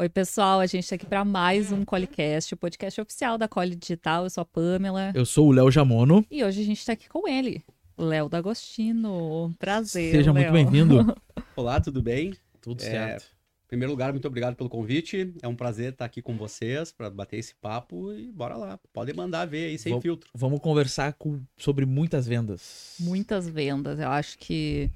Oi, pessoal, a gente está aqui para mais um Colicast, o podcast oficial da Coli Digital. Eu sou a Pamela. Eu sou o Léo Jamono. E hoje a gente está aqui com ele, Léo D'Agostino. Prazer. Seja Léo. muito bem-vindo. Olá, tudo bem? Tudo É, certo. Em primeiro lugar, muito obrigado pelo convite. É um prazer estar aqui com vocês para bater esse papo e bora lá. Podem mandar ver aí sem filtro. Vamos conversar com- sobre muitas vendas. Muitas vendas. Eu acho que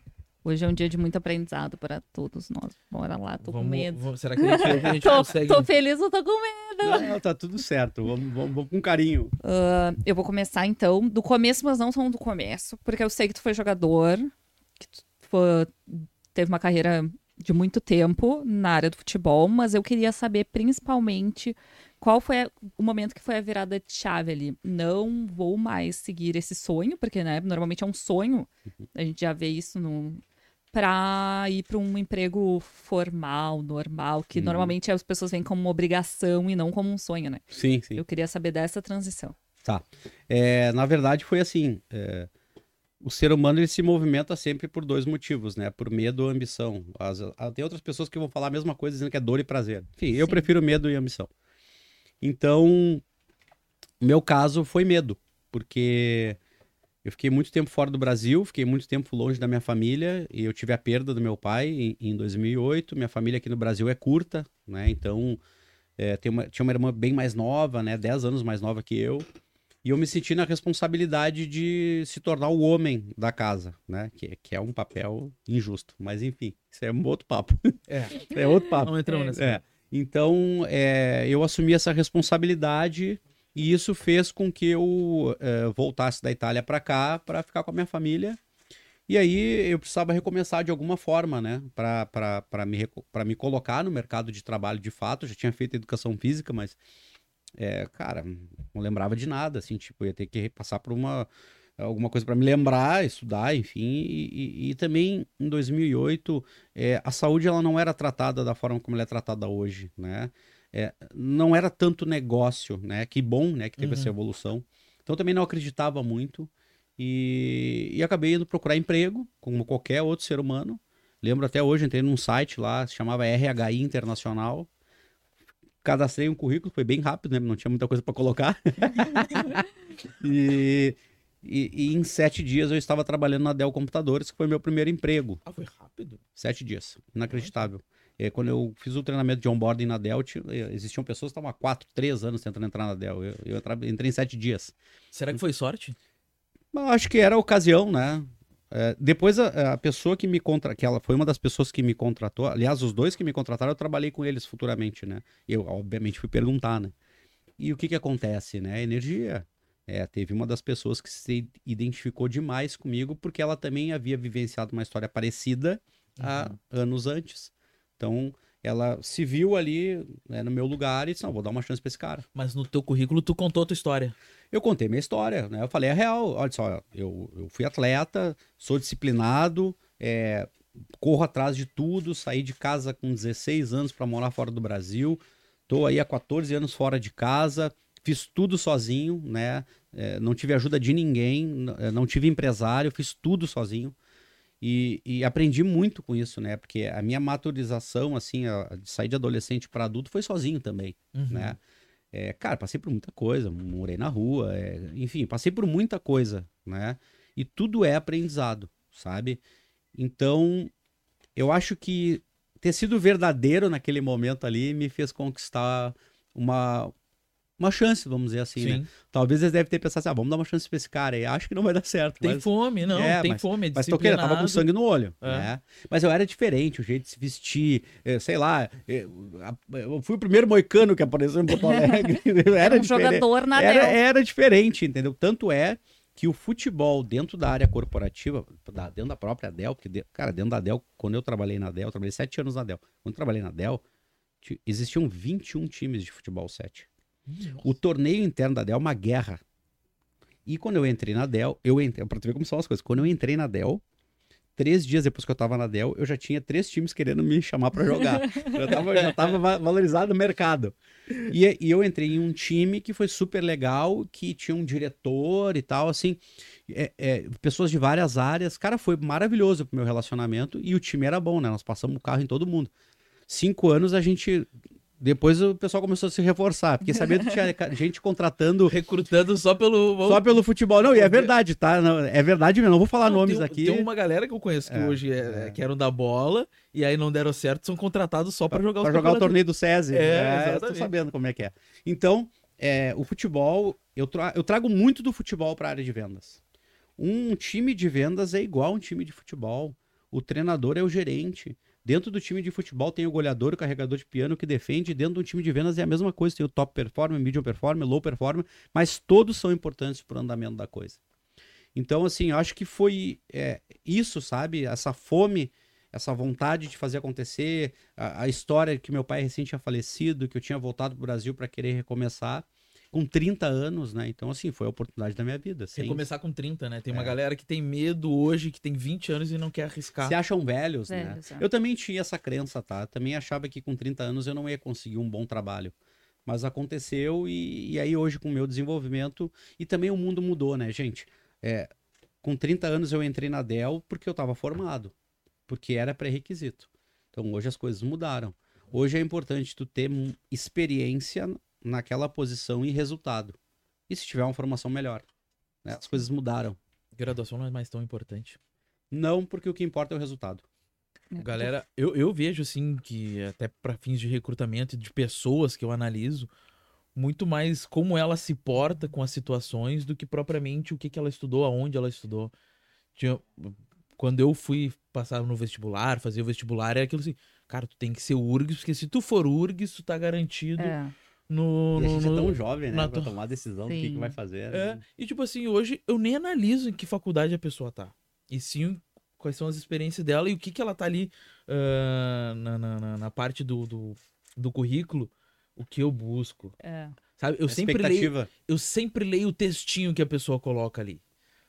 hoje é um dia de muito aprendizado para todos nós. Bora lá, tô com Vamos- medo. vamos- será que a gente, a gente Tô, consegue? tô feliz ou tô com medo? Não, tá tudo certo. Vamos, vamos- vamos com carinho. Ah, eu vou começar então do começo, mas não são do começo, porque eu sei que tu foi jogador, que tu foi- teve uma carreira de muito tempo na área do futebol, mas eu queria saber principalmente qual foi o momento que foi a virada de chave ali. Não vou mais seguir esse sonho, porque né, normalmente é um sonho, a gente já vê isso no para ir para um emprego formal, normal, que Uhum. normalmente as pessoas veem como uma obrigação e não como um sonho, né? Sim, sim. Eu queria saber dessa transição. É, na verdade, foi assim. é, o ser humano ele se movimenta sempre por dois motivos, né? Por medo ou ambição. As- ah, tem outras pessoas que vão falar a mesma coisa dizendo que é dor e prazer. Enfim, eu Sim. prefiro medo e ambição. Então, meu caso foi medo, porque eu fiquei muito tempo fora do Brasil, fiquei muito tempo longe da minha família e eu tive a perda do meu pai em, em 2008. Minha família aqui no Brasil é curta, né? Então, é, tem uma- tinha uma irmã bem mais nova, né? 10 anos mais nova que eu. E eu me senti na responsabilidade de se tornar o homem da casa, né? Que, que é um papel injusto. Mas enfim, isso é um outro papo. É, É outro papo. não entramos nessa. É. Então, é, eu assumi essa responsabilidade e isso fez com que eu é, voltasse da Itália para cá para ficar com a minha família. E aí eu precisava recomeçar de alguma forma, né? Para me, me colocar no mercado de trabalho de fato. Eu já tinha feito educação física, mas, é, cara, não lembrava de nada. Assim, tipo, ia ter que passar por uma alguma coisa para me lembrar, estudar, enfim. E, e- e também em 2008 é, a saúde ela não era tratada da forma como ela é tratada hoje, né? É, não era tanto negócio, né? Que bom, né? Que teve Uhum. essa evolução. Então também não acreditava muito e, e acabei indo procurar emprego, como qualquer outro ser humano. Lembro até hoje, entrei num site lá, se chamava RHI Internacional. Cadastrei um currículo, foi bem rápido, né? Não tinha muita coisa para colocar. e, e- e em sete dias eu estava trabalhando na Dell Computadores, que foi meu primeiro emprego. Ah, foi rápido. Sete dias. Inacreditável. É, quando eu fiz o treinamento de onboarding na Dell, eh, existiam pessoas que estavam há quatro, três anos tentando entrar na Dell. Eu, eu tra- entrei em sete dias. Será que foi sorte? Eu acho que era a ocasião, né? É, depois a, a pessoa que me contratou, que ela foi uma das pessoas que me contratou, aliás, os dois que me contrataram, eu trabalhei com eles futuramente, né? Eu, obviamente, fui perguntar, né? E o que que acontece, né? Energia. É, teve uma das pessoas que se identificou demais comigo porque ela também havia vivenciado uma história parecida há anos antes. Então, ela se viu ali né, no meu lugar e disse, não, vou dar uma chance pra esse cara. Mas no teu currículo tu contou a tua história. Eu contei minha história, né? Eu falei a real. Olha só, eu, eu fui atleta, sou disciplinado, é, corro atrás de tudo, saí de casa com 16 anos para morar fora do Brasil, tô aí há 14 anos fora de casa, fiz tudo sozinho, né? É, não tive ajuda de ninguém, é, não tive empresário, fiz tudo sozinho. E, e aprendi muito com isso, né? Porque a minha maturização, assim, a- de sair de adolescente para adulto foi sozinho também Uhum. né? É, cara, passei por muita coisa, morei na rua, é, enfim, passei por muita coisa, né? E tudo é aprendizado, sabe? Então, eu acho que ter sido verdadeiro naquele momento ali me fez conquistar uma, uma chance, vamos dizer assim, né? Sim. Talvez eles devem ter pensado assim, ah, vamos dar uma chance pra esse cara aí. Acho que não vai dar certo, Tem mas... fome, não, É, tem mas- fome, é Mas querendo, tava com sangue no olho, É. né? Mas eu era diferente, o jeito de se vestir, eh, sei lá, eh, eu fui o primeiro moicano que apareceu em Porto Alegre, era um diferente. jogador na Era, era diferente, entendeu? Tanto é que o futebol dentro da área corporativa, da- dentro da própria Dell, porque, de- cara, dentro da Dell, quando eu trabalhei na Dell, eu trabalhei sete anos na Dell. Quando eu trabalhei na Dell, ti- existiam 21 times de futebol 7. O torneio interno da Dell é uma guerra. E quando eu entrei na Dell, eu entrei, pra tu ver como são as coisas, quando eu entrei na Dell, três dias depois que eu tava na Dell, eu já tinha três times querendo me chamar pra jogar. já, tava, já tava va- valorizado no mercado. E, e eu entrei em um time que foi super legal, que tinha um diretor e tal, assim, é- é, pessoas de várias áreas. Cara, foi maravilhoso pro meu relacionamento e o time era bom, né? Nós passamos o carro em todo mundo. Cinco anos a gente Depois o pessoal começou a se reforçar, porque sabendo que tinha gente contratando Recrutando só pelo. só pelo futebol. Não, e é verdade, tá? Não, é verdade mesmo. Não vou falar Não, nomes tem, aqui. Tem uma galera que eu conheço que É, hoje é, é. que eram da bola e aí não deram certo, são contratados só pra jogar Pra jogar o torneio do SESI. É, eu tô sabendo como é que é. Então, é, o futebol, eu, tra- eu trago muito do futebol para a área de vendas. Um time de vendas é igual um time de futebol. O treinador é o gerente. Dentro do time de futebol tem o goleador, o carregador de piano que defende. Dentro do time de vendas é a mesma coisa. Tem o top performer, medium performer, low performer, mas todos são importantes para o andamento da coisa. Então, assim, eu acho que foi é, isso, sabe? Essa fome, essa vontade de fazer acontecer, a, a história que meu pai recém tinha falecido, que eu tinha voltado pro Brasil para querer recomeçar, com 30 anos, né? Então, assim, foi a oportunidade da minha vida. Sem... Recomeçar com 30, né? Tem uma É. galera que tem medo hoje, que tem 20 anos e não quer arriscar. Se acham velhos, né? Velhos, é. Eu também tinha essa crença, tá? Também achava que com 30 anos eu não ia conseguir um bom trabalho. Mas aconteceu e, e aí hoje com o meu desenvolvimento e também o mundo mudou, né, gente? É, com 30 anos eu entrei na Dell porque eu estava formado, porque era pré-requisito. Então hoje as coisas mudaram. Hoje é importante tu ter experiência naquela posição e resultado. E se tiver uma formação melhor. né? As coisas mudaram. Graduação não é mais tão importante. Não porque o que importa é o resultado. É, Galera, eu, eu vejo assim que até para fins de recrutamento de pessoas que eu analiso, muito mais como ela se porta com as situações do que propriamente o que, que ela estudou, aonde ela estudou. Tinha- quando eu fui passar no vestibular, fazer o vestibular, é aquilo assim, cara, tu tem que ser URGS, porque se tu for URGS, tu tá garantido É, no, E a no, gente é no- tão jovem, né? na Pra to- tomar decisão do que, Sim. que vai fazer. É, né? e tipo assim, hoje eu nem analiso em que faculdade a pessoa tá. E sim quais são as experiências dela e o que, que ela tá ali ah, na, na, na- na parte do, do, do currículo, o que eu busco. é. Sabe? Eu A sempre, leio, eu sempre leio o textinho que a pessoa coloca ali.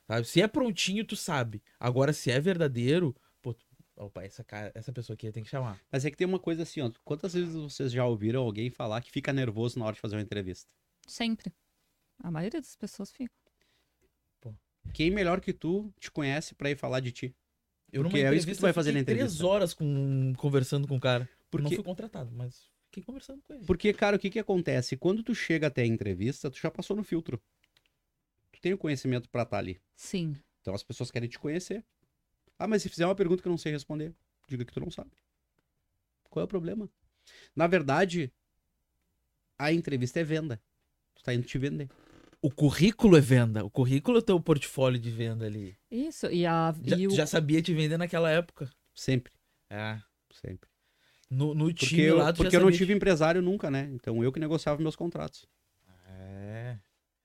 Sabe? Se é prontinho, tu sabe. Agora, se é verdadeiro, opa, essa, cara, essa pessoa aqui tem que chamar. Mas é que tem uma coisa assim, ó. Quantas vezes vocês já ouviram alguém falar que fica nervoso na hora de fazer uma entrevista? Sempre. A maioria das pessoas fica. Quem melhor que tu te conhece pra ir falar de ti? Eu Porque é isso que tu vai fazer na fiquei entrevista. três horas com, conversando com o cara. Eu não Porque, fui contratado, mas fiquei conversando com ele. porque, cara, o que que acontece? Quando tu chega até a entrevista, tu já passou no filtro. Tu tem o conhecimento pra estar ali. Sim. Então as pessoas querem te conhecer. Ah, mas se fizer uma pergunta que eu não sei responder, diga que tu não sabe. Qual é o problema? Na verdade, a entrevista é venda. Tu tá indo te vender. O currículo é venda. O currículo é o teu portfólio de venda ali. Isso. E, a, Já, e o, já sabia te vender naquela época. Sempre, É. sempre. No, no Porque, time eu, lá, tu porque já eu não tive empresário nunca, né? Então eu que negociava meus contratos. É.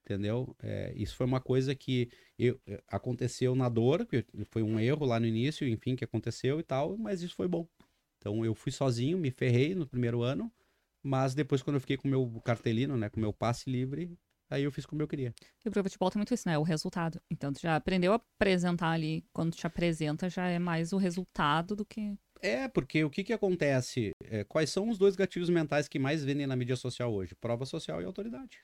Entendeu? É, isso foi uma coisa que eu- é, aconteceu na dor, que foi um erro lá no início, enfim, que aconteceu e tal, mas isso foi bom. Então eu fui sozinho, me ferrei no primeiro ano, mas depois quando eu fiquei com o meu cartelino, né, com o meu passe livre, aí eu fiz como eu queria. e pro futebol tem muito isso, né? O resultado. Então, tu já aprendeu a apresentar ali. Quando te apresenta, já é mais o resultado do que. É, porque o que que acontece? É, quais são os dois gatilhos mentais que mais vendem na mídia social hoje? Prova social e autoridade.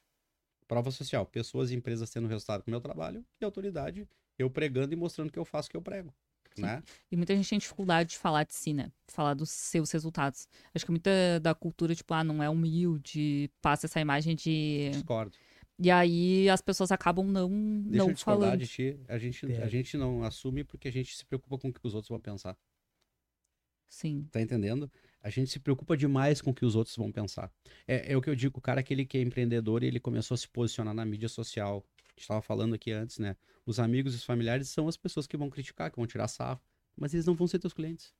Prova social, pessoas e empresas tendo resultado com o meu trabalho, e autoridade, eu pregando e mostrando que eu faço o que eu prego. Né? E muita gente tem dificuldade de falar de si, né? Falar dos seus resultados. Acho que muita da cultura, tipo, ah, não é humilde, passa essa imagem de. Discordo. E aí as pessoas acabam não, Deixa não eu falando. de ti. A gente, É. a gente não assume porque a gente se preocupa com o que os outros vão pensar. Sim. Tá entendendo? A gente se preocupa demais com o que os outros vão pensar. É, é o que eu digo, o cara aquele que é empreendedor e ele começou a se posicionar na mídia social. A gente estava falando aqui antes, né? Os amigos e os familiares são as pessoas que vão criticar, que vão tirar sarro. Mas eles não vão ser teus clientes.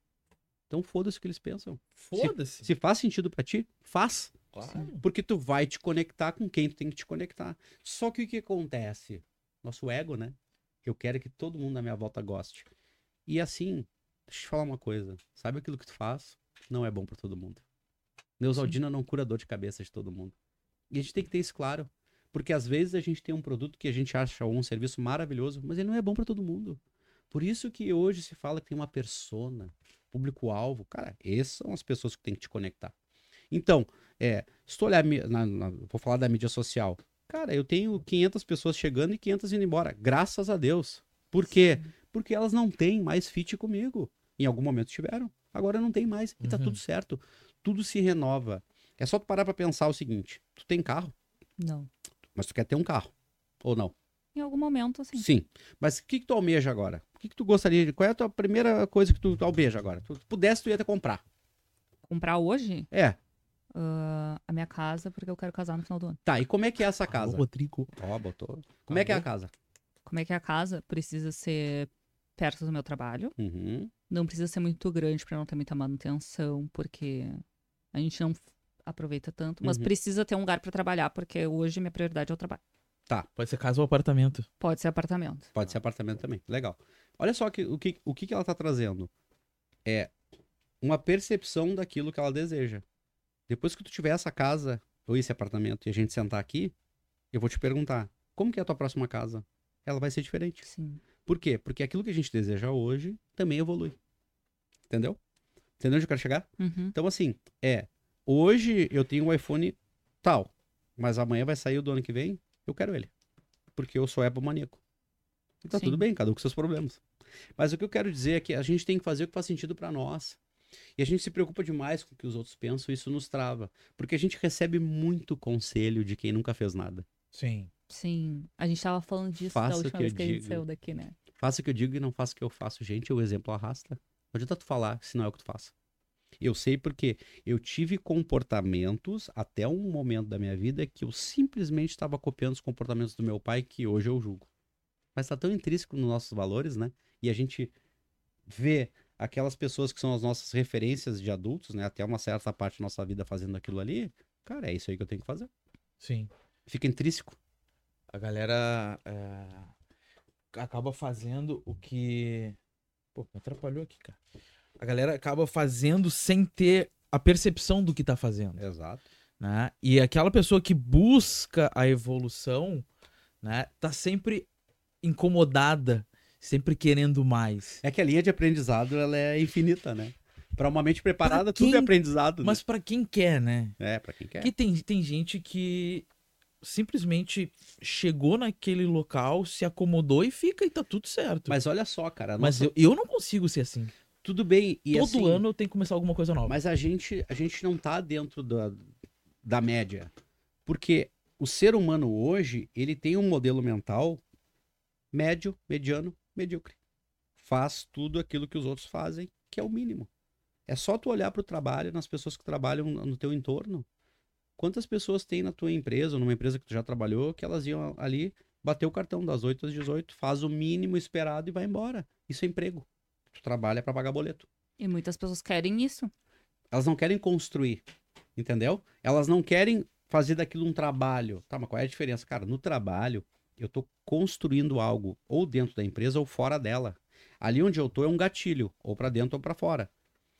Então foda-se o que eles pensam. Foda-se. Se faz sentido pra ti, faz. Claro. Porque tu vai te conectar com quem tu tem que te conectar. Só que o que acontece? Nosso ego, né? Eu quero que todo mundo à minha volta goste. E assim, deixa eu te falar uma coisa. Sabe aquilo que tu faz? Não é bom pra todo mundo. Neusaldina não cura dor de cabeça de todo mundo. E a gente tem que ter isso claro. Porque às vezes a gente tem um produto que a gente acha ou um serviço maravilhoso, mas ele não é bom pra todo mundo. Por isso que hoje se fala que tem uma persona, público-alvo. Cara, essas são as pessoas que tem que te conectar. Então, é, se tu olhar, na- na- vou falar da mídia social. Cara, eu tenho 500 pessoas chegando e 500 indo embora. Graças a Deus. Por quê? Porque elas não têm mais fit comigo. Em algum momento tiveram. Agora não tem mais. E tá Uhum. tudo certo. Tudo se renova. É só tu parar pra pensar o seguinte: tu tem carro, Não. mas tu quer ter um carro. Ou não? Em algum momento, assim. Sim. Mas o que, que tu almeja agora? O que, que tu gostaria de. Qual é a tua primeira coisa que tu almeja agora? Tu, tu pudesse, tu ia te comprar. Comprar hoje É. ah, a minha casa, porque eu quero casar no final do ano. Tá, e como é que é essa casa? Rodrigo. Ó, botou. Como é que é a casa? Como é que é a casa? Precisa ser perto do meu trabalho. Uhum. Não precisa ser muito grande pra não ter muita manutenção, porque a gente não aproveita tanto. Mas Uhum. precisa ter um lugar pra trabalhar, porque hoje minha prioridade é o trabalho. Pode ser casa ou apartamento. Pode ser apartamento. Pode ser apartamento também. Legal. Olha só que, o, que, o que, que ela tá trazendo. É uma percepção daquilo que ela deseja. Depois que tu tiver essa casa ou esse apartamento e a gente sentar aqui, eu vou te perguntar: como que é a tua próxima casa? Ela vai ser diferente. Sim. Por quê? Porque aquilo que a gente deseja hoje também evolui. Entendeu? Entendeu onde eu quero chegar? Uhum. Então, assim, é. Hoje eu tenho um iPhone tal, mas amanhã vai sair o do ano que vem, eu quero ele. Porque eu sou Apple maníaco. E tá Sim. tudo bem, cada um com seus problemas. Mas o que eu quero dizer é que a gente tem que fazer o que faz sentido pra nós. E a gente se preocupa demais com o que os outros pensam, e isso nos trava. Porque a gente recebe muito conselho de quem nunca fez nada. Sim. Sim. A gente tava falando disso Faça da o última que vez eu que a gente digo. saiu daqui, né? Faça o que eu digo e não faça o que eu faço. Gente, o exemplo arrasta. Não adianta tu falar se não é o que tu faça. Eu sei porque eu tive comportamentos até um momento da minha vida que eu simplesmente estava copiando os comportamentos do meu pai que hoje eu julgo. Mas tá tão intrínseco nos nossos valores, né? E a gente vê aquelas pessoas que são as nossas referências de adultos, né? Até uma certa parte da nossa vida fazendo aquilo ali. Cara, é isso aí que eu tenho que fazer. Sim. Fica intrínseco. A galera é, acaba fazendo o que. Pô, me atrapalhou aqui, cara. A galera acaba fazendo sem ter a percepção do que tá fazendo. Exato. né? E aquela pessoa que busca a evolução, né, tá sempre incomodada, sempre querendo mais. É que a linha de aprendizado ela é infinita, né? Para uma mente preparada, Pra tudo é quem- aprendizado. Mas pra quem quer, né? né? É, pra quem quer. Porque tem, tem gente que simplesmente chegou naquele local, se acomodou e fica e tá tudo certo. Mas, Mas olha só, cara. nossa- eu, eu não consigo ser assim. Tudo bem. E Todo assim, ano eu tenho que começar alguma coisa nova. Mas a gente, a gente não tá dentro da, da média. Porque o ser humano hoje, ele tem um modelo mental médio, mediano, medíocre. Faz tudo aquilo que os outros fazem, que é o mínimo. É só tu olhar para o trabalho, nas pessoas que trabalham no teu entorno. Quantas pessoas tem na tua empresa, ou numa empresa que tu já trabalhou, que elas iam ali bater o cartão das 8 às 18, faz o mínimo esperado e vai embora. Isso é emprego. Tu trabalha para pagar boleto. E muitas pessoas querem isso. Elas não querem construir, entendeu? Elas não querem fazer daquilo um trabalho. Tá, mas qual é a diferença? Cara, no trabalho, eu tô construindo algo ou dentro da empresa ou fora dela. Ali onde eu tô é um gatilho, ou para dentro ou para fora.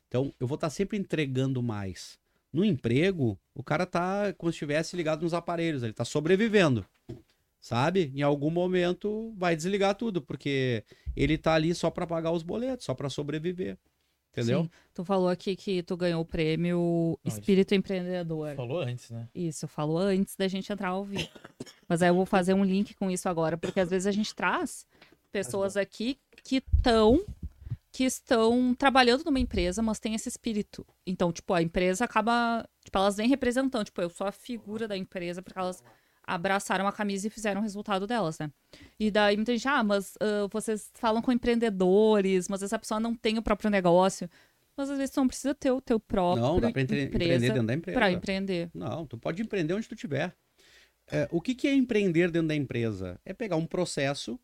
Então, eu vou estar sempre entregando mais. No emprego, o cara tá como se estivesse ligado nos aparelhos, ele tá sobrevivendo. Sabe? Em algum momento vai desligar tudo, porque ele tá ali só para pagar os boletos, só para sobreviver. Entendeu? Sim. Tu falou aqui que tu ganhou o prêmio Não, isso- Espírito Empreendedor. Falou antes, né? Isso, falou antes da gente entrar ao vivo. Mas aí eu vou fazer um link com isso agora, porque às vezes a gente traz pessoas aqui que estão que estão trabalhando numa empresa, mas tem esse espírito. Então, tipo, a empresa acaba, tipo, elas vêm representando, tipo, eu sou a figura da empresa porque elas abraçaram a camisa e fizeram o resultado delas, né? E daí muita gente, ah, mas ah, vocês falam com empreendedores, mas essa pessoa não tem o próprio negócio. Mas às vezes tu não precisa ter o teu próprio Não, dá pra empre- empreender dentro da empresa. para empreender. Não, tu pode empreender onde tu tiver. É, o que, que é empreender dentro da empresa? É pegar um processo,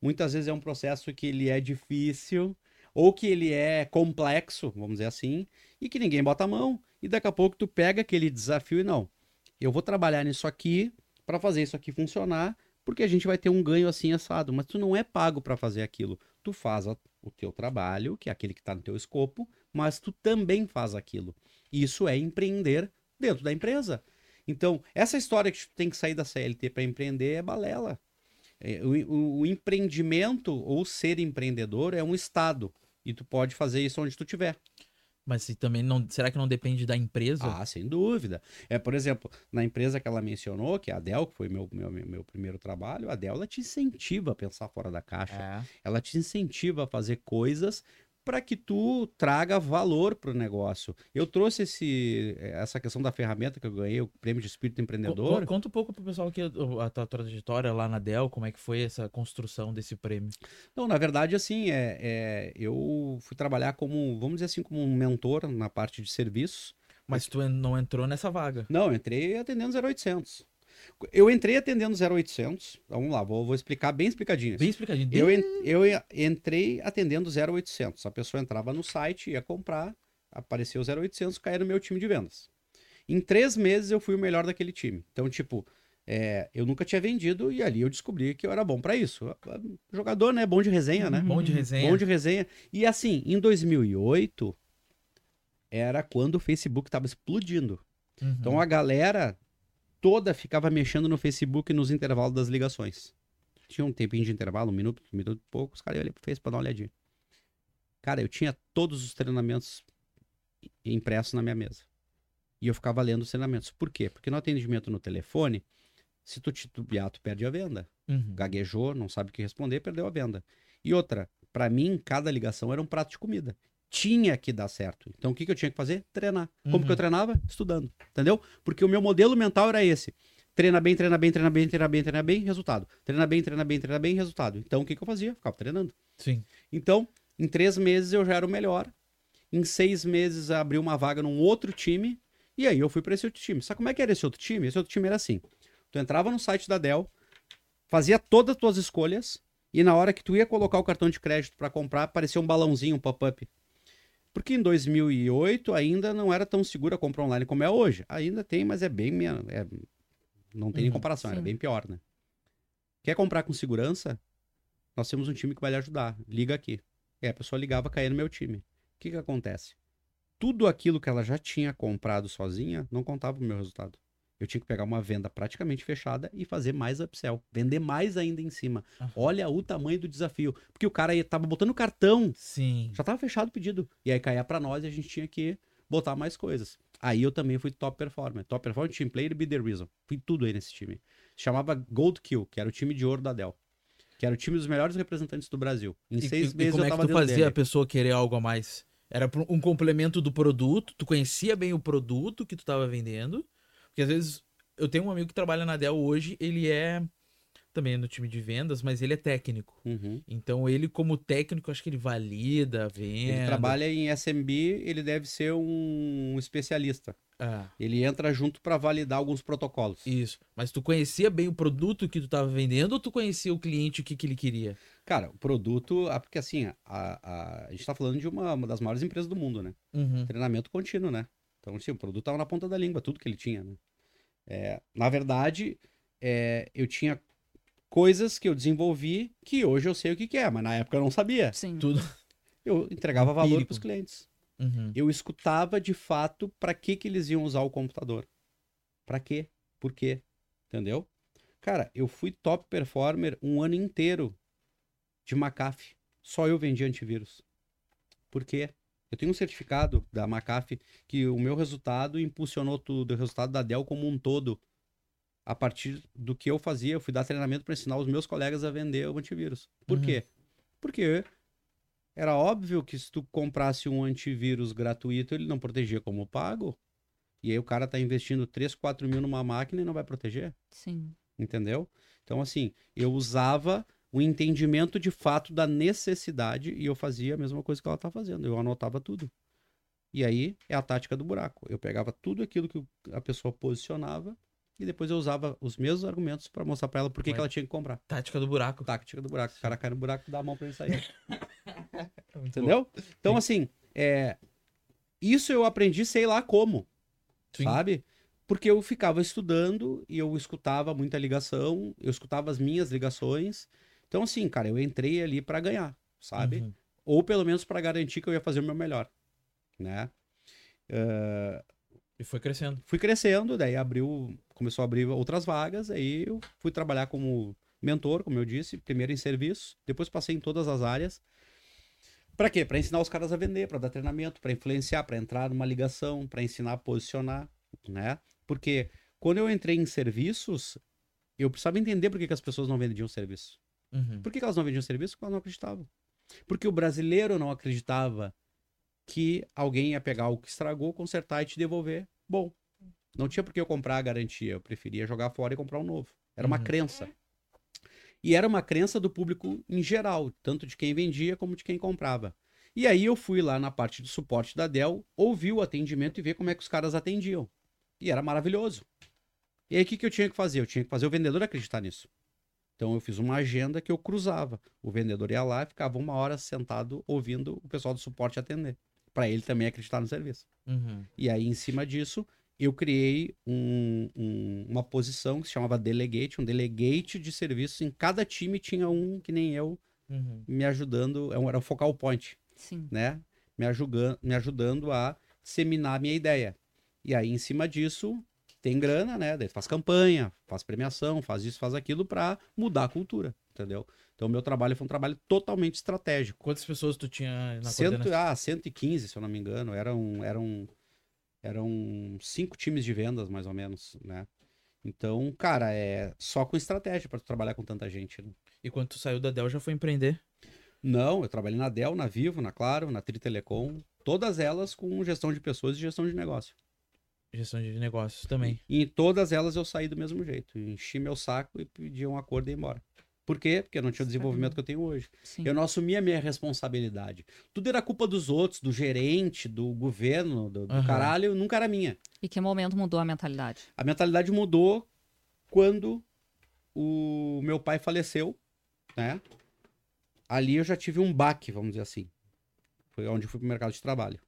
muitas vezes é um processo que ele é difícil, ou que ele é complexo, vamos dizer assim, e que ninguém bota a mão, e daqui a pouco tu pega aquele desafio e não, eu vou trabalhar nisso aqui para fazer isso aqui funcionar, porque a gente vai ter um ganho assim assado, mas tu não é pago para fazer aquilo. Tu faz o teu trabalho, que é aquele que está no teu escopo, mas tu também faz aquilo. Isso é empreender dentro da empresa. Então, essa história que tu tem que sair da CLT para empreender é balela. É, o, o- o empreendimento ou ser empreendedor é um estado. E tu pode fazer isso onde tu tiver. Mas se também não. Será que não depende da empresa? Ah, sem dúvida. É, por exemplo, na empresa que ela mencionou, que é a Dell, que foi meu, meu, meu primeiro trabalho, a Dell ela te incentiva a pensar fora da caixa. É. Ela te incentiva a fazer coisas para que tu traga valor para o negócio. Eu trouxe esse, essa questão da ferramenta que eu ganhei, o prêmio de espírito empreendedor. Co- Conta um pouco pro pessoal aqui a tua trajetória lá na Dell, como é que foi essa construção desse prêmio. Não, na verdade, assim, é, é, eu fui trabalhar como, vamos dizer assim, como um mentor na parte de serviços. Mas tu não entrou nessa vaga. Não, eu entrei atendendo 0800. Eu entrei atendendo 0800. Vamos lá, vou, vou explicar bem explicadinho. Bem explicadinho. Eu, en- eu en- entrei atendendo 0800. A pessoa entrava no site, ia comprar, apareceu 0800, caía no meu time de vendas. Em três meses eu fui o melhor daquele time. Então, tipo, é, eu nunca tinha vendido e ali eu descobri que eu era bom pra isso. Jogador, né? Bom de resenha, né? Bom de Uhum. resenha. Bom de resenha. E assim, em 2008, era quando o Facebook tava explodindo. Uhum. Então a galera toda ficava mexendo no Facebook nos intervalos das ligações. Tinha um tempinho de intervalo, um minuto, um minuto e pouco, os caras iam Facebook pra dar uma olhadinha. Cara, eu tinha todos os treinamentos impressos na minha mesa. E eu ficava lendo os treinamentos. Por quê? Porque no atendimento no telefone, se tu titubear, tu perde a venda. Uhum. Gaguejou, não sabe o que responder, perdeu a venda. E outra, pra mim, cada ligação era um prato de comida. Tinha que dar certo. Então o que, que eu tinha que fazer? Treinar. Como Uhum. que eu treinava? Estudando. Entendeu? Porque o meu modelo mental era esse. Treina bem, treina bem, treina bem, treina bem, treina bem, resultado. Treina bem, treina bem, treina bem, resultado. Então o que, que eu fazia? Ficava treinando. Sim. Então, em três meses eu já era o melhor. Em seis meses abri uma vaga num outro time. E aí eu fui para esse outro time. Sabe como é que era esse outro time? Esse outro time era assim. Tu entrava no site da Dell, fazia todas as tuas escolhas. E na hora que tu ia colocar o cartão de crédito para comprar, aparecia um balãozinho, um pop-up. Porque em 2008 ainda não era tão segura a compra online como é hoje. Ainda tem, mas é bem menos. é- não tem nem Uhum, comparação, era sim. bem pior, né? Quer comprar com segurança? Nós temos um time que vai lhe ajudar. Liga aqui. Aí a pessoa ligava, caía no meu time. O que que acontece? Tudo aquilo que ela já tinha comprado sozinha não contava o meu resultado. Eu tinha que pegar uma venda praticamente fechada e fazer mais upsell. Vender mais ainda em cima. Olha o tamanho do desafio. Porque o cara ia- tava botando cartão Sim. já tava fechado o pedido. E aí caía pra nós e a gente tinha que botar mais coisas. Aí eu também fui top performer. Top performer, team player e be the reason. Fui tudo aí nesse time. Chamava Gold Kill, que era o time de ouro da Dell. Que era o time dos melhores representantes do Brasil. Em E- seis e, meses e como eu é que tava tu fazia dele. a pessoa querer algo a mais? Era um complemento do produto, tu conhecia bem o produto que tu tava vendendo, porque às vezes eu tenho um amigo que trabalha na Dell hoje, ele é também no time de vendas, mas ele é técnico. Uhum. Então ele como técnico, acho que ele valida a venda. Ele trabalha em SMB, ele deve ser um especialista. Ah, Ele entra junto pra validar alguns protocolos. isso. Mas tu conhecia bem o produto que tu tava vendendo ou tu conhecia o cliente o que que ele queria? Cara, o produto, porque assim, a, a, a gente tá falando de uma, uma das maiores empresas do mundo, né? Uhum. treinamento contínuo, né? Então, assim, o produto estava na ponta da língua, tudo que ele tinha, né? É, na verdade, é, eu tinha coisas que eu desenvolvi que hoje eu sei o que, que é, mas na época eu não sabia. Sim. Tudo. Eu entregava valor para os clientes. Uhum. Eu escutava de fato para que, que eles iam usar o computador. Para quê? Por quê? Entendeu? Cara, eu fui top performer um ano inteiro de McAfee. Só eu vendi antivírus. Por quê? Eu tenho um certificado da McAfee que o meu resultado impulsionou tudo, o resultado da Dell como um todo. A partir do que eu fazia, eu fui dar treinamento para ensinar os meus colegas a vender o antivírus. Por Uhum. quê? Porque era óbvio que se tu comprasse um antivírus gratuito, ele não protegia como pago. E aí o cara tá investindo 3, 4 mil numa máquina e não vai proteger. Sim. Entendeu? Então, assim, eu usava o entendimento de fato da necessidade e eu fazia a mesma coisa que ela tá fazendo. Eu anotava tudo. E aí é a tática do buraco. Eu pegava tudo aquilo que a pessoa posicionava e depois eu usava os mesmos argumentos para mostrar para ela por que, que ela tinha que comprar. Tática do buraco. Tática do buraco. O cara cai no buraco, dá a mão para ele sair. Entendeu? Então, Sim. assim, é... isso eu aprendi sei lá como, Sim. sabe? Porque eu ficava estudando e eu escutava muita ligação, eu escutava as minhas ligações. Então, assim, cara, eu entrei ali pra ganhar, sabe? Uhum. Ou pelo menos pra garantir que eu ia fazer o meu melhor, né? E foi crescendo. Fui crescendo, daí abriu, começou a abrir outras vagas, aí eu fui trabalhar como mentor, como eu disse, primeiro em serviço, depois passei em todas as áreas. Pra quê? Pra ensinar os caras a vender, pra dar treinamento, pra influenciar, pra entrar numa ligação, pra ensinar a posicionar, né? Porque quando eu entrei em serviços, eu precisava entender por que, que as pessoas não vendiam serviço. Uhum. Por que, que elas não vendiam serviço? Porque elas não acreditavam. Porque o brasileiro não acreditava que alguém ia pegar o que estragou, consertar e te devolver. Bom, não tinha por que eu comprar a garantia. Eu preferia jogar fora e comprar um novo. Era uma Uhum. crença. E era uma crença do público em geral, tanto de quem vendia como de quem comprava. E aí eu fui lá na parte de suporte da Dell, ouvi o atendimento e ver como é que os caras atendiam. E era maravilhoso. E aí o que, que eu tinha que fazer? Eu tinha que fazer o vendedor acreditar nisso. Então eu fiz uma agenda que eu cruzava. O vendedor ia lá e ficava uma hora sentado ouvindo o pessoal do suporte atender. Para ele também acreditar no serviço. Uhum. E aí, em cima disso, eu criei um- um- uma posição que se chamava Delegate, um delegate de serviços. Em cada time tinha um que nem eu Uhum. me ajudando, é um- era o focal point, Sim. né? Me, ajudan- me ajudando a disseminar a minha ideia. E aí, em cima disso, tem grana, né? Daí faz campanha, faz premiação, faz isso, faz aquilo para mudar a cultura, entendeu? Então, o meu trabalho foi um trabalho totalmente estratégico. Quantas pessoas tu tinha na Cento, ah, 115, se eu não me engano. Eram, eram, eram cinco times de vendas, mais ou menos, né? Então, cara, é só com estratégia para trabalhar com tanta gente. né? E quando tu saiu da Dell já foi empreender? Não, eu trabalhei na Dell, na Vivo, na Claro, na Tri Telecom, todas elas com gestão de pessoas e gestão de negócio. Gestão de negócios também. E em todas elas eu saí do mesmo jeito. Enchi meu saco e pedi um acordo e ia embora. Por quê? Porque eu não tinha o desenvolvimento que eu tenho hoje. Sim. Eu não assumia a minha responsabilidade. Tudo era culpa dos outros, do gerente, do governo, do, do caralho, nunca era minha. E que momento mudou a mentalidade? A mentalidade mudou quando o meu pai faleceu, né? Ali eu já tive um baque, vamos dizer assim. Foi onde eu fui pro mercado de trabalho.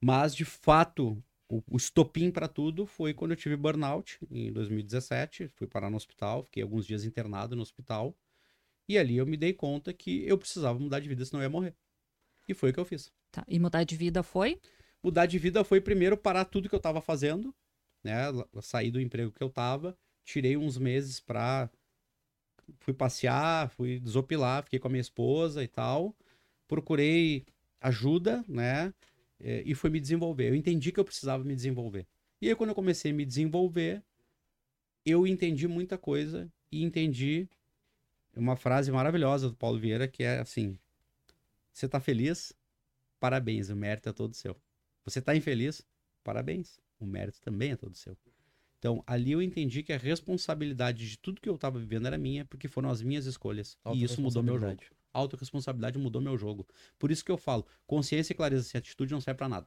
Mas, de fato, o, o estopim para tudo foi quando eu tive burnout, em 2017. Fui parar no hospital, fiquei alguns dias internado no hospital. E ali eu me dei conta que eu precisava mudar de vida, senão eu ia morrer. E foi o que eu fiz. Tá. E mudar de vida foi? Mudar de vida foi primeiro parar tudo que eu tava fazendo, né? Sair do emprego que eu tava, tirei uns meses pra. Fui passear, fui desopilar, fiquei com a minha esposa e tal. Procurei ajuda, né? Eh, E fui me desenvolver. Eu entendi que eu precisava me desenvolver. E aí, quando eu comecei a me desenvolver, eu entendi muita coisa e entendi uma frase maravilhosa do Paulo Vieira que é assim: Você tá feliz? Parabéns, o mérito é todo seu. Você tá infeliz? Parabéns, o mérito também é todo seu. Então, ali eu entendi que a responsabilidade de tudo que eu tava vivendo era minha, porque foram as minhas escolhas. E isso mudou meu jogo. Autoresponsabilidade mudou meu jogo. Por isso que eu falo, consciência e clareza sem atitude não serve pra nada.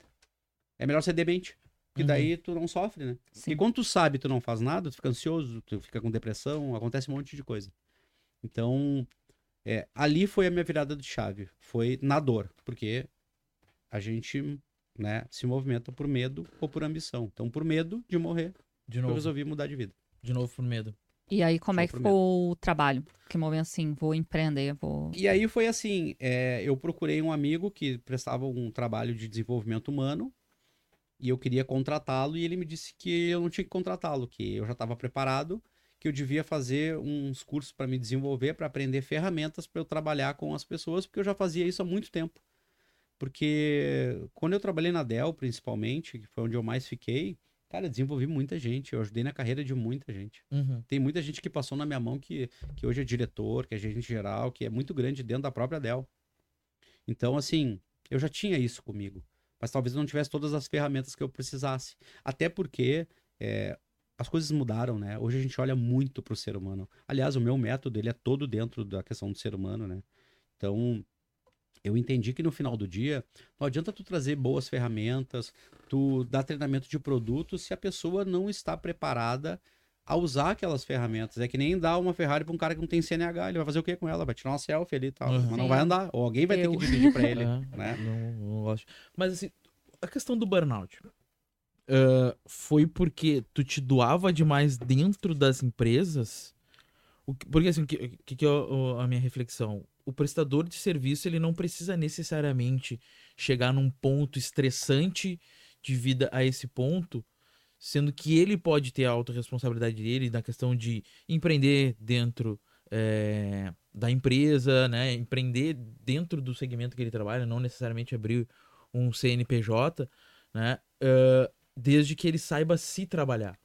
É melhor ser demente. Porque Uhum. daí tu não sofre, né? Sim. E quando tu sabe tu não faz nada, tu fica ansioso, tu fica com depressão, acontece um monte de coisa. Então, é, ali foi a minha virada de chave. Foi na dor, porque a gente né, se movimenta por medo ou por ambição. Então, por medo de morrer, De eu novo. resolvi mudar de vida. De novo por medo. E aí, como Só é que ficou o trabalho? Que momento assim, vou empreender, vou. E aí foi assim, é, eu procurei um amigo que prestava um trabalho de desenvolvimento humano e eu queria contratá-lo e ele me disse que eu não tinha que contratá-lo, que eu já estava preparado, que eu devia fazer uns cursos para me desenvolver, para aprender ferramentas para eu trabalhar com as pessoas, porque eu já fazia isso há muito tempo. Porque quando eu trabalhei na Dell, principalmente, que foi onde eu mais fiquei, cara, eu desenvolvi muita gente, eu ajudei na carreira de muita gente. Uhum. Tem muita gente que passou na minha mão que, que hoje é diretor, que é gerente geral, que é muito grande dentro da própria Dell. Então, assim, eu já tinha isso comigo. Mas talvez eu não tivesse todas as ferramentas que eu precisasse. Até porque é, as coisas mudaram, né? Hoje a gente olha muito pro ser humano. Aliás, o meu método, ele é todo dentro da questão do ser humano, né? Então, eu entendi que no final do dia, não adianta tu trazer boas ferramentas, tu dar treinamento de produtos se a pessoa não está preparada a usar aquelas ferramentas. É que nem dar uma Ferrari para um cara que não tem CNH, ele vai fazer o que com ela? Vai tirar uma selfie ali e tal, Uhum. mas não vai andar. Ou alguém vai Eu. ter que dirigir para ele, É, né? não, não gosto. Mas assim, a questão do burnout. ah, foi porque tu te doava demais dentro das empresas? O que- porque assim, o que, que, que é a minha reflexão? O prestador de serviço, ele não precisa necessariamente chegar num ponto estressante de vida a esse ponto, sendo que ele pode ter a autorresponsabilidade dele na questão de empreender dentro é, da empresa, né? Empreender dentro do segmento que ele trabalha, não necessariamente abrir um CNPJ, né? Ah, desde que ele saiba se trabalhar.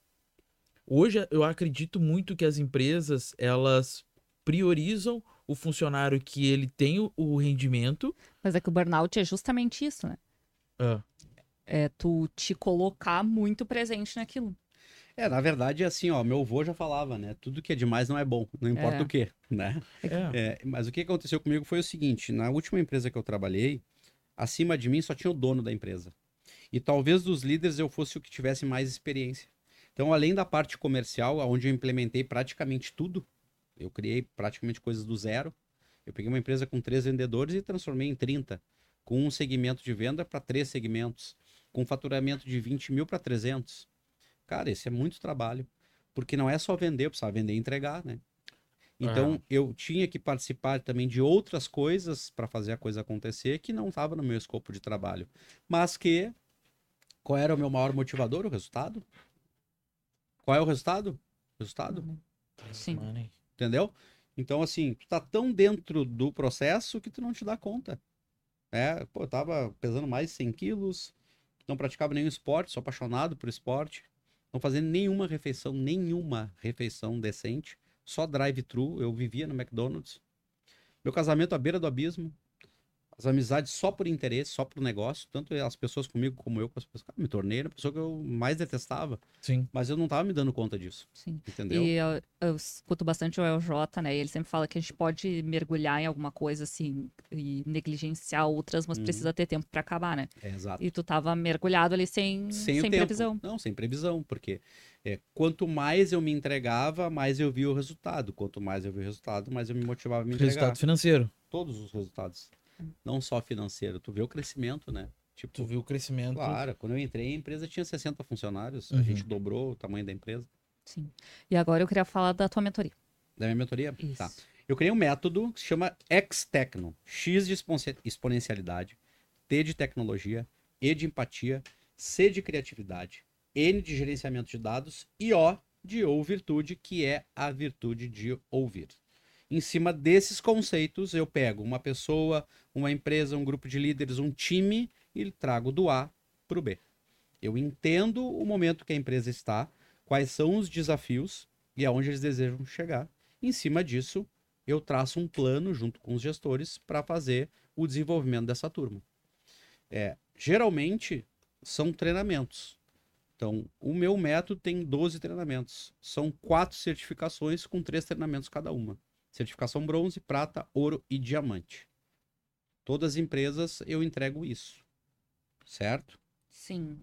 Hoje eu acredito muito que as empresas elas priorizam o funcionário que ele tem o, o rendimento. Mas é que o burnout é justamente isso, né? Ah, É tu te colocar muito presente naquilo. É, na verdade, é assim, ó, meu avô já falava, né? Tudo que é demais não é bom, não importa É. o que, né? é. É, mas o que aconteceu comigo foi o seguinte: na última empresa que eu trabalhei, acima de mim só tinha o dono da empresa. E talvez dos líderes eu fosse o que tivesse mais experiência. Então, além da parte comercial, onde eu implementei praticamente tudo, eu criei praticamente coisas do zero. Eu peguei uma empresa com três vendedores e transformei em 30, com um segmento de venda para três segmentos, com faturamento de 20 mil para 300. Cara, esse é muito trabalho, porque não é só vender, eu precisava vender e entregar, né? Então, eu tinha que participar também de outras coisas para fazer a coisa acontecer que não estava no meu escopo de trabalho. Mas que, qual era o meu maior motivador? O resultado. Qual é o resultado? Resultado, Sim. Entendeu? Então, assim, tu tá tão dentro do processo que tu não te dá conta. É, pô, eu tava pesando mais de 100 quilos, não praticava nenhum esporte, sou apaixonado por esporte, não fazia nenhuma refeição, nenhuma refeição decente, só drive-thru, eu vivia no McDonald's. Meu casamento à beira do abismo, as amizades só por interesse, só por negócio, tanto as pessoas comigo como eu com as pessoas. Cara, me tornei a pessoa que eu mais detestava, Sim. mas eu não tava me dando conta disso, Sim. entendeu? E eu, eu escuto bastante o LJ, né? E ele sempre fala que a gente pode mergulhar em alguma coisa assim e negligenciar outras, mas Uhum. precisa ter tempo pra acabar, né? É, exato. E tu tava mergulhado ali sem, sem, sem, previsão. Não, sem previsão, porque é, quanto mais eu me entregava, mais eu via o resultado. Quanto mais eu via o resultado, mais eu me motivava a me entregar. Resultado financeiro. Todos os resultados. Não só financeiro. Tu vê o crescimento, né? Tipo, Tu viu o crescimento. claro, quando eu entrei, a empresa tinha 60 funcionários. A Uhum. gente dobrou o tamanho da empresa. Sim. E agora eu queria falar da tua mentoria. Da minha mentoria? Isso. Tá. Eu criei um método que se chama X-Tecno. X de exponencialidade, T de tecnologia, E de empatia, C de criatividade, N de gerenciamento de dados e O de ou virtude, que é a virtude de ouvir. Em cima desses conceitos, eu pego uma pessoa, uma empresa, um grupo de líderes, um time e trago do A para o B. Eu entendo o momento que a empresa está, quais são os desafios e aonde eles desejam chegar. Em cima disso, eu traço um plano junto com os gestores para fazer o desenvolvimento dessa turma. É, geralmente são treinamentos. Então, o meu método tem 12 treinamentos. São quatro certificações com três treinamentos cada uma. Certificação bronze, prata, ouro e diamante. Todas as empresas eu entrego isso. Certo? Sim.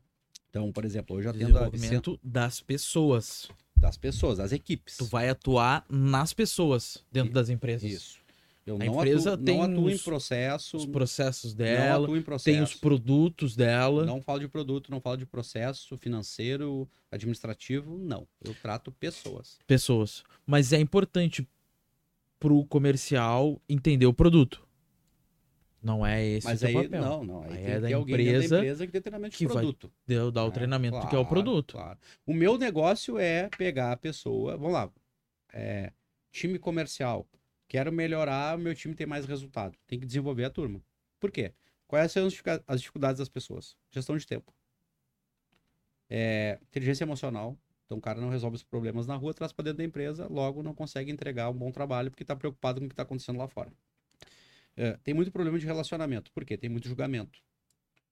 Então, por exemplo, eu já atendo a Desenvolvimento das pessoas. das pessoas, das equipes. Tu vai atuar nas pessoas dentro I- das empresas. Isso. Eu A não empresa atuo, tem não atuo em os- processo, Os processos não dela, atuo em tem processo. os produtos dela. Não falo de produto, não falo de processo financeiro, administrativo, não. Eu trato pessoas. pessoas. Mas é importante pro comercial entender o produto. Não é esse Mas o aí, papel. não, não. Aí, Aí tem é da empresa da empresa que dê treinamento de que vai produto. Deu dar o É, treinamento que é o claro, produto. claro. O meu negócio é pegar a pessoa, vamos lá, é, time comercial, quero melhorar, meu time ter mais resultado. Tem que desenvolver a turma. Por quê? Quais são as dificuldades das pessoas? Gestão de tempo. É, inteligência emocional. Então o cara não resolve os problemas na rua, traz para dentro da empresa, logo não consegue entregar um bom trabalho porque está preocupado com o que está acontecendo lá fora. É, tem muito problema de relacionamento. Por quê? Tem muito julgamento.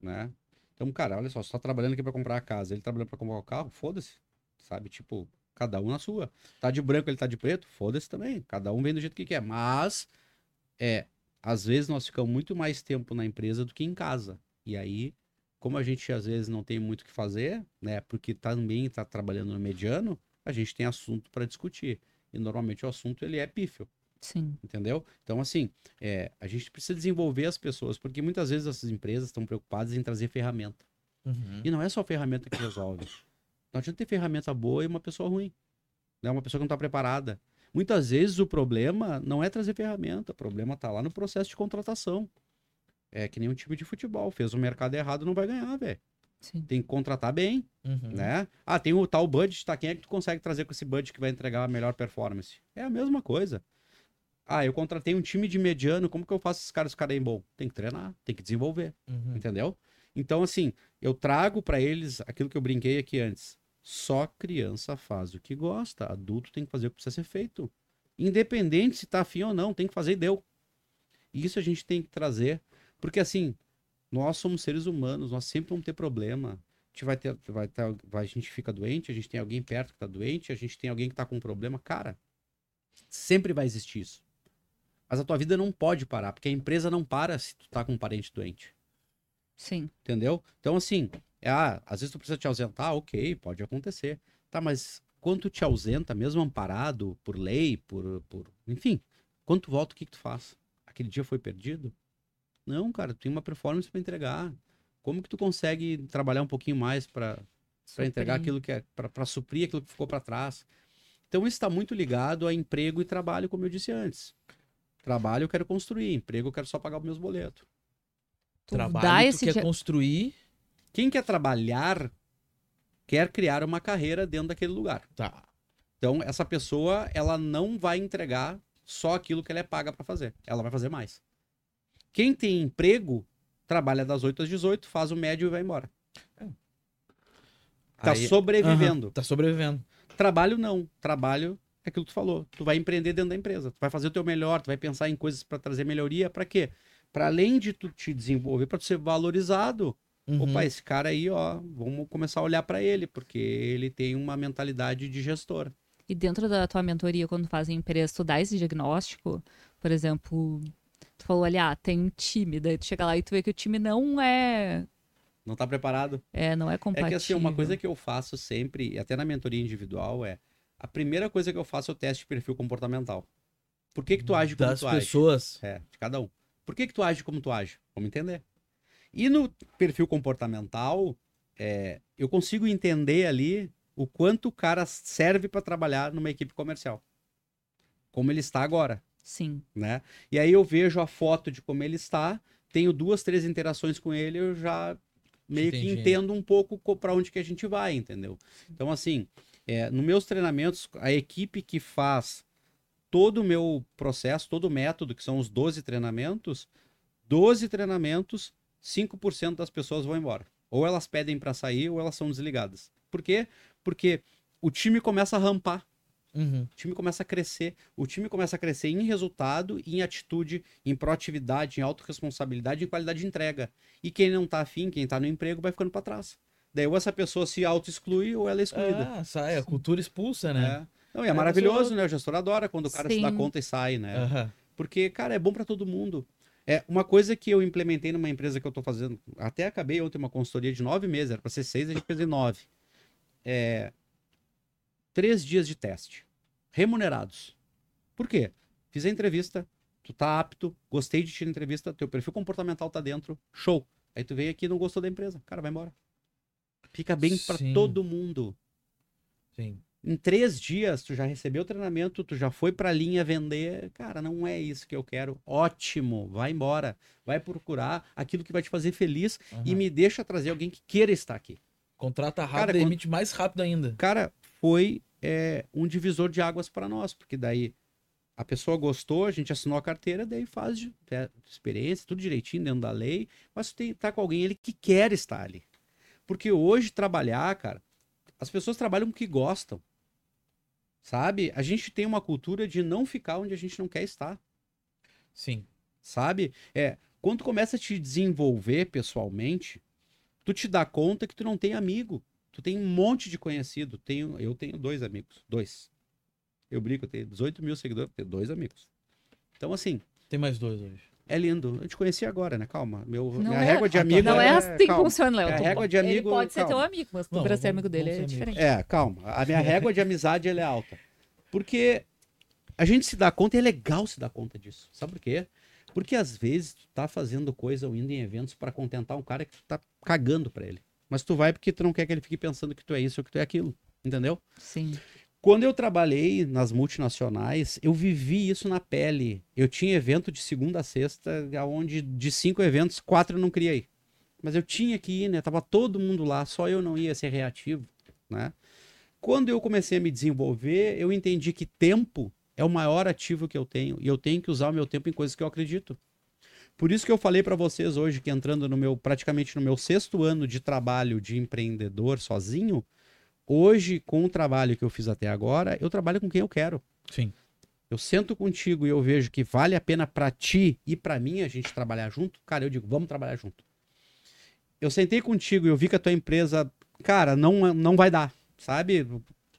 Né? Então, cara, olha só, você tá trabalhando aqui para comprar a casa, ele trabalhando para comprar o carro, foda-se. Sabe? Tipo, cada um na sua. Tá de branco, ele tá de preto, foda-se também. Cada um vem do jeito que quer. Mas, é, às vezes nós ficamos muito mais tempo na empresa do que em casa. E aí, como a gente às vezes não tem muito o que fazer, né? Porque também tá trabalhando no mediano, a gente tem assunto para discutir. E normalmente o assunto ele é pífio Sim. entendeu? Então, assim, é, a gente precisa desenvolver as pessoas, porque muitas vezes essas empresas estão preocupadas em trazer ferramenta. Uhum. E não é só ferramenta que resolve. Não adianta ter ferramenta boa e uma pessoa ruim. Né? Uma pessoa que não está preparada. Muitas vezes o problema não é trazer ferramenta, o problema está lá no processo de contratação. É que nem um time de futebol, fez o mercado errado, não vai ganhar, velho. Tem que contratar bem, Uhum. né? Ah, tem o tal budget, tá? Quem é que tu consegue trazer com esse budget que vai entregar a melhor performance? É a mesma coisa. Ah, eu contratei um time de mediano, como que eu faço esses caras ficarem bom? Tem que treinar, tem que desenvolver, Uhum. entendeu? Então, assim, eu trago pra eles aquilo que eu brinquei aqui antes. Só criança faz o que gosta, adulto tem que fazer o que precisa ser feito. Independente se tá afim ou não, tem que fazer e deu. Isso a gente tem que trazer, porque assim, nós somos seres humanos, nós sempre vamos ter problema. A gente vai ter, vai ter, vai, a gente fica doente, a gente tem alguém perto que tá doente, a gente tem alguém que tá com um problema, cara. Sempre vai existir isso. Mas a tua vida não pode parar, porque a empresa não para se tu tá com um parente doente. Sim. Entendeu? Então, assim, ah, às vezes tu precisa te ausentar, ok, pode acontecer. Tá, mas quando tu te ausenta, mesmo amparado por lei, por. por enfim, quando tu volta, o que, que tu faz? Aquele dia foi perdido? Não, cara, tu tem uma performance para entregar. Como que tu consegue trabalhar um pouquinho mais para entregar aquilo que é. para suprir aquilo que ficou para trás? Então, isso está muito ligado a emprego e trabalho, como eu disse antes. Trabalho eu quero construir, emprego eu quero só pagar os meus boletos. Tu Trabalho tu quer dia- construir. Quem quer trabalhar quer criar uma carreira dentro daquele lugar. Tá. Então, essa pessoa, ela não vai entregar só aquilo que ela é paga para fazer. Ela vai fazer mais. Quem tem emprego, trabalha das 8 às 18, faz o médio e vai embora. Tá Aí- sobrevivendo. Aham, tá sobrevivendo. Trabalho não. Trabalho é aquilo que tu falou. Tu vai empreender dentro da empresa. Tu vai fazer o teu melhor, tu vai pensar em coisas para trazer melhoria. Para quê? Para além de tu te desenvolver, para tu ser valorizado. Uhum. Opa, esse cara aí, ó, vamos começar a olhar para ele, porque ele tem uma mentalidade de gestor. E dentro da tua mentoria, quando fazem empresa, tu dá esse diagnóstico? Por exemplo, falou ali, ah, tem um time. Daí tu chega lá e tu vê que o time não é, Não tá preparado? é não é É compatível. que assim, uma coisa que eu faço sempre, e até na mentoria individual, é a primeira coisa que eu faço é o teste de perfil comportamental. Por que que tu age como Das tu age? pessoas. É, de cada um. Por que que tu age como tu age? Vamos entender. E no perfil comportamental, é, eu consigo entender ali o quanto o cara serve para trabalhar numa equipe comercial. Como ele está agora, Sim. né? E aí eu vejo a foto de como ele está, tenho duas, três interações com ele, eu já meio que Entendi. entendo um pouco para onde que a gente vai, entendeu? Então, assim, é, nos meus treinamentos, a equipe que faz todo o meu processo, todo o método, que são os 12 treinamentos, 12 treinamentos, 5% das pessoas vão embora. Ou elas pedem para sair, ou elas são desligadas. Por quê? Porque o time começa a rampar. Uhum. O time começa a crescer. O time começa a crescer em resultado, em atitude, em proatividade, em autorresponsabilidade, em qualidade de entrega. E quem não tá afim, quem tá no emprego, vai ficando para trás. Daí ou essa pessoa se auto-exclui ou ela é excluída. Ah, sai, a cultura expulsa, né? É. Não, e é É, maravilhoso, né? O gestor adora quando o cara se dá Sim. conta e sai, né? Aham. Porque, cara, é bom para todo mundo. É uma coisa que eu implementei numa empresa que eu tô fazendo. Até acabei ontem uma consultoria de nove meses, era para ser seis, a gente fez em nove. É, três dias de teste, remunerados. Por quê? Fiz a entrevista, tu tá apto, gostei de ti na entrevista, teu perfil comportamental tá dentro, show. Aí tu vem aqui e não gostou da empresa, cara, vai embora. Fica bem para todo mundo. Sim. Em três dias, tu já recebeu o treinamento, tu já foi pra linha vender. Cara, não é isso que eu quero. Ótimo, vai embora. Vai procurar aquilo que vai te fazer feliz e Aham. me deixa trazer alguém que queira estar aqui. Contrata rápido Cara, e emite mais rápido ainda. Cara, foi é, um divisor de águas para nós, porque daí a pessoa gostou, a gente assinou a carteira, daí faz de, é, experiência, tudo direitinho dentro da lei, mas tu tem, tá com alguém ele que quer estar ali. Porque hoje trabalhar, cara, as pessoas trabalham com o que gostam. Sabe? A gente tem uma cultura de não ficar onde a gente não quer estar Sim. sabe? É, quando começa a te desenvolver pessoalmente, tu te dá conta que tu não tem amigo. Tu tem um monte de conhecido. Tenho, eu tenho dois amigos. Dois. Eu brinco, eu tenho 18 mil seguidores, eu tenho dois amigos. Então, assim, Tem mais dois hoje. é lindo. Eu te conheci agora, né? Calma. Meu, Não minha é- régua de amigo. Não é assim que funciona, Léo. É a Tu- régua de Ele amigo, pode ser calma. teu amigo, mas tu Não, pra ser amigo dele é ser diferente. É, calma. A minha régua de amizade ela é alta. Porque a gente se dá conta, e é legal se dar conta disso. Sabe por quê? Porque às vezes tu tá fazendo coisa ou indo em eventos pra contentar um cara que tu tá cagando pra ele. Mas tu vai porque tu não quer que ele fique pensando que tu é isso ou que tu é aquilo. Entendeu? Sim. Quando eu trabalhei nas multinacionais, eu vivi isso na pele. Eu tinha evento de segunda a sexta, onde de cinco eventos, quatro eu não ir. Mas eu tinha que ir, né? Tava todo mundo lá, só eu não ia ser reativo, né? Quando eu comecei a me desenvolver, eu entendi que tempo é o maior ativo que eu tenho e eu tenho que usar o meu tempo em coisas que eu acredito. Por isso que eu falei para vocês hoje que entrando no meu praticamente no meu sexto ano de trabalho de empreendedor sozinho, hoje com o trabalho que eu fiz até agora, eu trabalho com quem eu quero. Sim. eu sento contigo e eu vejo que vale a pena pra ti e pra mim a gente trabalhar junto, cara, eu digo, vamos trabalhar junto. Eu sentei contigo e eu vi que a tua empresa, cara, não, não vai dar, sabe?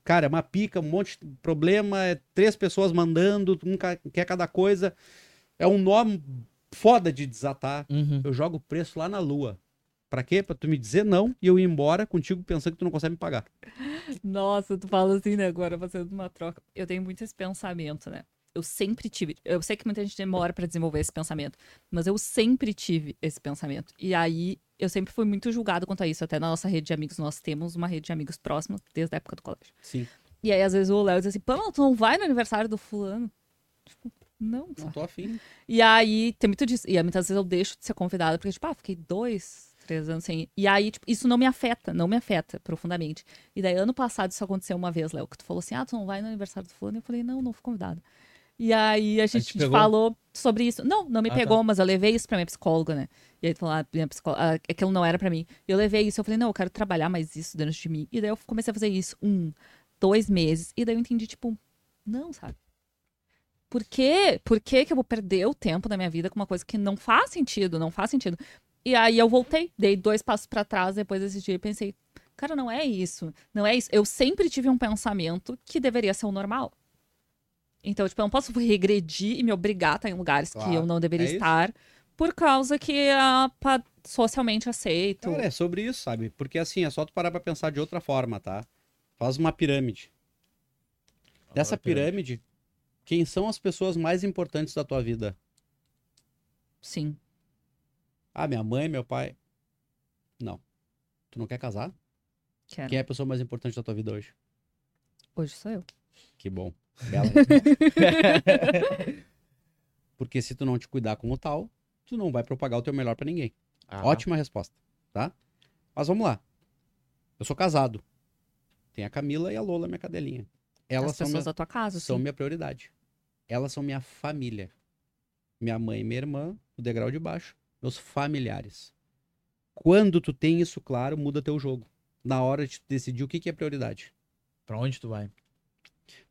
Cara, é uma pica, um monte de problema, é três pessoas mandando, um quer cada coisa. É um nó foda de desatar. Uhum. Eu jogo o preço lá na lua. Pra quê? Pra tu me dizer não e eu ir embora contigo pensando que tu não consegue me pagar. Nossa, tu fala assim, né? Agora fazendo uma troca. Eu tenho muito esse pensamento, né? Eu sempre tive. Eu sei que muita gente demora pra desenvolver esse pensamento, mas eu sempre tive esse pensamento. E aí eu sempre fui muito julgado quanto a isso. Até na nossa rede de amigos, nós temos uma rede de amigos próxima desde a época do colégio. Sim. E aí, às vezes, o Léo diz assim: Pamela, tu não vai no aniversário do fulano? Tipo, não, Não tô afim. E aí, tem muito disso. E aí, muitas vezes eu deixo de ser convidada, porque, tipo, ah, fiquei dois, três anos sem. E aí, tipo, isso não me afeta, não me afeta profundamente. E daí, ano passado, isso aconteceu uma vez, Léo, que tu falou assim, ah, tu não vai no aniversário do fulano? Eu falei, não, não fui convidada. E aí, a gente te pegou? falou sobre isso. Não, não me Ah, pegou, tá. mas eu levei isso pra minha psicóloga, né? E aí, tu falou, ah, minha psicóloga, ah, aquilo não era pra mim. Eu levei isso, eu falei, não, eu quero trabalhar mais isso dentro de mim. E daí, eu comecei a fazer isso um, dois meses. E daí, eu entendi, tipo, não, sabe? Por quê? Por que, que eu vou perder o tempo da minha vida com uma coisa que não faz sentido, não faz sentido? E aí eu voltei, dei dois passos pra trás depois desse dia e pensei, cara, não é isso, não é isso. Eu sempre tive um pensamento que deveria ser o normal. Então, tipo, eu não posso regredir e me obrigar a estar em lugares que Claro, eu não deveria é isso. estar por causa que é pa- socialmente aceito. Cara, é sobre isso, sabe? Porque assim, é só tu parar pra pensar de outra forma, tá? Faz uma pirâmide. Dessa pirâmide, quem são as pessoas mais importantes da tua vida? Sim. Ah, minha mãe, meu pai. Não. Tu não quer casar? Quero. Quem é a pessoa mais importante da tua vida hoje? Hoje sou eu. Que bom. Bela. Porque se tu não te cuidar como tal, tu não vai propagar o teu melhor pra ninguém. Ah, Ótima resposta, tá? Mas vamos lá. Eu sou casado. Tem a Camila e a Lola, minha cadelinha. Elas As são, pessoas minha, da tua casa, são sim. minha prioridade. Elas são minha família. Minha mãe e minha irmã, o degrau de baixo, meus familiares. Quando tu tem isso claro, muda teu jogo. Na hora de decidir o que, que é prioridade. Pra onde tu vai?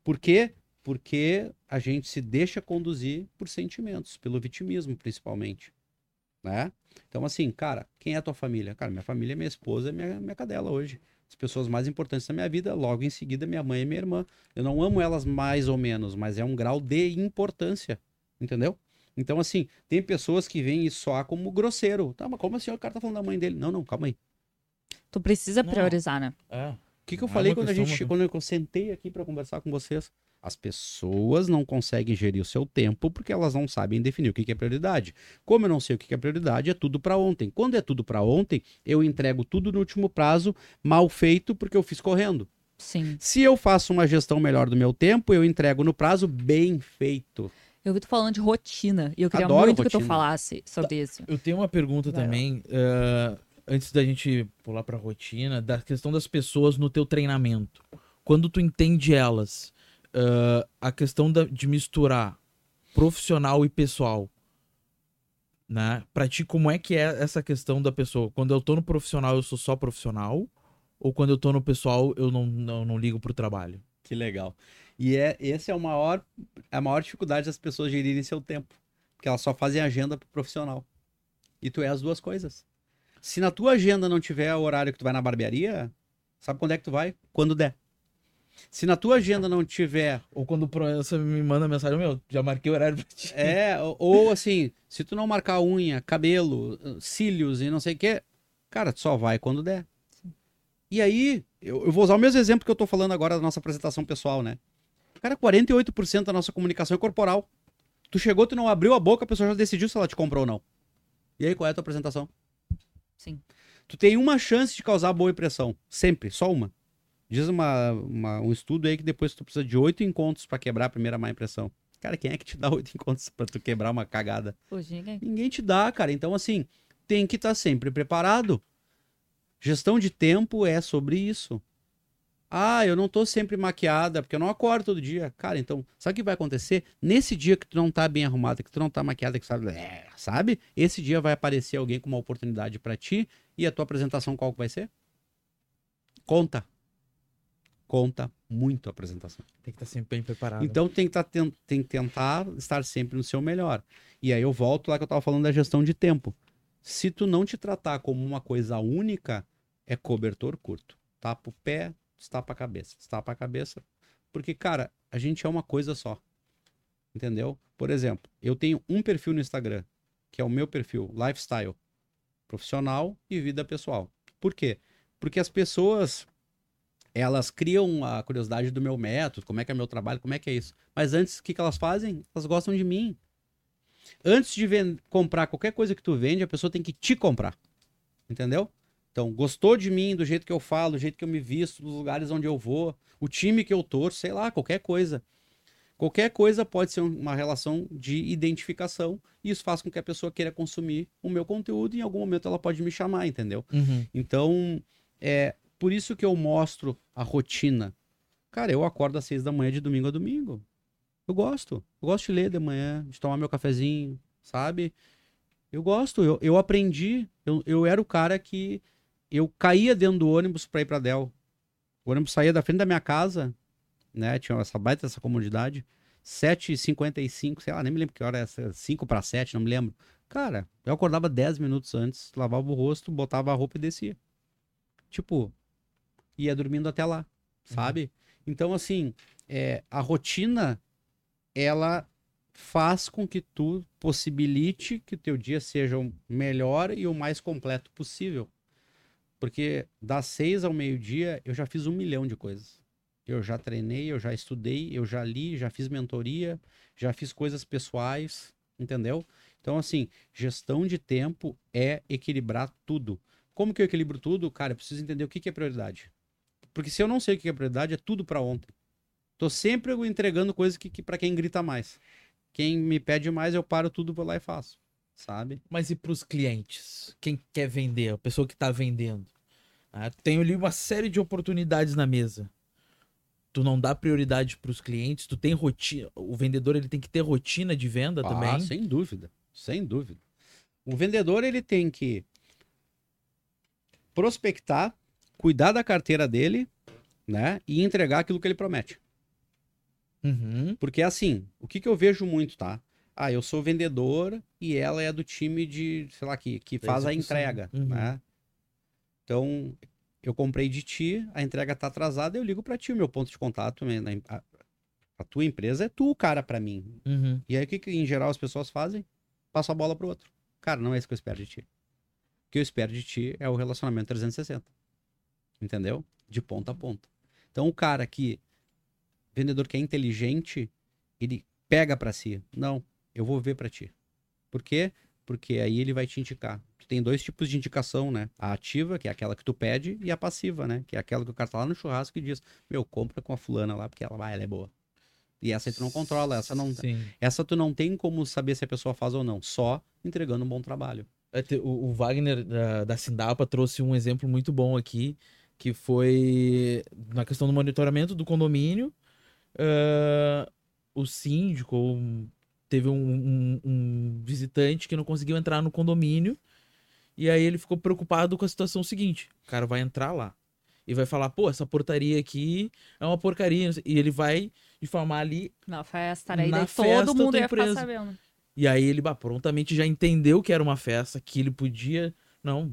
Por quê? Porque a gente se deixa conduzir por sentimentos, pelo vitimismo, principalmente. Né? Então, assim, cara, quem é a tua família? Cara, minha família é minha esposa minha, minha cadela hoje. As pessoas mais importantes da minha vida, logo em seguida, minha mãe e minha irmã. Eu não amo elas mais ou menos, mas é um grau de importância. Entendeu? Então, assim, tem pessoas que veem isso só como grosseiro. Tá, mas como assim o cara tá falando da mãe dele? Não, não, calma aí. Tu precisa Não. priorizar, né? É. O que, que eu Não é falei uma quando a gente, muito- quando eu sentei aqui para conversar com vocês? As pessoas não conseguem gerir o seu tempo porque elas não sabem definir o que, é prioridade. Como eu não sei o que, é prioridade, é tudo para ontem. Quando é tudo para ontem, eu entrego tudo no último prazo, mal feito porque eu fiz correndo. Sim. Se eu faço uma gestão melhor do meu tempo, eu entrego no prazo bem feito. Eu vi tu falando de rotina e eu queria Adoro muito que tu rotina. falasse sobre isso. Eu tenho uma pergunta Vai também, eh, antes da gente pular pra rotina, da questão das pessoas no teu treinamento. Quando tu entende elas, eh, a questão da- de misturar profissional e pessoal, né? Pra ti, como é que é essa questão da pessoa? Quando eu tô no profissional, eu sou só profissional? Ou quando eu tô no pessoal, eu não, não, não ligo pro trabalho? Que legal. E é, esse é o maior, a maior dificuldade das pessoas gerirem seu tempo. Porque elas só fazem agenda pro profissional. E tu é as duas coisas. Se na tua agenda não tiver o horário que tu vai na barbearia, sabe quando é que tu vai? Quando der. Se na tua agenda não tiver, Ou quando o Proença me manda mensagem, meu, já marquei o horário pra ti. é, ou, ou assim, se tu não marcar unha, cabelo, cílios e não sei o quê, cara, tu só vai quando der. E aí, eu, eu vou usar o mesmo exemplo que eu tô falando agora da nossa apresentação pessoal, né? Cara, 48% da nossa comunicação é corporal. Tu chegou, tu não abriu a boca, a pessoa já decidiu se ela te comprou ou não. E aí, qual é a tua apresentação? Sim. Tu tem uma chance de causar boa impressão. Sempre, só uma. Diz uma, uma- um estudo aí que depois tu precisa de oito encontros pra quebrar a primeira má impressão. Cara, quem é que te dá oito encontros pra tu quebrar uma cagada? Hoje ninguém. Ninguém te dá, cara. Então, assim, tem que estar sempre preparado. Gestão de tempo é sobre isso. Ah, eu não tô sempre maquiada, porque eu não acordo todo dia. Cara, então, sabe o que vai acontecer? Nesse dia que tu não tá bem arrumada, que tu não tá maquiada, que sabe, é, sabe? Esse dia vai aparecer alguém com uma oportunidade pra ti e a tua apresentação qual que vai ser? Conta. Conta muito apresentação. Tem que estar sempre bem preparado. Então tem que, tá, ten- tem que tentar estar sempre no seu melhor. E aí eu volto lá que eu tava falando da gestão de tempo. Se tu não te tratar como uma coisa única, é cobertor curto. Tapa o pé, estapa a cabeça. Estapa a cabeça. Porque, cara, a gente é uma coisa só. Entendeu? Por exemplo, eu tenho um perfil no Instagram, que é o meu perfil, lifestyle, profissional e vida pessoal. Por quê? Porque as pessoas elas criam a curiosidade do meu método, como é que é meu trabalho, como é que é isso. Mas antes, o que, que elas fazem? Elas gostam de mim. Antes de comprar qualquer coisa que tu vende, a pessoa tem que te comprar. Entendeu? Então, gostou de mim, do jeito que eu falo, do jeito que eu me visto, dos lugares onde eu vou, o time que eu torço, sei lá, qualquer coisa. Qualquer coisa pode ser uma relação de identificação e isso faz com que a pessoa queira consumir o meu conteúdo e em algum momento ela pode me chamar, entendeu? Uhum. Então, é por isso que eu mostro a rotina. Cara, eu acordo às seis da manhã de domingo a domingo. Eu gosto. Eu gosto de ler de manhã, de tomar meu cafezinho, sabe? Eu gosto. Eu, eu aprendi. Eu, eu era o cara que eu caía dentro do ônibus pra ir pra Del. O ônibus saía da frente da minha casa, né? Tinha essa baita, essa comodidade. 7h55, sei lá, nem me lembro que hora essa. 5 para 7, não me lembro. Cara, eu acordava 10 minutos antes, lavava o rosto, botava a roupa e descia. Tipo, ia dormindo até lá, sabe? Então, assim, é, a rotina, ela faz com que tu possibilite que o teu dia seja o melhor e o mais completo possível. Porque das seis ao meio-dia, eu já fiz um milhão de coisas. Eu já treinei, eu já estudei, eu já li, já fiz mentoria, já fiz coisas pessoais, entendeu? Então, assim, gestão de tempo é equilibrar tudo. Como que eu equilibro tudo? Cara, eu preciso entender o que que é prioridade. Porque se eu não sei o que é prioridade, é tudo pra ontem. Tô sempre entregando coisas que, que para quem grita mais. Quem me pede mais, eu paro tudo, vou lá e faço. Sabe? Mas e pros clientes? Quem quer vender? A pessoa que tá vendendo. Ah, tem ali uma série de oportunidades na mesa. Tu não dá prioridade pros clientes, tu tem rotina. O vendedor ele tem que ter rotina de venda Ah, também. sem dúvida. Sem dúvida. O vendedor, ele tem que prospectar, cuidar da carteira dele, né? E entregar aquilo que ele promete. Uhum. Porque assim, o que, que eu vejo muito, tá? Ah, eu sou vendedor e ela é do time de, sei lá, que, que faz a entrega, Uhum. né? Então, eu comprei de ti, a entrega tá atrasada, eu ligo pra ti, o meu ponto de contato, né, na a, tua empresa é tu, cara, pra mim. Uhum. E aí, o que, que em geral as pessoas fazem? Passa a bola pro outro. Cara, não é isso que eu espero de ti. O que eu espero de ti é o relacionamento 360. Entendeu? De ponta a ponta. Então, o cara que. Vendedor que é inteligente, ele pega pra si. Não, eu vou ver pra ti. Por quê? Porque aí ele vai te indicar. Tu tem dois tipos de indicação, né? A ativa, que é aquela que tu pede, e a passiva, né? Que é aquela que o cara tá lá no churrasco e diz: Meu, compra com a fulana lá, porque ela vai, ela é boa. E essa aí tu não controla, essa não. Sim. Essa tu não tem como saber se a pessoa faz ou não, só entregando um bom trabalho. É, O, o Wagner da, da Sindapa trouxe um exemplo muito bom aqui, que foi na questão do monitoramento do condomínio. ah, o síndico teve um, um- um visitante que não conseguiu entrar no condomínio. E aí ele ficou preocupado com a situação seguinte: o cara vai entrar lá e vai falar, pô, essa portaria aqui é uma porcaria. E ele vai difamar ali Na festa, né? E Na festa todo mundo ia ficar sabendo. E aí ele bah, prontamente já entendeu que era uma festa, que ele podia, não,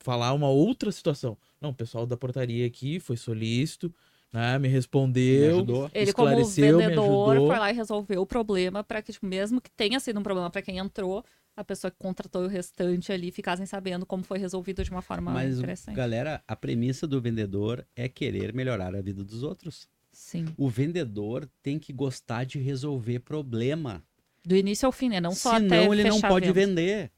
falar uma outra situação. Não, o pessoal da portaria aqui foi solícito, né, me Me respondeu. ajudou. Ele, como esclareceu, me vendedor, ajudou. foi lá e resolveu o problema para que, tipo, mesmo que tenha sido um problema para quem entrou, a pessoa que contratou o restante ali ficassem sabendo como foi resolvido de uma forma Mas, interessante. galera, a premissa do vendedor é querer melhorar a vida dos outros. Sim. O vendedor tem que gostar de resolver problema. Do início ao fim, né? Não só até Senão ele não pode venda. vender.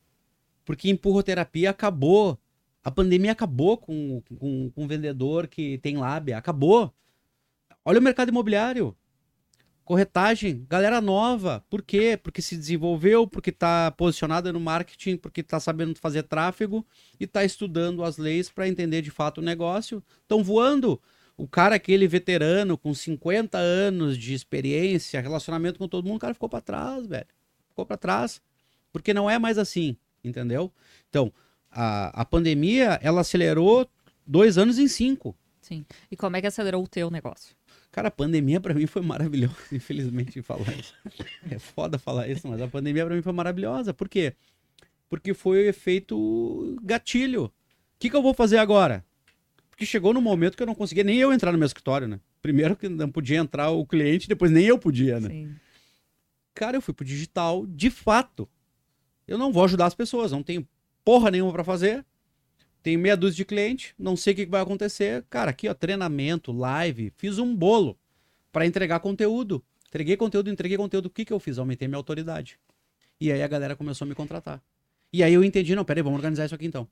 Porque empurroterapia acabou. A pandemia acabou com, com, com o vendedor que tem lábia. Acabou. Olha o mercado imobiliário. Corretagem, galera nova. Por quê? Porque se desenvolveu, porque está posicionada no marketing, porque está sabendo fazer tráfego e está estudando as leis para entender de fato o negócio. Estão voando. O cara, aquele veterano com 50 anos de experiência, relacionamento com todo mundo, o cara ficou para trás, velho. Ficou para trás. Porque não é mais assim, entendeu? Então, a, a pandemia, ela acelerou dois anos em cinco. Sim. E como é que acelerou o teu negócio? Cara, a pandemia pra mim foi maravilhosa, infelizmente falar isso. É foda falar isso, mas a pandemia pra mim foi maravilhosa. Por quê? Porque foi o efeito gatilho. O que, que eu vou fazer agora? Porque chegou no momento que eu não conseguia nem eu entrar no meu escritório, né? Primeiro que não podia entrar o cliente, depois nem eu podia, né? Sim. Cara, eu fui pro digital de fato. Eu não vou ajudar as pessoas, não tenho porra nenhuma pra fazer. Tenho meia dúzia de cliente, não sei o que vai acontecer. Cara, aqui ó, treinamento, live, fiz um bolo pra entregar conteúdo. Entreguei conteúdo, entreguei conteúdo. O que que eu fiz? Aumentei minha autoridade. E aí a galera começou a me contratar. E aí eu entendi, não, peraí, vamos organizar isso aqui então.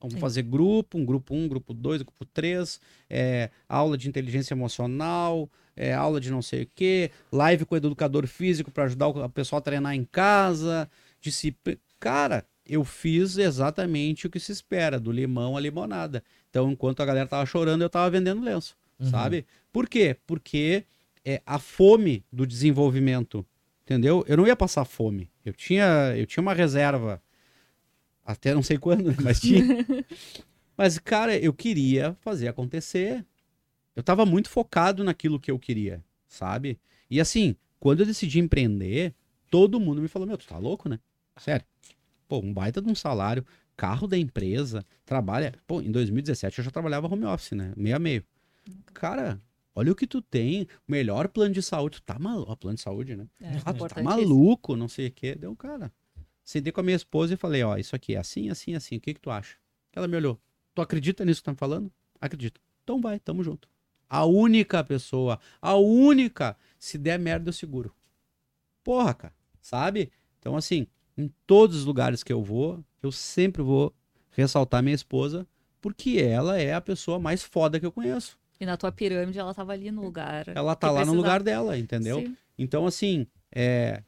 Vamos Sim. fazer grupo, um grupo 1, um, grupo 2, grupo 3, é, aula de inteligência emocional, é, aula de não sei o quê, live com educador físico para ajudar o pessoal a treinar em casa, disciplina. Cara, eu fiz exatamente o que se espera, do limão à limonada. Então, enquanto a galera tava chorando, eu tava vendendo lenço, Uhum. sabe? Por quê? Porque é a fome do desenvolvimento, entendeu? Eu não ia passar fome. Eu tinha, eu tinha uma reserva até não sei quando, mas tinha. mas, cara, eu queria fazer acontecer. Eu tava muito focado naquilo que eu queria, sabe? E assim, quando eu decidi empreender, todo mundo me falou: Meu, tu tá louco, né? Sério. Pô, um baita de um salário, carro da empresa, trabalha. Pô, em 2017 eu já trabalhava home office, né? Meio a meio. Cara, olha o que tu tem, melhor plano de saúde. Tu tá maluco, plano de saúde, né? É, Ah, tu tá maluco, não sei o quê. Deu, cara. Sentei com a minha esposa e falei, ó, isso aqui é assim, assim, assim. O que que tu acha? Ela me olhou. Tu acredita nisso que tá me falando? Acredito. Então vai, tamo junto. A única pessoa, a única, se der merda eu seguro. Porra, cara, sabe? Então assim, em todos os lugares que eu vou, eu sempre vou ressaltar minha esposa, porque ela é a pessoa mais foda que eu conheço. E na tua pirâmide ela tava ali no lugar. Ela tá lá no precisava. lugar dela, entendeu? Sim. Então, assim, é,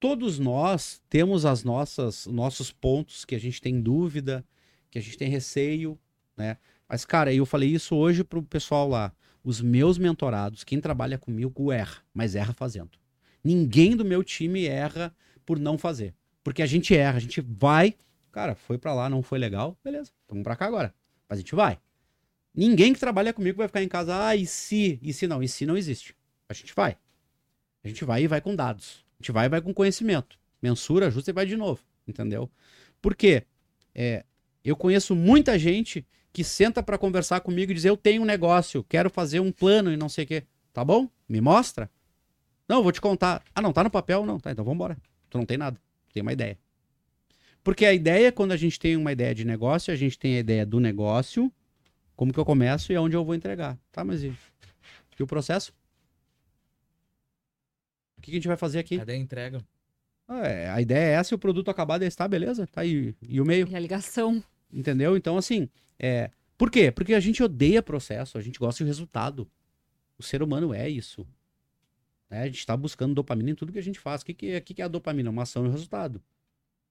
todos nós temos as nossas nossos pontos que a gente tem dúvida, que a gente tem receio, né? Mas, cara, eu falei isso hoje pro pessoal lá. Os meus mentorados, quem trabalha comigo erra, mas erra fazendo. Ninguém do meu time erra por não fazer. Porque a gente erra, a gente vai. Cara, foi pra lá, não foi legal, beleza, vamos pra cá agora. Mas a gente vai. Ninguém que trabalha comigo vai ficar em casa, ah, e se? E se não? E se não existe. A gente vai. A gente vai e vai com dados. A gente vai e vai com conhecimento. Mensura, ajusta e vai de novo. Entendeu? Por quê? É, eu conheço muita gente que senta pra conversar comigo e diz: Eu tenho um negócio, quero fazer um plano e não sei o quê. Tá bom? Me mostra? Não, vou te contar. Ah, não, tá no papel? Não, tá, então vamos embora. Tu não tem nada. Tu tem uma ideia. Porque a ideia, quando a gente tem uma ideia de negócio, a gente tem a ideia do negócio, como que eu começo e aonde eu vou entregar. Tá, mas e, e o processo? O que que a gente vai fazer aqui? Cadê a entrega? Ah, é, a ideia é essa e o produto acabado é esse, tá, beleza? Tá aí. E o meio, E a ligação. entendeu? Então, assim, é... por quê? Porque a gente odeia processo, a gente gosta de resultado. O ser humano é isso. Né? A gente tá buscando dopamina em tudo que a gente faz. O que, que, é- que, que é a dopamina? Uma ação e um resultado.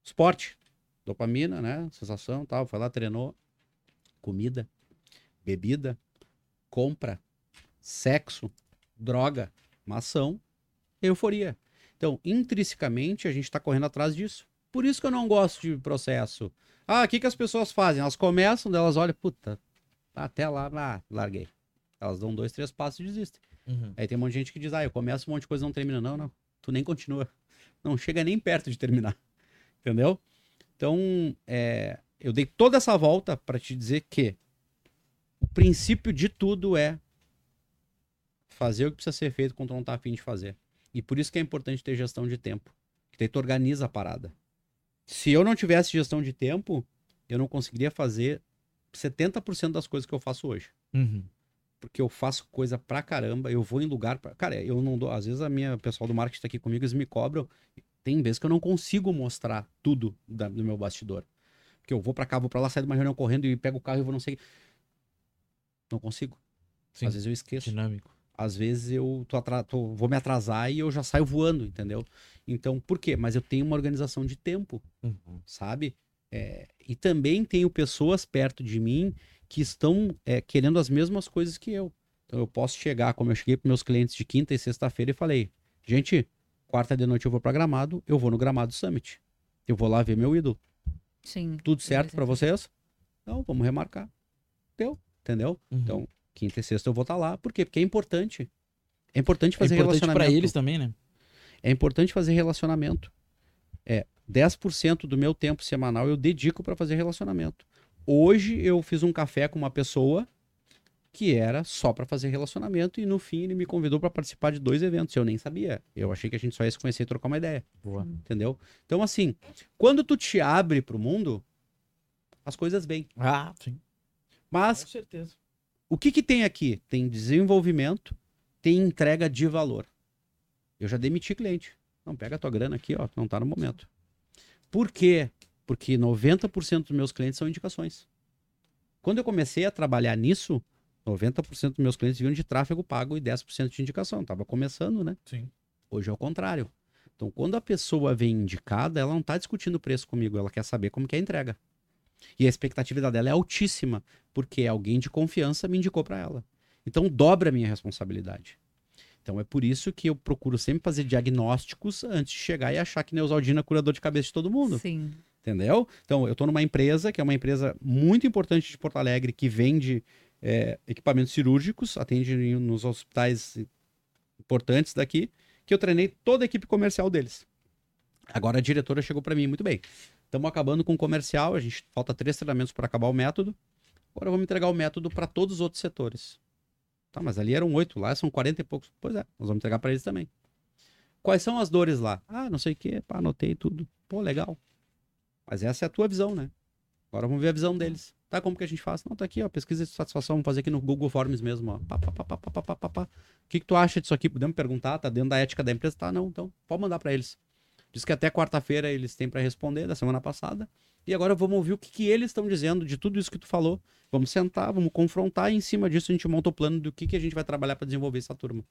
Esporte. Dopamina, né? Sensação tal. Foi lá, treinou. Comida. Bebida. Compra. Sexo. Droga. Uma ação. Euforia. Então, intrinsecamente, a gente está correndo atrás disso. Por isso que eu não gosto de processo. Ah, o que, que as pessoas fazem? Elas começam, elas olham, puta, até lá, ah, larguei. Elas dão dois, três passos e desistem. Uhum. Aí tem um monte de gente que diz, ah, eu começo um monte de coisa e não termina. Não, não. Tu nem continua. Não chega nem perto de terminar. Entendeu? Então, é, eu dei toda essa volta para te dizer que o princípio de tudo é fazer o que precisa ser feito quando não tá afim de fazer. E por isso que é importante ter gestão de tempo. Que daí tu organiza a parada. Se eu não tivesse gestão de tempo, eu não conseguiria fazer 70% das coisas que eu faço hoje Uhum. Porque eu faço coisa pra caramba, eu vou em lugar pra... Cara, eu não dou. Às vezes a minha o pessoal do marketing tá aqui comigo, eles me cobram. Tem vezes que eu não consigo mostrar tudo da- do meu bastidor. Porque eu vou pra cá, vou pra lá, saio de uma reunião correndo e pego o carro e vou não sei. Não consigo. Sim. Às vezes eu esqueço. Dinâmico. Às vezes eu tô tô- vou me atrasar e eu já saio voando, entendeu? Então, por quê? Mas eu tenho uma organização de tempo Uhum. sabe? É, e também tenho pessoas perto de mim que estão é, querendo as mesmas coisas que eu. Então eu posso chegar, como eu cheguei para meus clientes de quinta e sexta-feira e falei: gente, quarta de noite eu vou para Gramado, eu vou no Gramado Summit. Eu vou lá ver meu ídolo. Sim. Tudo certo para vocês? Não, vamos remarcar. Deu, entendeu? Uhum. Então, Quinta e sexta eu vou estar lá. Por quê? Porque é importante. É importante É fazer importante relacionamento. pra eles também, né? É importante fazer relacionamento. É, 10% do meu tempo semanal eu dedico para fazer relacionamento. Hoje eu fiz um café com uma pessoa que era só para fazer relacionamento e no fim ele me convidou para participar de dois eventos. Eu nem sabia. Eu achei que a gente só ia se conhecer e trocar uma ideia, Boa. entendeu? Então assim, quando tu te abre pro mundo, as coisas vêm. Ah, sim. Mas Com certeza. o que, que tem aqui? Tem desenvolvimento, tem entrega de valor. Eu já demiti cliente. Não, pega a tua grana aqui, ó, não tá no momento. Por quê? Porque 90% dos meus clientes são indicações. Quando eu comecei a trabalhar nisso, 90% dos meus clientes vinham de tráfego pago e 10% de indicação. Tava começando, né? Sim. Hoje é o contrário. Então, quando a pessoa vem indicada, ela não está discutindo o preço comigo, ela quer saber como que é a entrega. E a expectativa dela é altíssima, porque alguém de confiança me indicou para ela. Então, dobra a minha responsabilidade. Então, é por isso que eu procuro sempre fazer diagnósticos antes de chegar e achar que Neusaldina é curador de cabeça de todo mundo. Sim. Entendeu? Então, eu estou numa empresa que é uma empresa muito importante de Porto Alegre, que vende é, equipamentos cirúrgicos, atende nos hospitais importantes daqui, que eu treinei toda a equipe comercial deles. Agora a diretora chegou para mim, muito bem. Estamos acabando com o comercial, a gente falta três treinamentos para acabar o método. Agora vamos entregar o método para todos os outros setores. Tá, mas ali eram oito, lá são quarenta e poucos. Pois é, nós vamos entregar para eles também. Quais são as dores lá? Ah, não sei o que, anotei tudo. Pô, legal. Mas essa é a tua visão, né? Agora vamos ver a visão deles. Tá, como que a gente faz? Não, tá aqui, ó, pesquisa de satisfação, vamos fazer aqui no Google Forms mesmo, ó. Pá, pá, pá, pá, pá, pá, pá, O que, que tu acha disso aqui? Podemos perguntar, tá dentro da ética da empresa? Tá, não, então pode mandar para eles. Diz que até quarta-feira eles têm para responder, da semana passada. E agora vamos ouvir o que, que eles estão dizendo de tudo isso que tu falou. Vamos sentar, vamos confrontar e em cima disso a gente monta o plano do que, que a gente vai trabalhar para desenvolver essa turma.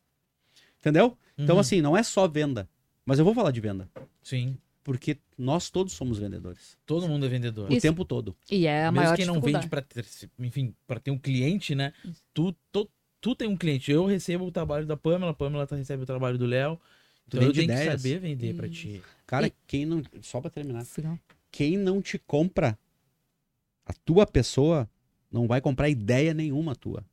Entendeu? Então, uhum. Então, assim, não é só venda. Mas eu vou falar de venda. Sim. Porque nós todos somos vendedores. Todo mundo é vendedor. O Isso. tempo todo. E é a Mesmo maior quem não vende pra ter, enfim, para ter um cliente, né? Tu, tu, tu tem um cliente. Eu recebo o trabalho da Pamela, a Pamela tá- recebe o trabalho do Léo. Então eu tenho que ideias. saber vender pra Isso. ti. Cara, E- quem não. Só pra terminar. Sim. Quem não te compra, a tua pessoa, não vai comprar ideia nenhuma tua.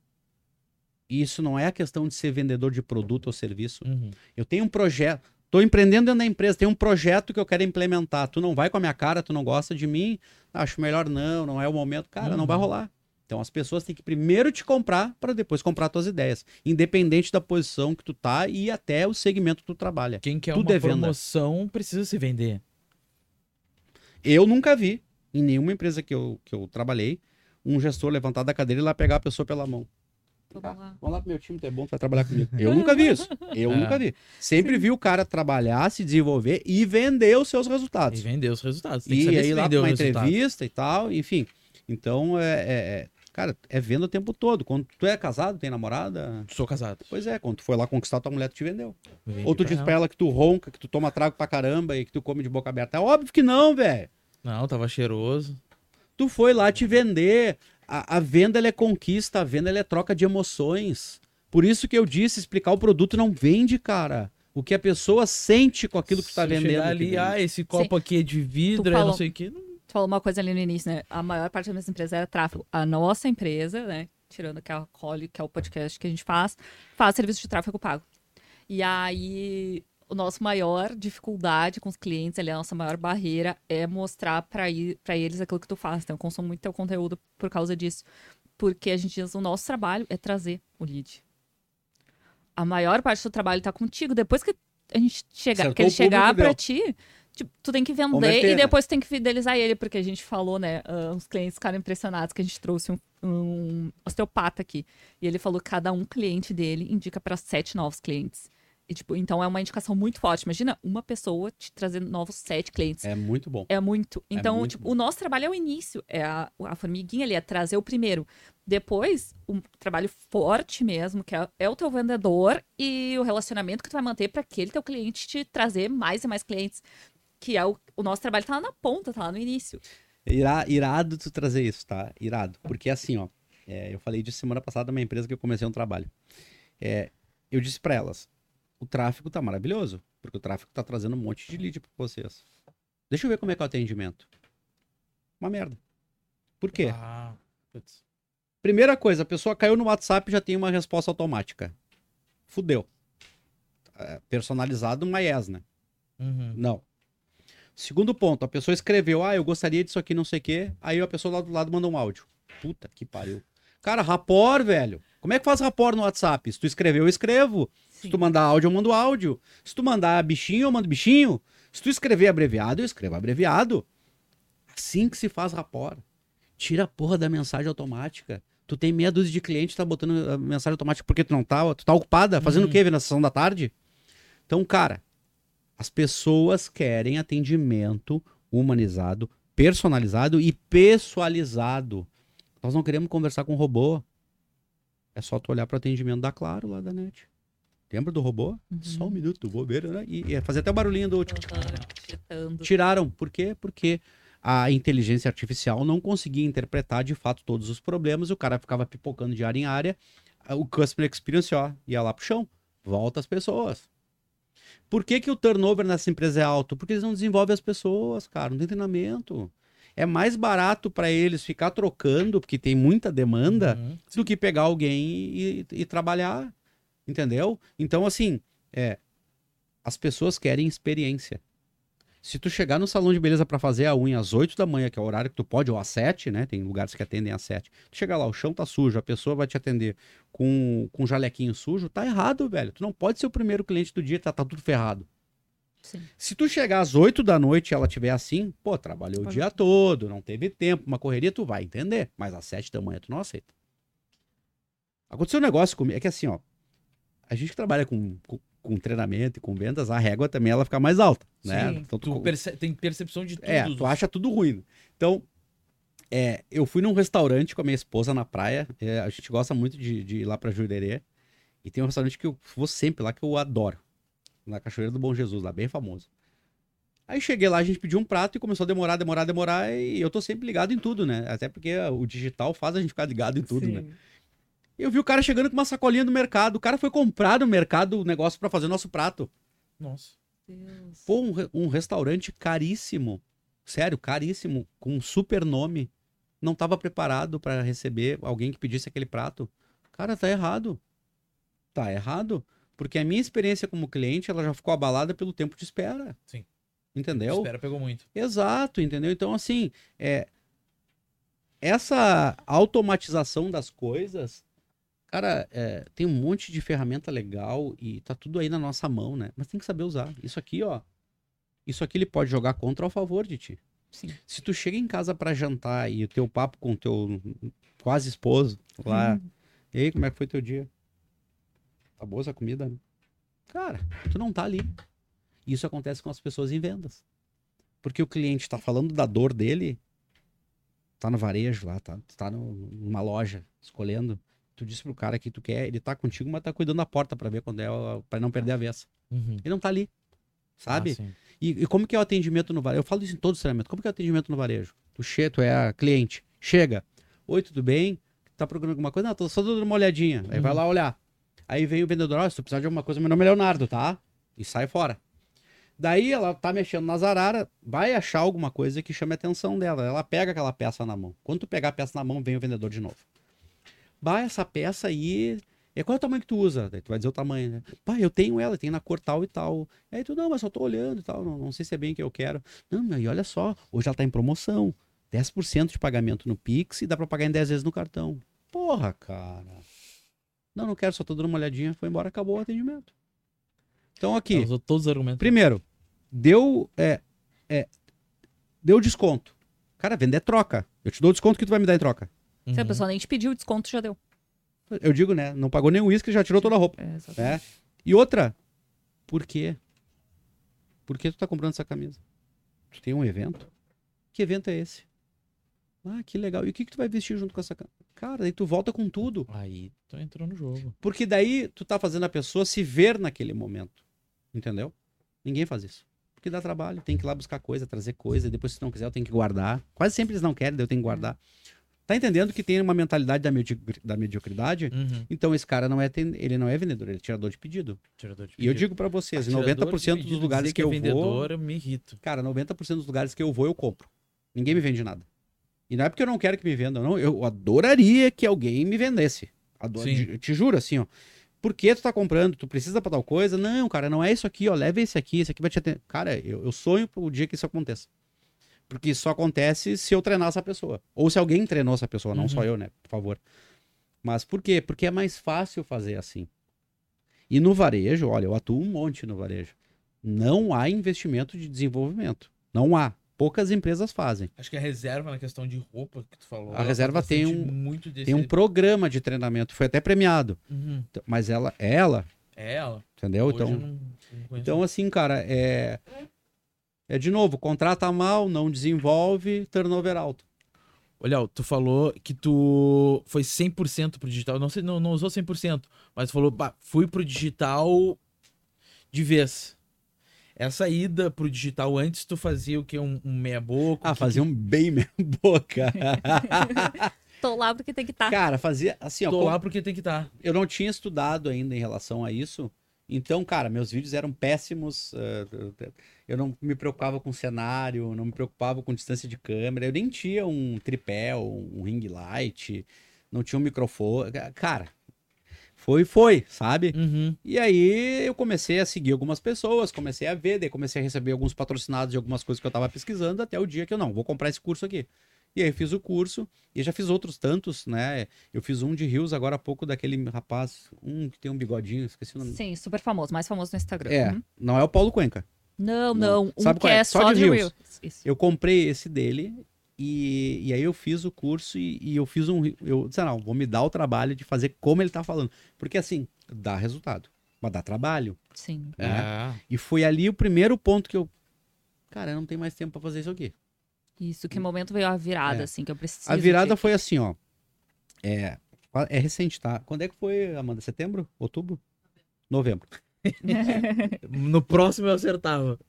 E isso não é a questão de ser vendedor de produto ou serviço. Uhum. Eu tenho um projeto. Tô empreendendo dentro da empresa, tem um projeto que eu quero implementar. Tu não vai com a minha cara, tu não gosta de mim, acho melhor não, não é o momento. Cara, não vai Uhum. rolar. Então as pessoas têm que primeiro te comprar para depois comprar tuas ideias, independente da posição que tu tá e até o segmento que tu trabalha. Quem quer Tudo uma é promoção precisa se vender. Eu nunca vi em nenhuma empresa que eu, que eu trabalhei um gestor levantar da cadeira e lá pegar a pessoa pela mão. Vamos lá. Vamos lá pro meu time, tu é bom, tu vai trabalhar comigo. Eu nunca vi isso. Eu É. nunca vi. Sempre vi o cara trabalhar, se desenvolver e vender os seus resultados. E vender os resultados. Tem que E saber aí se lá pra uma entrevista e tal, enfim. Então, é, é- é- cara, é venda o tempo todo. Quando tu é casado, tem namorada, Sou casado. pois é, quando tu foi lá conquistar tua mulher, tu te vendeu. Vendi Ou tu diz ela. pra ela que tu ronca, que tu toma trago pra caramba e que tu come de boca aberta. É óbvio que não, velho. Não, tava cheiroso. Tu foi lá te vender. A, a venda ela é conquista, a venda ela é troca de emoções. Por isso que eu disse, explicar o produto não vende, cara. O que a pessoa sente com aquilo que tu tá Se vendendo. que ali, vende. ah, esse copo aqui é de vidro, é falou- não sei o quê. Não- Tu falou uma coisa ali no início, né? A maior parte da minha empresa era tráfego. A nossa empresa, né? Tirando que é a Cole, que é o podcast que a gente faz, faz serviço de tráfego pago. E aí, o nosso maior dificuldade com os clientes, ali, a nossa maior barreira é mostrar para eles aquilo que tu faz. Então, eu consumo muito teu conteúdo por causa disso. Porque a gente diz, o nosso trabalho é trazer o lead. A maior parte do trabalho tá contigo. Depois que a gente chegar, que ele chegar pra ti, tipo, tu tem que vender e depois tu tem que fidelizar ele, porque a gente falou, né? ah, os clientes ficaram impressionados que a gente trouxe um, um osteopata aqui. E ele falou que cada um cliente dele indica para sete novos clientes. E, tipo, então é uma indicação muito forte. Imagina uma pessoa te trazendo novos sete clientes. É muito bom. É muito. Então, muito tipo, bom. o nosso trabalho é o início. É a, a formiguinha ali, é trazer o primeiro. Depois, um trabalho forte mesmo, que é, é o teu vendedor e o relacionamento que tu vai manter para aquele teu cliente te trazer mais e mais clientes. Que é o, o nosso trabalho tá lá na ponta, tá lá no início. Irá, irado tu trazer isso, tá? Irado. Porque assim, ó, é, eu falei disso semana passada numa empresa que eu comecei um trabalho. É, eu disse pra elas, o tráfego tá maravilhoso, porque o tráfego tá trazendo um monte de lead pra vocês. Deixa eu ver como é que é o atendimento. Uma merda. Por quê? Ah. Primeira coisa, a pessoa caiu no WhatsApp e já tem uma resposta automática. Fudeu. É, personalizado, yes, né? Uhum. Não. Segundo ponto, a pessoa escreveu, ah, eu gostaria disso aqui, não sei o quê. Aí a pessoa lá do lado mandou um áudio. Puta que pariu. Cara, rapor, velho. Como é que faz rapor no WhatsApp? Se tu escreveu, eu escrevo. Se tu mandar áudio, eu mando áudio. Se tu mandar bichinho, eu mando bichinho. Se tu escrever abreviado, eu escrevo abreviado. Assim que se faz rapor. Tira a porra da mensagem automática. Tu tem meia dúzia de clientes tá botando a mensagem automática porque tu não tá, tu tá ocupada, fazendo Uhum. o quê? Vendo a sessão da tarde? Então, cara, as pessoas querem atendimento humanizado, personalizado e pessoalizado. Nós não queremos conversar com robô. É só tu olhar para o atendimento da Claro lá da net. Lembra do robô? Só um minuto, vou ver, né? E, e fazer até o barulhinho do. tic. Tiraram. Por quê? Porque a inteligência artificial não conseguia interpretar de fato todos os problemas, o cara ficava pipocando de área em área, o customer experience, ó, ia lá pro chão, volta as pessoas. Por que, que o turnover nessa empresa é alto? Porque eles não desenvolvem as pessoas, cara, não tem treinamento. É mais barato para eles ficar trocando, porque tem muita demanda, Uhum. do que pegar alguém e, e trabalhar, entendeu? Então, assim, é, as pessoas querem experiência. Se tu chegar no salão de beleza pra fazer a unha às 8 da manhã, que é o horário que tu pode, ou às 7, né? Tem lugares que atendem às 7. Tu chega lá, o chão tá sujo, a pessoa vai te atender com, com um jalequinho sujo, tá errado, velho. Tu não pode ser o primeiro cliente do dia, tá, tá tudo ferrado. Sim. Se tu chegar às 8 da noite e ela tiver assim, pô, trabalhou o Pode- dia todo, não teve tempo, uma correria, tu vai entender. Mas às 7 da manhã tu não aceita. Aconteceu um negócio comigo, é que assim, ó, a gente que trabalha com, com, com treinamento e com vendas, a régua também ela fica mais alta, né? Sim, Então, tu- tu perce- tem percepção de tudo. é, tu acha tudo ruim. Então, é, eu fui num restaurante com a minha esposa na praia. é, a gente gosta muito de, de ir lá pra Jurerê. E tem um restaurante que eu vou sempre lá, que eu adoro. Na Cachoeira do Bom Jesus, lá, bem famoso. Aí cheguei lá, a gente pediu um prato e começou a demorar, demorar, demorar. E eu tô sempre ligado em tudo, né? Até porque o digital faz a gente ficar ligado em tudo, né? Eu vi o cara chegando com uma sacolinha do mercado. O cara foi comprar no mercado o negócio pra fazer o nosso prato. Nossa. Deus. Pô, um, re- um restaurante caríssimo. Sério, caríssimo. Com um super nome. Não estava preparado para receber alguém que pedisse aquele prato. Cara, tá errado. Tá errado. Porque a minha experiência como cliente, ela já ficou abalada pelo tempo de espera. Sim. Entendeu? Espera, pegou muito. Exato, entendeu? Então, assim, é, essa automatização das coisas, cara, é, tem um monte de ferramenta legal e tá tudo aí na nossa mão, né? Mas tem que saber usar. Isso aqui, ó, isso aqui ele pode jogar contra ou a favor de ti. Sim. Se tu chega em casa pra jantar e o teu papo com o teu quase esposo lá, e aí, como é que foi teu dia? Tá boa essa comida, né? Cara, tu não tá ali. Isso acontece com as pessoas em vendas. Porque o cliente tá falando da dor dele, tá no varejo lá, tá, tá no- numa loja, escolhendo. Tu disse pro cara que tu quer, ele tá contigo, mas tá cuidando da porta pra ver quando é, para não perder a vez. Uhum. Ele não tá ali, sabe? Ah. E, e como que é o atendimento no varejo? Eu falo isso em todo treinamento. Como que é o atendimento no varejo? Tu, che tu é a cliente, chega. Oi, tudo bem? Tá procurando alguma coisa? Não, tô só dando uma olhadinha. Aí Uhum. vai lá olhar. Aí vem o vendedor, ó, se tu precisar de alguma coisa, meu nome é Leonardo, tá? E sai fora. Daí ela tá mexendo nas araras, vai achar alguma coisa que chame a atenção dela. Ela pega aquela peça na mão. Quando tu pegar a peça na mão, vem o vendedor de novo. Bah, essa peça aí. É qual é o tamanho que tu usa? Daí tu vai dizer o tamanho, né? Pá, eu tenho ela, tem na cor tal e tal. Aí tu, não, mas só tô olhando e tal, não, não sei se é bem o que eu quero. Não, mas e olha só, hoje ela tá em promoção. 10% de pagamento no Pix e dá pra pagar em 10 vezes no cartão. Porra, cara. Não, não quero, só tô dando uma olhadinha, foi embora, acabou o atendimento. Então aqui, usou todos os argumentos. primeiro, deu, é, é, deu desconto. Cara, vender é troca. Eu te dou o desconto que tu vai me dar em troca. Se a Uhum. pessoa nem te pediu, o desconto já deu. Eu digo, né? Não pagou nem o uísque, já tirou toda a roupa. É, né? E outra, por quê? Por que tu tá comprando essa camisa? Tu tem um evento? Que evento é esse? Ah, que legal. E o que, que tu vai vestir junto com essa camisa? Cara, daí tu volta com tudo. Aí tu entrou no jogo. Porque daí tu tá fazendo a pessoa se ver naquele momento. Entendeu? Ninguém faz isso. Porque dá trabalho. Tem que ir lá buscar coisa, trazer coisa. Depois, se não quiser, eu tenho que guardar. Quase sempre eles não querem, daí eu tenho que guardar. Tá entendendo que tem uma mentalidade da, mediocri- da mediocridade? Uhum. Então esse cara não é, ele não é vendedor, ele é tirador de pedido. Tirador de E eu pedido. digo pra vocês, em Tirador de 90% pedido, dos lugares dizer que, eu é vendedor, vou, eu me irrito. cara, 90% dos lugares que eu vou eu compro. Ninguém me vende nada. E não é porque eu não quero que me vendam, não. Eu adoraria que alguém me vendesse. Adoro, Sim. te juro, assim, ó. Por que tu tá comprando? Tu precisa pra tal coisa? Não, cara, não é isso aqui, ó. Leva esse aqui, esse aqui vai te atender. Cara, eu, eu sonho pro dia que isso aconteça. Porque isso só acontece se eu treinar essa pessoa. Ou se alguém treinou essa pessoa, não Uhum. só eu, né? Por favor. Mas por quê? Porque é mais fácil fazer assim. E no varejo, olha, eu atuo um monte no varejo. Não há investimento de desenvolvimento. Não há. Poucas empresas fazem. Acho que a reserva na questão de roupa que tu falou. A reserva tem um- desse... Tem um programa de treinamento, foi até premiado. Uhum. Então, Mas ela, ela, É ela. entendeu? Hoje Então, não, não então assim, cara, é é de novo, contrata mal, não desenvolve, turnover alto. Olha, tu falou que tu foi 100% pro digital. Não sei, não, não usou 100%, mas falou, bah, fui pro digital de vez. Essa ida pro digital antes tu fazia o quê? Um, um meia boca? Ah, fazia um bem minha boca. Tô lá porque tem que estar. cara, fazia assim, ó, Tô como- lá porque tem que estar. eu não tinha estudado ainda em relação a isso. Então, cara, meus vídeos eram péssimos. eh, Eu não me preocupava com cenário, não me preocupava com distância de câmera. Eu nem tinha um tripé, um ring light, não tinha um microfone. Cara, foi, foi, sabe? Uhum. E aí eu comecei a seguir algumas pessoas, comecei a ver, daí comecei a receber alguns patrocinados de algumas coisas que eu tava pesquisando, até o dia que eu não, vou comprar esse curso aqui. E aí fiz o curso, e já fiz outros tantos, né? Eu fiz um de Rios agora há pouco daquele rapaz, um que tem um bigodinho, esqueci o nome. Sim, super famoso, mais famoso no Instagram. É, Uhum. não é o Paulo Cuenca. Não, Não. não. Um Sabe que qual é? é Só só de de. Isso. Eu comprei esse dele, e, e aí eu fiz o curso, e, e eu fiz um. Eu disse, ah, não, vou me dar o trabalho de fazer como ele tá falando. Porque assim, dá resultado, mas dá trabalho. Sim. É. É. E foi ali o primeiro ponto que eu. Cara, eu não tenho mais tempo pra fazer isso aqui. Isso, que momento veio a virada, É. assim, que eu preciso. A virada de- foi assim, ó. É, é recente, tá? Quando é que foi, Amanda? Setembro? Outubro? Novembro. No próximo eu acertava.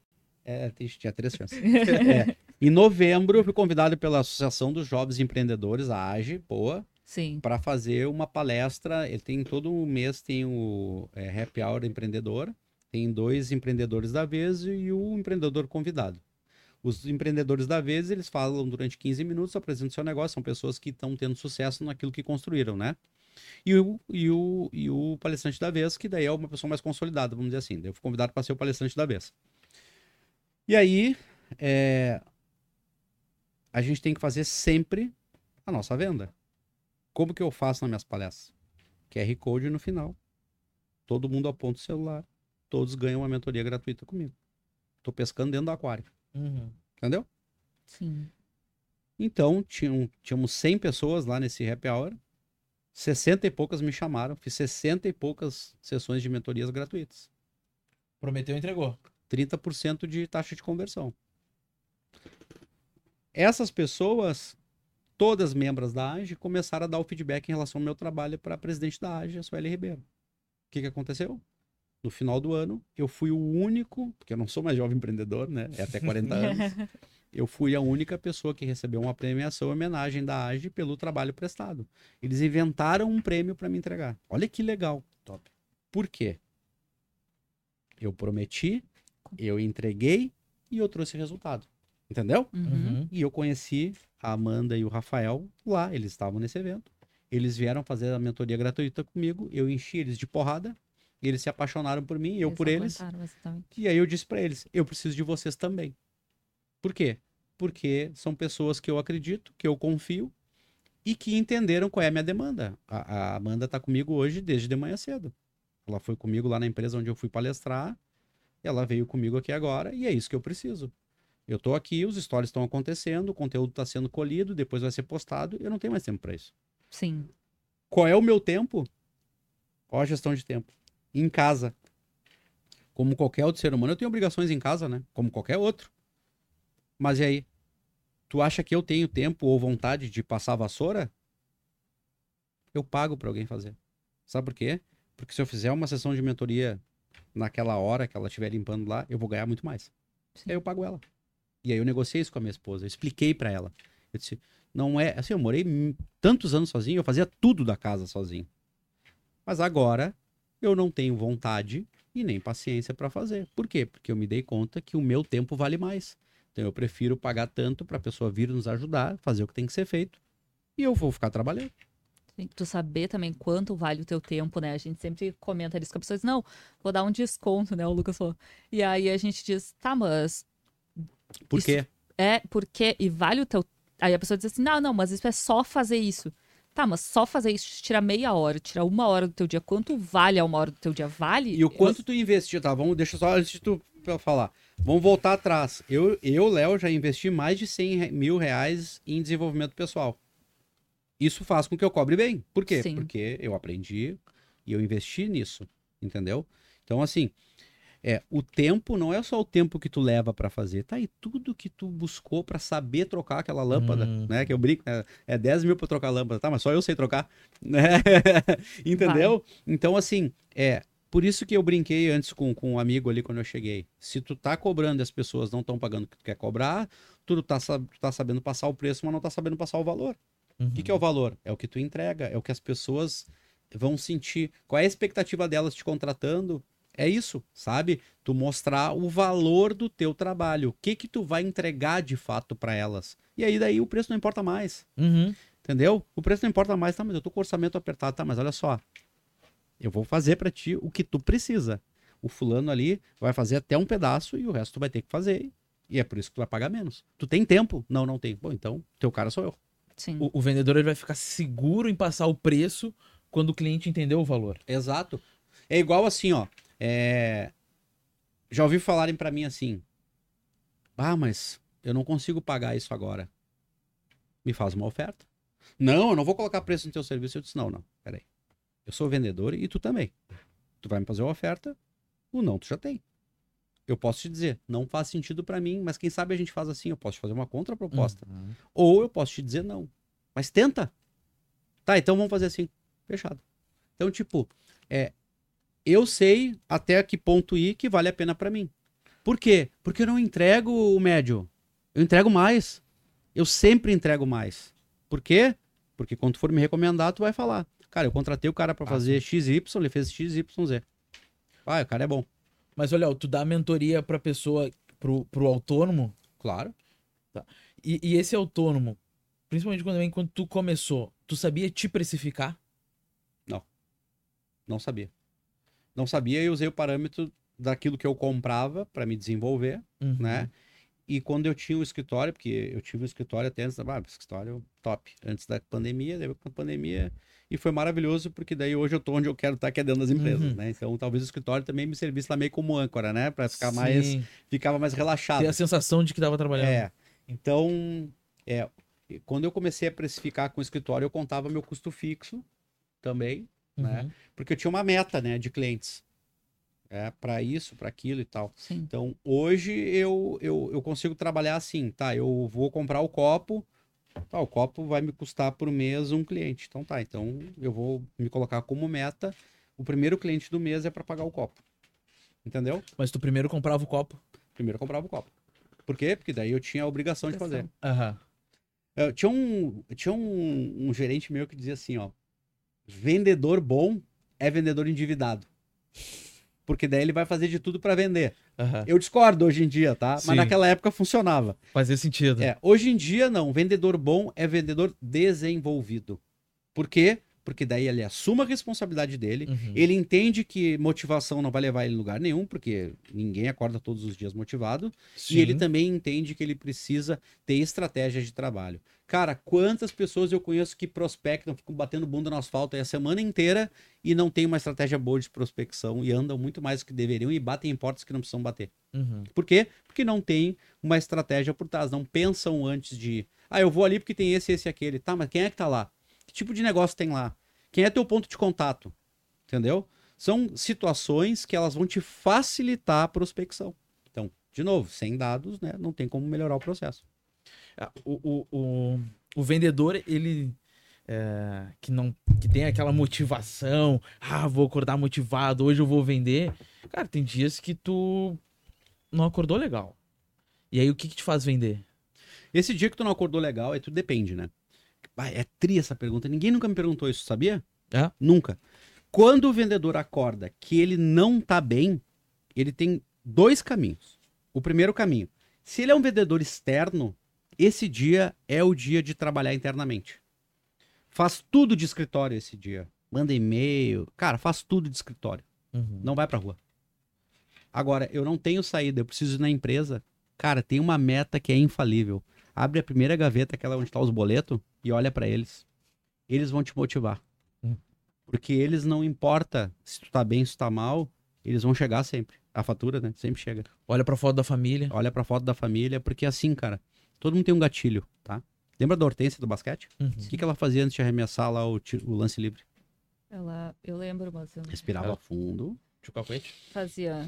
É, tinha três chances. É. Em novembro, eu fui convidado pela Associação dos Jovens Empreendedores, a AGE, boa, Sim. para fazer uma palestra. Ele tem todo um mês, tem o é, Happy Hour Empreendedor, tem dois empreendedores da vez e o empreendedor convidado. Os empreendedores da vez, eles falam durante 15 minutos, apresentam seu negócio, são pessoas que estão tendo sucesso naquilo que construíram, né? E o, e, o, e o palestrante da vez, que daí é uma pessoa mais consolidada, vamos dizer assim. Eu fui convidado para ser o palestrante da vez. E aí, é, a gente tem que fazer sempre a nossa venda. Como que eu faço nas minhas palestras? QR Code no final. Todo mundo aponta o celular. Todos ganham uma mentoria gratuita comigo. Tô pescando dentro do aquário. Uhum. Entendeu? Sim. Então, tinham, tínhamos 100 pessoas lá nesse happy hour. 60 e poucas me chamaram. Fiz 60 e poucas sessões de mentorias gratuitas. Prometeu, entregou. 30% de taxa de conversão. Essas pessoas, todas membros da AGE, começaram a dar o feedback em relação ao meu trabalho para a presidente da AGE, a Sueli Ribeiro. O que, que aconteceu? No final do ano, eu fui o único, porque eu não sou mais jovem empreendedor, né? É até 40 anos. Eu fui a única pessoa que recebeu uma premiação em homenagem da AGE pelo trabalho prestado. Eles inventaram um prêmio para me entregar. Olha que legal. Top. Por quê? Eu prometi, eu entreguei e eu trouxe resultado. Entendeu? Uhum. Uhum. E eu conheci a Amanda e o Rafael lá, eles estavam nesse evento. Eles vieram fazer a mentoria gratuita comigo, eu enchi eles de porrada, eles se apaixonaram por mim, eu por eles. E aí eu disse pra eles, eu preciso de vocês também. Por quê? Porque são pessoas que eu acredito, que eu confio e que entenderam qual é a minha demanda. A, a Amanda tá comigo hoje desde de manhã cedo. Ela foi comigo lá na empresa onde eu fui palestrar, ela veio comigo aqui agora e é isso que eu preciso. Eu tô aqui, os stories estão acontecendo, o conteúdo está sendo colhido, depois vai ser postado, eu não tenho mais tempo para isso. Sim. Qual é o meu tempo? Qual a gestão de tempo? Em casa. Como qualquer outro ser humano, eu tenho obrigações em casa, né? Como qualquer outro. Mas e aí? Tu acha que eu tenho tempo ou vontade de passar vassoura? Eu pago para alguém fazer. Sabe por quê? Porque se eu fizer uma sessão de mentoria naquela hora que ela estiver limpando lá, eu vou ganhar muito mais. Sim. Aí eu pago ela. E aí eu negociei isso com a minha esposa. Eu expliquei para ela. Eu disse, não é. Assim, eu morei tantos anos sozinho, eu fazia tudo da casa sozinho. Mas agora eu não tenho vontade e nem paciência para fazer. Por quê? Porque eu me dei conta que o meu tempo vale mais. Então eu prefiro pagar tanto para a pessoa vir nos ajudar, fazer o que tem que ser feito, e eu vou ficar trabalhando. Tem que tu saber também quanto vale o teu tempo, né? A gente sempre comenta isso com as pessoas, não, vou dar um desconto, né? O Lucas falou. E aí a gente diz, tá, mas Por quê? é porque e vale o teu. Aí a pessoa diz assim, não, não, mas isso é só fazer isso. Tá, mas só fazer isso tira meia hora, tira uma hora do teu dia. Quanto vale a uma hora do teu dia? Vale? E o quanto tu investiu, tá? Vamos, deixa só antes de tu falar. Vamos voltar atrás. Eu, eu Léo, já investi mais de 100 re- mil reais em desenvolvimento pessoal. Isso faz com que eu cobre bem. Por quê? Sim. Porque eu aprendi e eu investi nisso, entendeu? Então, assim, é, o tempo não é só o tempo que tu leva pra fazer, tá? E tudo que tu buscou pra saber trocar aquela lâmpada, Hum. né? Que eu brinco, né? É 10 mil pra trocar a lâmpada, tá? Mas só eu sei trocar, né? Entendeu? Então, assim, é, por isso que eu brinquei antes com, com um amigo ali quando eu cheguei. Se tu tá cobrando e as pessoas não estão pagando o que tu quer cobrar, tu tá, tu tá sabendo passar o preço, mas não tá sabendo passar o valor. Uhum. O que, que é o valor? É o que tu entrega, é o que as pessoas vão sentir. Qual é a expectativa delas te contratando? É isso, sabe? Tu mostrar o valor do teu trabalho. O que que tu vai entregar de fato para elas. E aí daí o preço não importa mais. Uhum. Entendeu? O preço não importa mais, tá? Mas eu tô com o orçamento apertado, tá? Mas olha só. Eu vou fazer pra ti o que tu precisa. O fulano ali vai fazer até um pedaço e o resto tu vai ter que fazer. E é por isso que tu vai pagar menos. Tu tem tempo? Não, não tem. Bom, então, teu cara sou eu. Sim. O, o vendedor ele vai ficar seguro em passar o preço quando o cliente entendeu o valor. Exato. É igual assim, ó. É, Já ouvi falarem pra mim assim. Ah, mas eu não consigo pagar isso agora. Me faz uma oferta. Não, eu não vou colocar preço no teu serviço. Eu disse, não, não, peraí. Eu sou vendedor e tu também. Tu vai me fazer uma oferta, o não tu já tem. Eu posso te dizer, não faz sentido pra mim, mas quem sabe a gente faz assim, eu posso te fazer uma contraproposta. Uhum. Ou eu posso te dizer não. Mas tenta. Tá, então vamos fazer assim. Fechado. Então, tipo, é, eu sei até que ponto ir que vale a pena pra mim. Por quê? Porque eu não entrego o médio. Eu entrego mais. Eu sempre entrego mais. Por quê? Porque quando for me recomendar, tu vai falar. Cara, eu contratei o cara pra Ah, fazer XY, ele fez XYZ. Ah, o cara é bom. Mas olha, tu dá mentoria pra pessoa, pro, pro autônomo, Claro. e, e esse autônomo, principalmente quando, quando tu começou, tu sabia te precificar? Não sabia. Não sabia e usei o parâmetro daquilo que eu comprava pra me desenvolver. Uhum. né? E quando eu tinha o escritório, porque eu tive um escritório até antes da. Ah, escritório top. Antes da pandemia, daí com a pandemia. E foi maravilhoso, porque daí hoje eu tô onde eu quero estar, que é dentro das empresas, Uhum. né? Então talvez o escritório também me servisse lá meio como âncora, né? Pra ficar mais. Sim, Ficava mais relaxado. ter a sensação de que tava trabalhando. É. Então, é, quando eu comecei a precificar com o escritório, eu contava meu custo fixo também, né? Uhum. Porque eu tinha uma meta, né, de clientes. É, para isso, para aquilo e tal. Sim. Então, hoje eu, eu, eu consigo trabalhar assim, tá? Eu vou comprar o copo, tá? O copo vai me custar por mês um cliente. Então, tá. Então, eu vou me colocar como meta. O primeiro cliente do mês é para pagar o copo. Entendeu? Mas tu primeiro comprava o copo. Primeiro comprava o copo. Por quê? Porque daí eu tinha a obrigação de fazer. Aham. Eu tinha um, tinha um, um gerente meu que dizia assim, ó. Vendedor bom é vendedor endividado. Porque daí ele vai fazer de tudo para vender. Aham. Eu discordo hoje em dia, tá? Sim. Mas naquela época funcionava. Fazia sentido. É, hoje em dia não. Vendedor bom é vendedor desenvolvido. Por quê? Porque daí ele assume a responsabilidade dele. Uhum. Ele entende que motivação não vai levar ele em lugar nenhum, porque ninguém acorda todos os dias motivado. E ele Sim. também entende que ele precisa ter estratégia de trabalho. Cara, quantas pessoas eu conheço que prospectam, ficam batendo bunda no asfalto aí a semana inteira e não tem uma estratégia boa de prospecção e andam muito mais do que deveriam e batem em portas que não precisam bater. Uhum. Por quê? Porque não tem uma estratégia por trás, não pensam antes de, ah, eu vou ali porque tem esse, esse e aquele. Tá, mas quem é que tá lá? Tipo de negócio tem lá? Quem é teu ponto de contato? Entendeu? São situações que elas vão te facilitar a prospecção. Então, de novo, sem dados, né, não tem como melhorar o processo. Ah, O, o, o, o vendedor, ele. é, que não que tem aquela motivação, ah, vou acordar motivado, hoje eu vou vender. Cara, tem dias que tu não acordou legal. E aí o que que te faz vender? Esse dia que tu não acordou legal, é tudo depende, né? Ah, é tri essa pergunta. Ninguém nunca me perguntou isso, sabia? É? Nunca. Quando o vendedor acorda que ele não tá bem, ele tem dois caminhos. O primeiro caminho, Se ele é um vendedor externo, esse dia é o dia de trabalhar internamente. Faz tudo de escritório esse dia. Manda e-mail. Cara, faz tudo de escritório. Uhum. Não vai pra rua. Agora, eu não tenho saída, eu preciso ir na empresa. Cara, tem uma meta que é infalível. Abre a primeira gaveta, aquela onde tá os boletos, e olha pra eles. Eles vão te motivar. Hum. Porque eles não importa se tu tá bem, se tu tá mal, eles vão chegar sempre. A fatura, né? Sempre chega. Olha pra foto da família. Olha pra foto da família, porque assim, cara, todo mundo tem um gatilho, tá? Lembra da Hortência do basquete? Uhum. O que, que ela fazia antes de arremessar lá o, o lance livre? Ela, eu lembro, mas eu não Respirava Ela- fundo Chocolate. fazia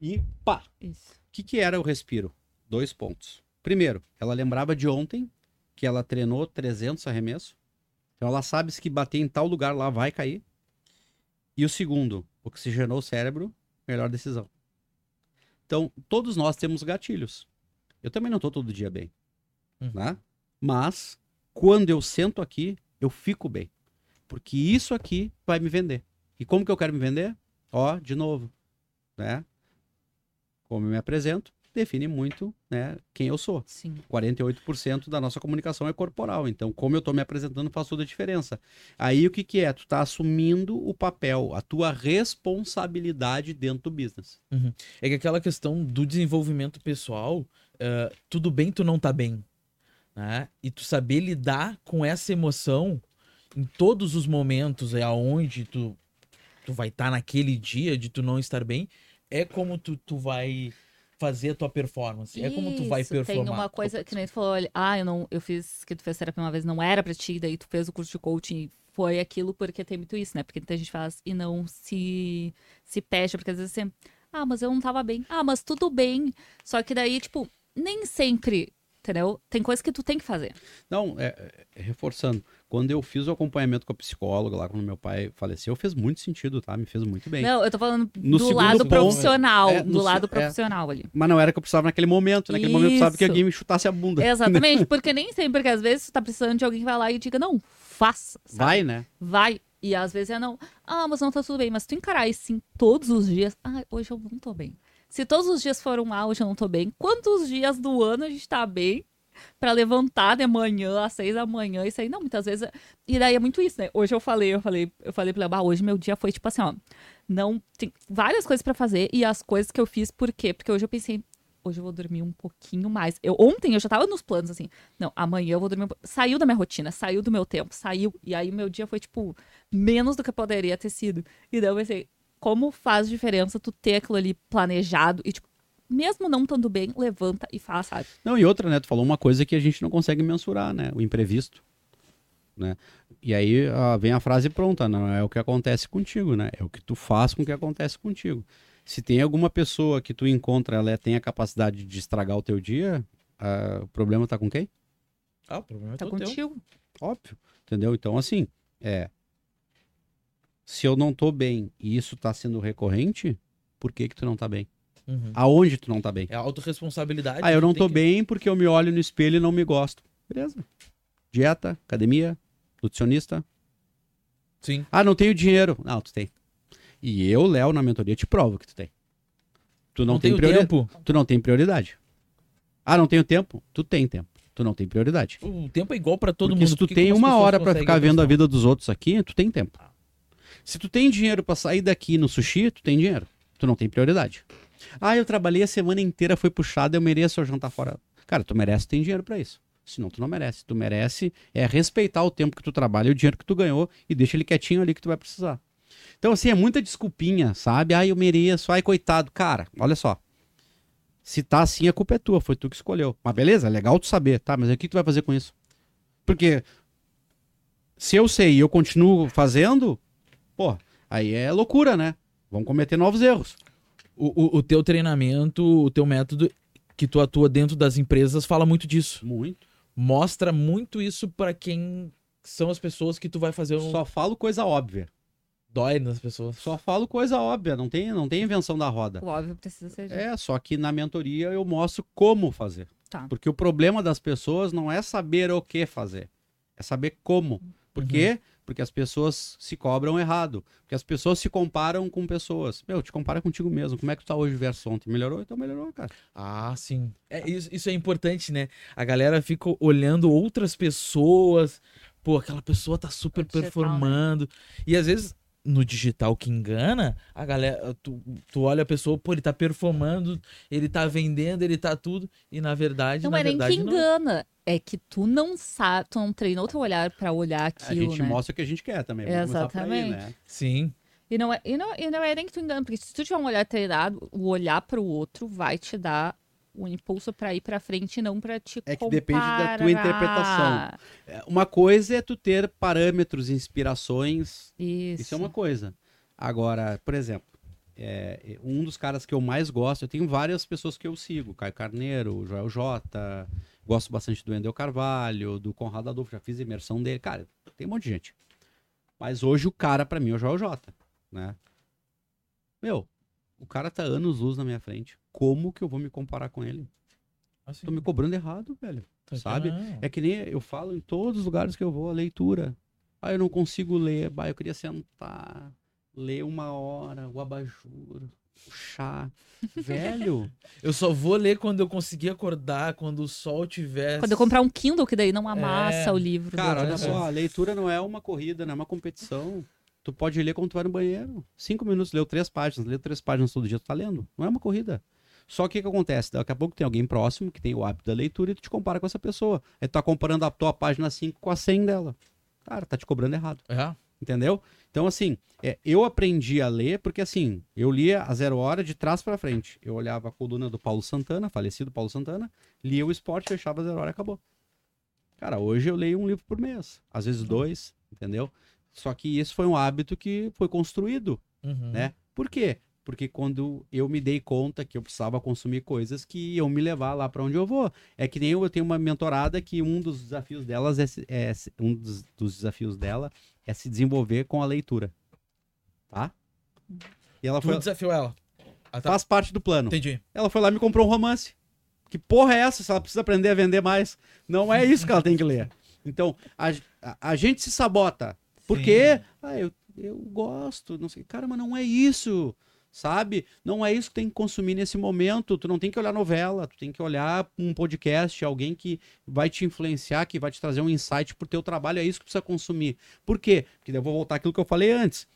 e pá! isso. O que, que era o respiro? Dois pontos. Primeiro, ela lembrava de ontem que ela treinou 300 arremessos. Então ela sabe se que bater em tal lugar lá vai cair. E o segundo, oxigenou o cérebro, melhor decisão. Então, todos nós temos gatilhos. Eu também não tô todo dia bem, Uhum. né? Mas quando eu sento aqui, eu fico bem. Porque isso aqui vai me vender. E como que eu quero me vender? Ó, de novo, né? Como eu me apresento, define muito, né, quem eu sou. Sim. 48% da nossa comunicação é corporal. Então, como eu tô me apresentando faz toda a diferença. Aí o que que é? Tu tá assumindo o papel, a tua responsabilidade dentro do business. É que aquela questão do desenvolvimento pessoal, eh, tudo bem tu não tá bem, né? E tu saber lidar com essa emoção em todos os momentos, é aonde tu, tu vai estar naquele dia de tu não estar bem, é como tu, tu vai fazer a tua performance, é como tu vai Isso, performar. Tem uma coisa que nem tu falou, olha, ah, eu não, eu fiz que tu fez terapia uma vez, não era pra ti, daí tu fez o curso de coaching, foi aquilo porque tem muito isso, né? Porque muita gente faz e não se se fecha, porque às vezes você, ah, mas eu não tava bem. Ah, mas tudo bem. Só que daí, tipo, nem sempre, entendeu? Tem coisa que tu tem que fazer. Não, é, é, reforçando, quando eu fiz o acompanhamento com a psicóloga lá, quando meu pai faleceu, fez muito sentido, tá? Me fez muito bem. Não, eu tô falando No do lado ponto, profissional, é, do lado se- é. profissional ali. Mas não era que eu precisava naquele momento. Naquele momento eu precisava que Isso. alguém me chutasse a bunda. Exatamente, porque nem sempre, porque às vezes tu tá precisando de alguém que vai lá e diga, não, faça. sabe? Vai, né? Vai. E às vezes é não. Ah, mas não tá tudo bem. Mas tu encarar isso sim todos os dias. Ah, hoje eu não tô bem. Se todos os dias foram ah, hoje eu não tô bem, quantos dias do ano a gente tá bem pra levantar de manhã, às seis da manhã, isso aí? Não, muitas vezes. E daí é muito isso, né? Hoje eu falei, eu falei, eu falei pra ela, ah, hoje meu dia foi tipo assim, ó. Não. Tem várias coisas pra fazer e as coisas que eu fiz, por quê? Porque hoje eu pensei. Hoje eu vou dormir um pouquinho mais. Eu, ontem eu já tava nos planos assim. Não, amanhã eu vou dormir. um Saiu da minha rotina, saiu do meu tempo, saiu. E aí meu dia foi, tipo, menos do que poderia ter sido. E daí eu pensei, como faz diferença tu ter aquilo ali planejado e, tipo, mesmo não estando bem, levanta e faz, sabe? Não, e outra, né? Tu falou uma coisa que a gente não consegue mensurar, né? O imprevisto. Né? E aí ah, vem a frase pronta, não é o que acontece contigo, né? É o que tu faz com o que acontece contigo. Se tem alguma pessoa que tu encontra, ela tem a capacidade de estragar o teu dia, ah, o problema tá com quem? Ah, o problema é Tá todo teu. contigo. Óbvio. Entendeu? Então, assim, é. Se eu não tô bem e isso tá sendo recorrente, por que que tu não tá bem? Uhum. Aonde tu não tá bem? É a autorresponsabilidade. Ah, eu não tem tô que- bem porque eu me olho no espelho e não me gosto. Beleza. Dieta, academia, nutricionista. Sim. Ah, não tenho dinheiro. Não, tu tem. E eu, Léo, na mentoria, te provo que tu tem. Tu não, tem tenho prioridade. tempo. Tu não tem prioridade. Ah, não tenho tempo? Tu tem tempo. Tu não tem prioridade. O tempo é igual pra todo Porque mundo. se tu tem uma hora pra conseguem ficar vendo a vida dos outros aqui, tu tem tempo. Se tu tem dinheiro pra sair daqui no sushi, tu tem dinheiro. Tu não tem prioridade. Ah, eu trabalhei a semana inteira, foi puxado, eu mereço jantar fora. Cara, tu merece, tem dinheiro pra isso. Senão tu não merece. Tu merece é respeitar o tempo que tu trabalha e o dinheiro que tu ganhou e deixa ele quietinho ali que tu vai precisar. Então, assim, é muita desculpinha, sabe? Ai, eu mereço, ai, coitado. Cara, olha só. Se tá assim, a culpa é tua, foi tu que escolheu. Mas beleza, legal tu saber, tá? Mas o que tu vai fazer com isso? Porque se eu sei e eu continuo fazendo, pô, aí é loucura, né? Vamos cometer novos erros. O, o, o teu treinamento, o teu método que tu atua dentro das empresas fala muito disso. Muito. Mostra muito isso pra quem são as pessoas que tu vai fazer um Só falo coisa óbvia. dói nas pessoas. Só falo coisa óbvia, não tem, não tem invenção da roda. O óbvio precisa ser. É, só que na mentoria eu mostro como fazer. Tá. Porque o problema das pessoas não é saber o que fazer, é saber como. Porque Porque as pessoas se cobram errado. Porque as pessoas se comparam com pessoas. Meu, te compara contigo mesmo. Como é que tu tá hoje versus ontem? Melhorou? Então melhorou, cara. Ah, sim. É, isso, isso é importante, né? A galera fica olhando outras pessoas. Pô, aquela pessoa tá super Digital, né? performando. E às vezes, no digital que engana, a galera. Tu, tu olha a pessoa, pô, ele tá performando, ele tá vendendo, ele tá tudo. E na verdade, Não na é nem que verdade, não. engana. É que tu não sabe, tu não treinou teu olhar pra olhar a aquilo, gente né? mostra o que a gente quer também. Por aí, Exatamente. né? Sim. E não, é, e, não, e não é nem que tu engana, porque se tu tiver um olhar treinado, o olhar pro outro vai te dar o impulso pra ir pra frente e não pra te É que comparar. depende da tua interpretação. É, Uma coisa é tu ter parâmetros, inspirações. Isso. Isso é uma coisa. Agora, por exemplo, é, um dos caras que eu mais gosto, eu tenho várias pessoas que eu sigo. Caio Carneiro, o Joel Jota, gosto bastante do Endel Carvalho, do Conrado Adolfo, já fiz imersão dele. Cara, tem um monte de gente. Mas hoje o cara, pra mim, é o Joel Jota, né? Meu, o cara tá anos luz na minha frente. Como que eu vou me comparar com ele? Assim, Tô me cobrando errado, velho. tá sabe? não. É que nem eu falo em todos os lugares que eu vou, a leitura. Ah, eu não consigo ler. Bah, eu queria sentar, ler uma hora, o abajur, o chá. Velho, Eu só vou ler quando eu conseguir acordar, quando o sol tiver. Quando eu comprar um Kindle, que daí não amassa É. o livro. cara, olha só, a leitura não é uma corrida, não é uma competição. Tu pode ler quando tu vai no banheiro. Cinco minutos, leu três páginas, leu três páginas todo dia, tu tá lendo. Não é uma corrida. Só que o que acontece? Daqui a pouco tem alguém próximo que tem o hábito da leitura e tu te compara com essa pessoa. Aí tu tá comparando a tua página 5 com a 100 dela. Cara, tá te cobrando errado. É? Entendeu? Então, assim, é, eu aprendi a ler porque, assim, eu lia a zero hora de trás pra frente. Eu olhava a coluna do Paulo Santana, falecido Paulo Santana, lia o esporte, fechava a zero hora e acabou. Cara, hoje eu leio um livro por mês, às vezes dois, entendeu? Só que isso foi um hábito que foi construído, Uhum. né? Por quê? Porque quando eu me dei conta que eu precisava consumir coisas que iam me levar lá pra onde eu vou. É que nem eu, eu tenho uma mentorada que um dos desafios delas é, é um dos, dos desafios dela é se desenvolver com a leitura. Tá? E ela Tu foi, desafiou ela. Ah, tá. faz parte do plano. Entendi. Ela foi lá e me comprou um romance. Que porra é essa se ela precisa aprender a vender mais? Não é isso que ela tem que ler. Então, a, a, a gente se sabota. Por Sim. quê? Ah, eu, eu gosto, não sei. Cara, mas não é isso. Sabe? Não é isso que tem que consumir nesse momento. Tu não tem que olhar novela, tu tem que olhar um podcast, alguém que vai te influenciar, que vai te trazer um insight pro teu trabalho. É isso que precisa consumir. Por quê? Porque eu vou voltar àquilo que eu falei antes.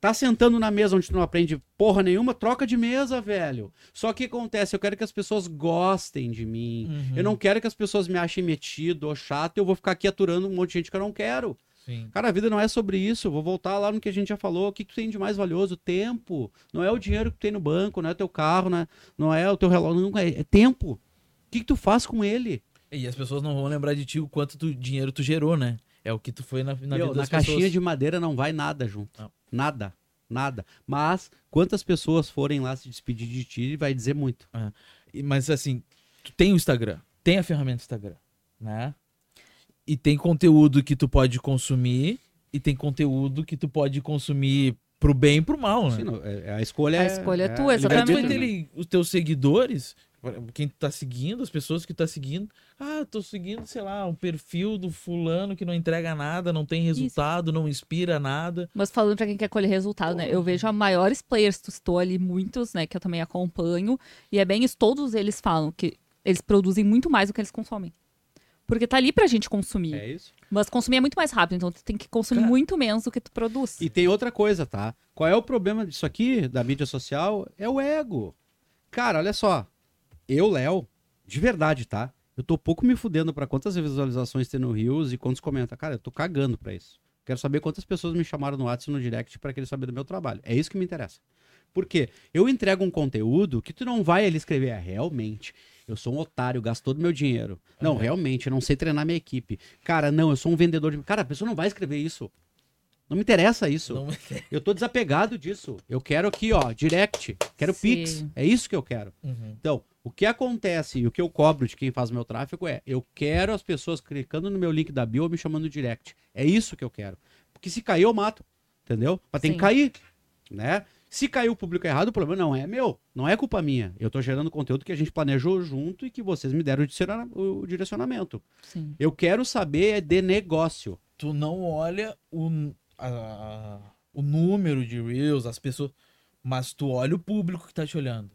Tá sentando na mesa onde tu não aprende porra nenhuma, troca de mesa, velho. Só que o que acontece, eu quero que as pessoas gostem de mim. Uhum. Eu não quero que as pessoas me achem metido ou chato e eu vou ficar aqui aturando um monte de gente que eu não quero. Sim. Cara, a vida não é sobre isso. Vou voltar lá no que a gente já falou. O que, que tu tem de mais valioso? Tempo. Não é o dinheiro que tu tem no banco, não é teu carro, não é, não é o teu relógio, não, é, é tempo. O que, que tu faz com ele? E as pessoas não vão lembrar de ti o quanto tu, dinheiro tu gerou, né? É o que tu foi na, na Meu, vida na das caixinha pessoas. de madeira não vai nada junto. Não. Nada. Nada. Mas quantas pessoas forem lá se despedir de ti, vai dizer muito. E- Mas assim, tu tem o Instagram, tem a ferramenta Instagram, né? E tem conteúdo que tu pode consumir e tem conteúdo que tu pode consumir pro bem e pro mal, né? Sim, não, é- a escolha A é. escolha é tua, Aí tu exatamente. ter ali os teus seguidores, quem tu tá seguindo, as pessoas que tu tá seguindo. Ah, tô seguindo, sei lá, um perfil do fulano que não entrega nada, não tem resultado, não inspira nada. Mas falando pra quem quer colher resultado, né? Eu vejo a maiores players, tu estou ali, muitos, né? Que eu também acompanho. E é bem isso, todos eles falam que eles produzem muito mais do que eles consomem. Porque tá ali pra gente consumir. É isso. Mas consumir é muito mais rápido, então tu tem que consumir Cara- muito menos do que tu produz. E tem outra coisa, tá? Qual é o problema disso aqui, da mídia social? É o ego. Cara, olha só. Eu, Léo, de verdade, tá? Eu tô pouco me fudendo pra quantas visualizações tem no Rios e quantos comentam. Cara, eu tô cagando pra isso. Quero saber quantas pessoas me chamaram no WhatsApp e no direct pra querer saber do meu trabalho. É isso que me interessa. Por quê? Eu entrego um conteúdo que tu não vai ali escrever, é, realmente, eu sou um otário, gasto todo o meu dinheiro. Não, Uhum. realmente, eu não sei treinar minha equipe. Cara, não, eu sou um vendedor de... Cara, a pessoa não vai escrever isso. Não me interessa isso. Não- Eu tô desapegado disso. Eu quero aqui, ó, direct. Quero Sim. Pix. É isso que eu quero. Uhum. Então, o que acontece e o que eu cobro de quem faz o meu tráfego é: eu quero as pessoas clicando no meu link da bio ou me chamando direct. É isso que eu quero. Porque se cair, eu mato. Entendeu? Mas tem que Sim. cair. Né? Se cair o público errado, o problema não é meu. Não é culpa minha. Eu tô gerando conteúdo que a gente planejou junto e que vocês me deram o direciona- o direcionamento. Sim. Eu quero saber de negócio. tu não olha o, a- o número de Reels, as pessoas, mas tu olha o público que tá te olhando.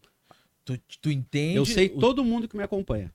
Tu, tu entende. Eu sei o- todo mundo que me acompanha.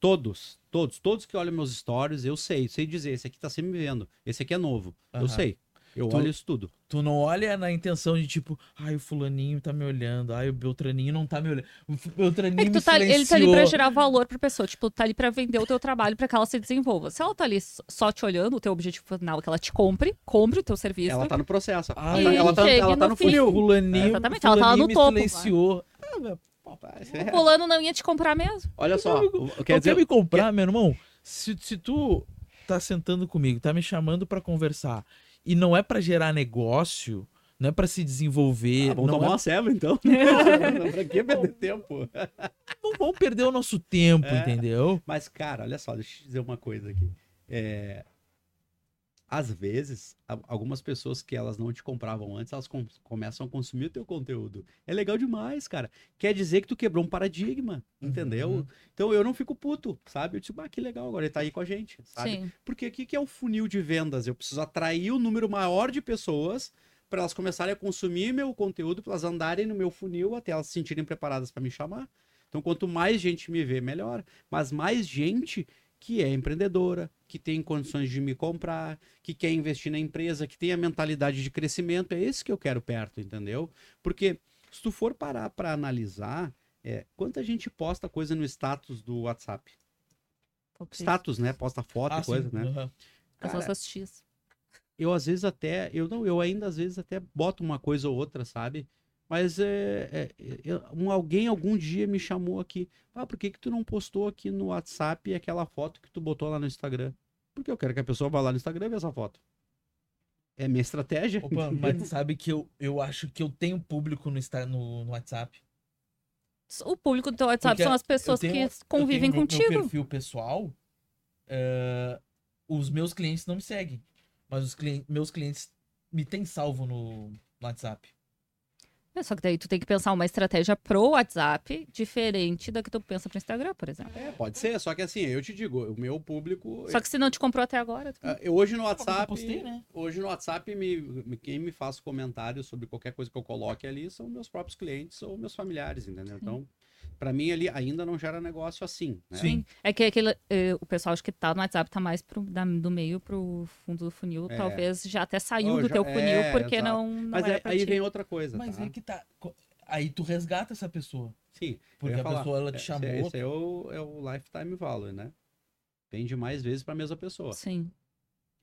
Todos, todos, todos que olham meus stories, eu sei, sei dizer, esse aqui tá sempre me vendo, esse aqui é novo. Eu Aham. sei. Eu Tu- olho isso tudo. Tu não olha na intenção de tipo, ai, o fulaninho tá me olhando, ai, o Beltraninho não tá me olhando. O Beltraninho É que tu me tá, ele tá ali pra gerar valor pra pessoa. Tipo, tá ali pra vender o teu trabalho pra que ela se desenvolva. Se ela tá ali só te olhando, o teu objetivo final é que ela te compre, compre o teu serviço. Ela tá no processo. Ah, ela, tá- ela tá, ela tá no no fim. funil. Fulaninho, Exatamente, ela tá lá fulaninho no me topo, silenciou. Ah, meu, O fulano não ia te comprar mesmo. Olha só, o- Quer quer dizer, me comprar, meu irmão? Se, se tu tá sentando comigo, tá me chamando pra conversar e não é pra gerar negócio, não é pra se desenvolver, ah, vamos não, tomar é- uma ceva então. pra que perder tempo? não vamos perder o nosso tempo, É. entendeu? Mas, cara, olha só, deixa eu te dizer uma coisa aqui. É, Às vezes, algumas pessoas que elas não te compravam antes, elas com- começam a consumir o teu conteúdo. É legal demais, cara. Quer dizer que tu quebrou um paradigma, entendeu? Uhum. Então eu não fico puto, sabe? Eu digo, ah, que legal, agora ele tá aí com a gente, sabe? Sim. Porque o que, que é o funil de vendas? Eu preciso atrair um número maior de pessoas para elas começarem a consumir meu conteúdo, para elas andarem no meu funil até elas se sentirem preparadas para me chamar. Então, quanto mais gente me vê, melhor. Mas mais gente que é empreendedora, que tem condições de me comprar, que quer investir na empresa, que tem a mentalidade de crescimento, é esse que eu quero perto, entendeu? Porque se tu for parar para analisar, é, quanta gente posta coisa no status do WhatsApp? Status, né? Posta foto Ah, e coisa, sim, né? As Cara, nossas tias. eu às vezes até, eu não, eu ainda às vezes até boto uma coisa ou outra, sabe? Mas é, é, eu- um, alguém algum dia me chamou aqui, ah, por que que tu não postou aqui no WhatsApp aquela foto que tu botou lá no Instagram? Porque eu quero que a pessoa vá lá no Instagram e veja essa foto. É minha estratégia. Opa, mas tu sabe que eu, eu acho que eu tenho público no, no, no WhatsApp. O público do teu WhatsApp Porque são as pessoas tenho- que convivem eu tenho meu- contigo. Meu perfil pessoal, é, os meus clientes não me seguem. Mas os clien- meus clientes me têm salvo no, no WhatsApp. É, só que daí tu tem que pensar uma estratégia pro WhatsApp diferente da que tu pensa pro Instagram, por exemplo. É, pode ser, só que assim, eu te digo, o meu público. Só que se não te comprou até agora, tu... Ah, eu hoje no eu WhatsApp. postei, né? Hoje no WhatsApp, me, me- quem me faz comentários sobre qualquer coisa que eu coloque ali são meus próprios clientes ou meus familiares, entendeu? Então, pra mim ali ainda não gera negócio assim, né? Sim. É que aquele, eh, o pessoal acho que tá no WhatsApp tá mais pro, da- do meio pro fundo do funil. É. Talvez já até saiu Oh, do já- teu funil é, porque exato. não, não Mas é- aí ti. vem outra coisa, Mas tá? é que tá. Aí tu resgata essa pessoa. Sim, Porque a falar, pessoa ela te esse- chamou. Esse é o, é o lifetime value, né? Vende mais vezes pra mesma pessoa. Sim.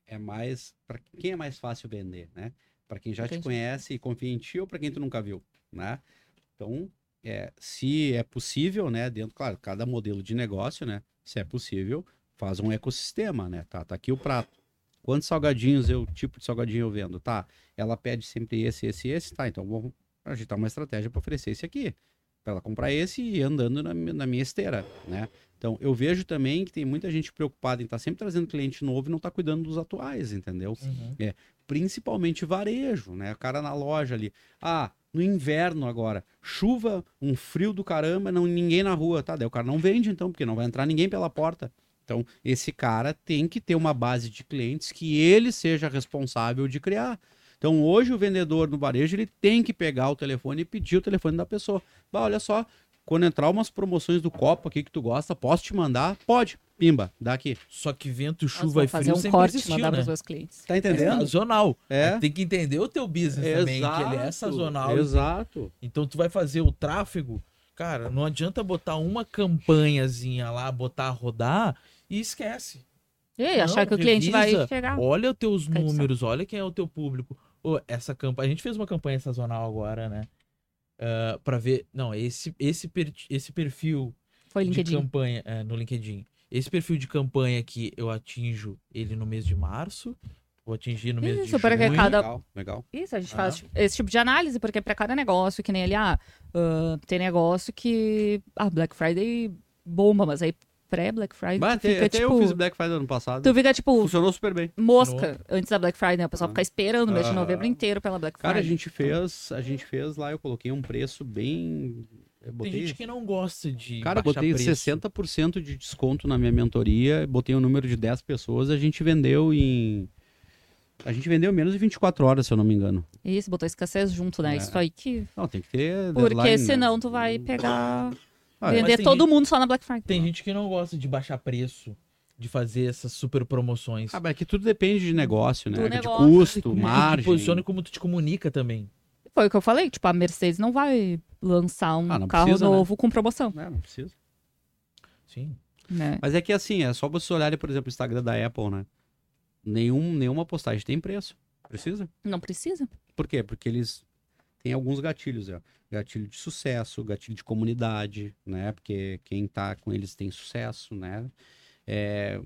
É mais para quem é mais fácil vender, né? Pra quem já Entendi. te conhece e confia em ti ou pra quem tu nunca viu, né? Então, é, se é possível, né, dentro, claro, cada modelo de negócio, né, se é possível, faz um ecossistema, né? Tá, tá aqui o prato. Quantos salgadinhos eu, tipo de salgadinho eu vendo? Tá, ela pede sempre esse, esse, esse, tá, então vamos agitar uma estratégia para oferecer esse aqui. Para ela comprar esse e ir andando na, na minha esteira, né? Então, eu vejo também que tem muita gente preocupada em estar sempre trazendo cliente novo e não tá cuidando dos atuais, entendeu? Uhum. principalmente varejo, né? O cara na loja ali. Ah, no inverno agora, chuva, um frio do caramba, não ninguém na rua, tá? Daí o cara não vende então, porque não vai entrar ninguém pela porta. Então, esse cara tem que ter uma base de clientes que ele seja responsável de criar. Então, hoje o vendedor no varejo, ele tem que pegar o telefone e pedir o telefone da pessoa. Bah, olha só, quando entrar umas promoções do copo aqui que tu gosta, posso te mandar? Pode. Pimba, dá aqui. Só que vento, chuva e fazer frio um sempre corte existiu, mandar né? pros meus clientes. Tá É entendendo? sazonal. É. Tem que entender o teu business também, que ele é sazonal. Exato. Então tu vai fazer o tráfego, cara, não adianta botar uma campanhazinha lá, botar a rodar e esquece. E aí, Não, achar que o cliente revisa, vai chegar. Olha os teus números, olha quem é o teu público. Ô, essa campanha, a gente fez uma campanha sazonal agora, né? Ah, pra ver, não, esse esse per- esse perfil Foi de LinkedIn. campanha é, no LinkedIn. Esse perfil de campanha que eu atinjo ele no mês de março, vou atingir no mês Isso, de junho. cada- Legal, legal. Isso, a gente Ah. faz esse tipo de análise, porque para cada negócio, que nem ele, ah, ah, tem negócio que. Ah, Black Friday bomba, mas aí pré-Black Friday Bah, até, fica até tipo. eu fiz Black Friday ano passado. Tu fica tipo Funcionou super bem. mosca antes da Black Friday, né? O pessoal Ah. fica esperando o mês de novembro inteiro pela Black Cara, a Friday. gente fez, a gente fez lá, eu coloquei um preço bem. Eu Tem botei, gente que não gosta de cara, botei preço. 60% de desconto na minha mentoria, botei um número de 10 pessoas, a gente vendeu em A gente vendeu menos de 24 horas, se eu não me engano. Isso, botou escassez junto, né? É. Isso aí que. Não, tem que ter Porque deadline, né? senão tu vai pegar. Ah, vender tem todo gente- mundo só na Black Friday. Tem gente que não gosta de baixar preço, de fazer essas super promoções. Ah, mas é que tudo depende de negócio, né? Do de negócio. custo, Como tu te margem. posiciona e como tu te comunica também. Foi o que eu falei. Tipo, a Mercedes não vai lançar um Ah, não carro precisa, né? novo com promoção. É, não precisa. Sim. Né? Mas é que assim, é só você olhar, por exemplo, o Instagram da Apple, né? Nenhum, nenhuma postagem tem preço. Precisa? Não precisa. Por quê? Porque eles têm alguns gatilhos, ó. Gatilho de sucesso, gatilho de comunidade, né? Porque quem tá com eles tem sucesso, né? É,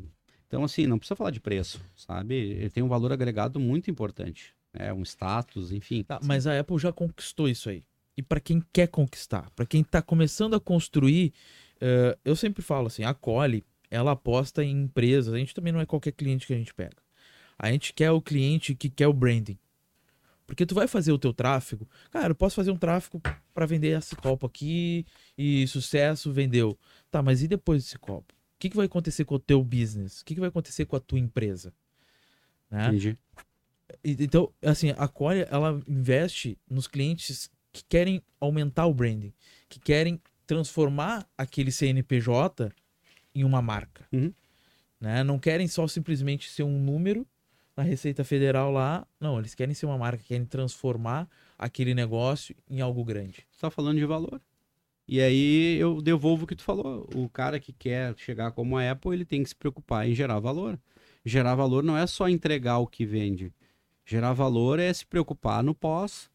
Então, assim, não precisa falar de preço, sabe? Ele tem um valor agregado muito importante. Né? Um status, enfim. Tá, mas a Apple já conquistou isso aí. E pra quem quer conquistar, pra quem tá começando a construir, eh, eu sempre falo assim, a Cole, ela aposta em empresas. A gente também não é qualquer cliente que a gente pega. A gente quer o cliente que quer o branding. Porque tu vai fazer o teu tráfego. Cara, eu posso fazer um tráfego pra vender esse copo aqui e sucesso, vendeu. Tá, mas e depois desse copo? O que, que vai acontecer com o teu business? O que, que vai acontecer com a tua empresa? Né? Entendi. Então, assim, a Core, ela investe nos clientes que querem aumentar o branding, que querem transformar aquele CNPJ em uma marca. Uhum. Né? Não querem só simplesmente ser um número na Receita Federal lá. Não, eles querem ser uma marca, querem transformar aquele negócio em algo grande. Você tá falando de valor. E aí eu devolvo o que tu falou. O cara que quer chegar como a Apple, ele tem que se preocupar em gerar valor. Gerar valor não é só entregar o que vende. Gerar valor é se preocupar no pós,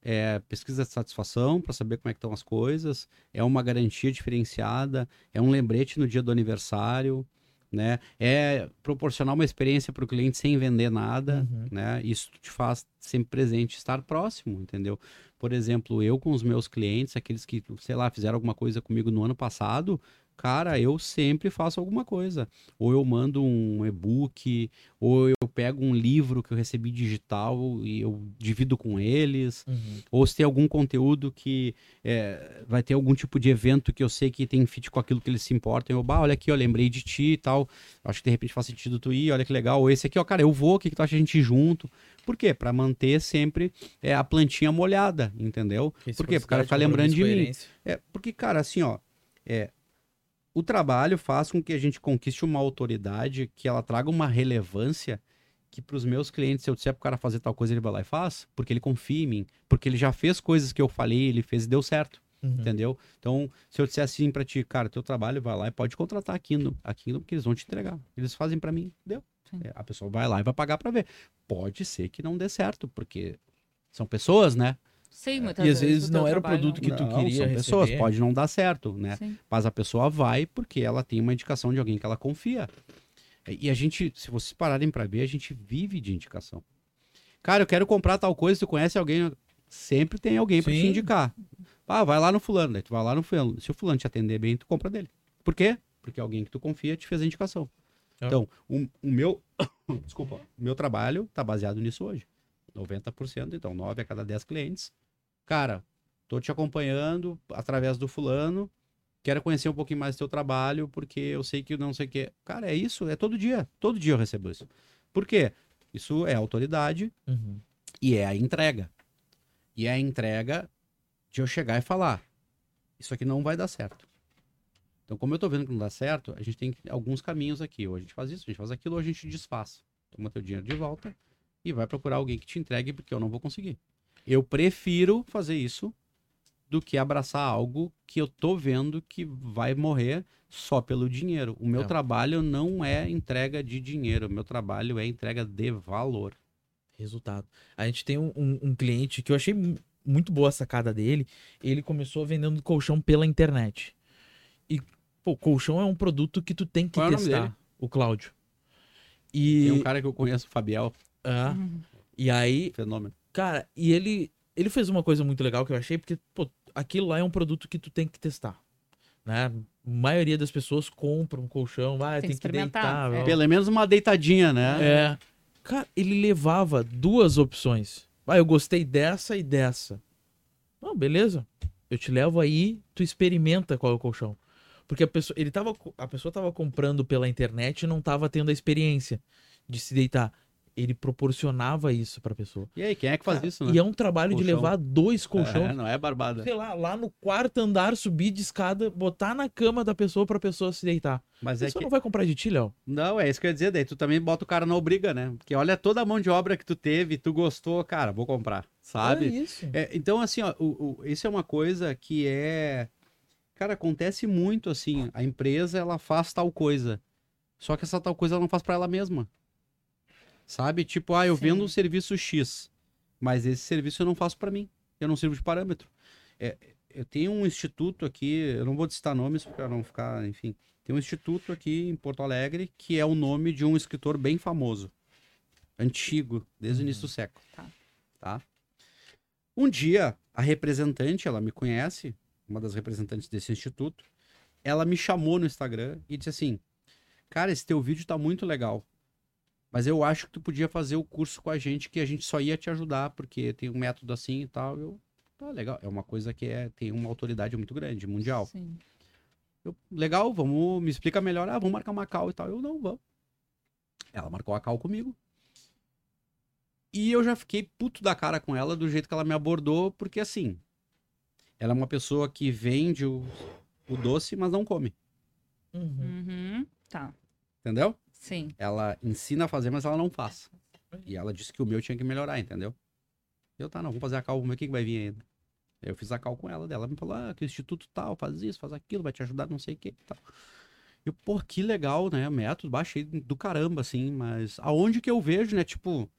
é pesquisa de satisfação para saber como é que estão as coisas, é uma garantia diferenciada, é um lembrete no dia do aniversário, né? É proporcionar uma experiência para o cliente sem vender nada, Uhum. né? Isso te faz sempre presente, estar próximo, entendeu? Por exemplo, eu com os meus clientes, aqueles que, sei lá, fizeram alguma coisa comigo no ano passado, cara, eu sempre faço alguma coisa. Ou eu mando um e-book, ou eu pego um livro que eu recebi digital e eu divido com eles. Uhum. Ou se tem algum conteúdo que é, vai ter algum tipo de evento que eu sei que tem fit com aquilo que eles se importam. Eu, bah, olha aqui, eu lembrei de ti e tal. Acho que de repente faz sentido tu ir, olha que legal. Ou esse aqui, ó, cara, eu vou, o que, que tu acha a gente ir junto? Por quê? Pra manter sempre é, a plantinha molhada, entendeu? Por quê? Pro cara ficar lembrando de mim. É, porque, cara, assim, ó, é, o trabalho faz com que a gente conquiste uma autoridade, que ela traga uma relevância que para os meus clientes, se eu disser pro cara fazer tal coisa, ele vai lá e faz, porque ele confia em mim, porque ele já fez coisas que eu falei, ele fez e deu certo, Uhum. entendeu? Então, se eu disser assim pra ti, cara, teu trabalho vai lá e pode contratar a Kindle, a Kindle, porque eles vão te entregar. Eles fazem pra mim, deu. É, a pessoa vai lá e vai pagar pra ver. Pode ser que não dê certo, porque são pessoas, né? Sim, muitas E às vezes. vezes não era o produto que tu Não, queria são receber. pessoas, pode não dar certo, né? Sim. Mas a pessoa vai porque ela tem uma indicação de alguém que ela confia. E a gente, se vocês pararem pra ver, a gente vive de indicação. Cara, eu quero comprar tal coisa, tu conhece alguém? Sempre tem alguém pra te indicar. Ah, vai lá no fulano, daí tu vai lá no fulano. Se o fulano te atender bem, tu compra dele. Por quê? Porque alguém que tu confia te fez a indicação. É. Então, o, o meu, desculpa, o meu trabalho tá baseado nisso hoje. 90%, então 9 a cada 10 clientes. Cara, tô te acompanhando através do fulano, quero conhecer um pouquinho mais do teu trabalho, porque eu sei que não sei o quê. Cara, é isso, é todo dia. Todo dia eu recebo isso. Por quê? Isso é autoridade Uhum. e é a entrega. E é a entrega de eu chegar e falar: Isso aqui não vai dar certo. Então, como eu tô vendo que não dá certo, a gente tem alguns caminhos aqui. Ou a gente faz isso, a gente faz aquilo, ou a gente desfaz. Toma teu dinheiro de volta e vai procurar alguém que te entregue, porque eu não vou conseguir. Eu prefiro fazer isso do que abraçar algo que eu tô vendo que vai morrer só pelo dinheiro. O meu É. trabalho não é entrega de dinheiro, o meu trabalho é entrega de valor. Resultado. A gente tem um, um- um cliente que eu achei mu- muito boa a sacada dele. Ele começou vendendo colchão pela internet. E, pô, colchão é um produto que tu tem que Qual é o testar. O Cláudio. E, Tem um cara que eu conheço, o Fabiel, ah, Uhum. e aí, fenômeno. cara, e ele, ele fez uma coisa muito legal que eu achei, porque, pô, aquilo lá é um produto que tu tem que testar. Né? A maioria das pessoas compra um colchão, vai, Tem tem, que deitar. é. vai. Pelo menos uma deitadinha, né? É. Cara, ele levava duas opções. Ah, eu gostei dessa e dessa. Não, beleza. Eu te levo aí, tu experimenta qual é o colchão. Porque a pessoa, ele tava, a pessoa tava comprando pela internet e não tava tendo a experiência de se deitar. Ele proporcionava isso pra pessoa. E aí, quem é que faz Cara, isso, né? E é um trabalho de Colchão. levar dois É, colchões. não é barbada. Sei lá, lá no quarto andar, subir de escada, botar na cama da pessoa pra pessoa se deitar. Mas é Você que... não vai comprar de ti, Léo? Não, é isso que eu ia dizer. Daí tu também bota o cara na obriga, né? Porque olha toda a mão de obra que tu teve, tu gostou, cara, vou comprar, sabe? É isso. É, então, assim, ó, o, o- isso é uma coisa que é. Cara, acontece muito assim. A empresa, ela faz tal coisa. Só que essa tal coisa ela não faz pra ela mesma. Sabe? Tipo, ah, eu Sim. vendo um serviço X, mas esse serviço eu não faço pra mim. Eu não sirvo de parâmetro. É, eu tenho um instituto aqui, eu não vou citar nomes pra não ficar, enfim. Tem um instituto aqui em Porto Alegre que é o nome de um escritor bem famoso. Antigo, desde o início do século. Tá. Tá? Um dia, a representante, ela me conhece, uma das representantes desse instituto, ela me chamou no Instagram e disse assim: Cara, esse teu vídeo tá muito legal. Mas eu acho que tu podia fazer o curso com a gente, que a gente só ia te ajudar, porque tem um método assim e tal. Eu, tá legal. É uma coisa que é, tem uma autoridade muito grande, mundial. Sim. Eu, legal, vamos, me explica melhor. Ah, vamos marcar uma call e tal. Eu, não, vamos. Ela marcou a call comigo. E eu já fiquei puto da cara com ela do jeito que ela me abordou, porque assim, ela é uma pessoa que vende o, o doce, mas não come. Uhum. Uhum. Tá. Entendeu? Sim. Ela ensina a fazer, mas ela não faz. E ela disse que o meu tinha que melhorar, entendeu? Eu, tá, não, vamos fazer a cal, vamos ver o que que vai vir ainda. Aí Eu fiz a cal com ela, dela me falou, ah, que o instituto tal, faz isso, faz aquilo, vai te ajudar, não sei o que e tal. Eu, pô, que legal, né, método, baixei do caramba, assim, mas aonde que eu vejo, né, tipo,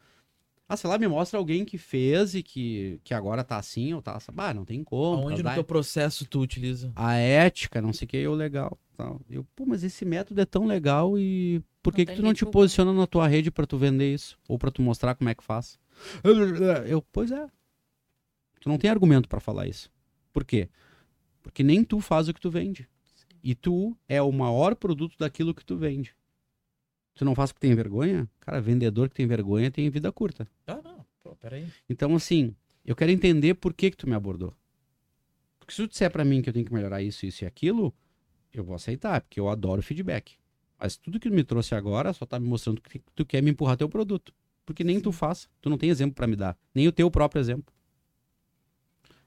ah, sei lá, me mostra alguém que fez e que, que agora tá assim ou tá, assim. ah, não tem como. Aonde por no teu processo tu utiliza? a ética, não sei o que, eu legal. Tal. Eu, pô, mas esse método é tão legal e por que, Não que tu não te desculpa. posiciona na tua rede pra tu vender isso? Ou pra tu mostrar como é que faz? Eu, pois é. Tu não tem argumento pra falar isso. Por quê? Porque nem tu faz o que tu vende. E tu é o maior produto daquilo que tu vende. Tu não faz porque tem vergonha? Cara, vendedor que tem vergonha tem vida curta. Ah, não. Pô, peraí. Então, assim, eu quero entender por que que tu me abordou. Porque se tu disser pra mim que eu tenho que melhorar isso, isso e aquilo, eu vou aceitar, porque eu adoro feedback. Mas tudo que tu me trouxe agora só tá me mostrando que tu quer me empurrar teu produto. Porque nem tu faz. Tu não tem exemplo pra me dar. Nem o teu próprio exemplo.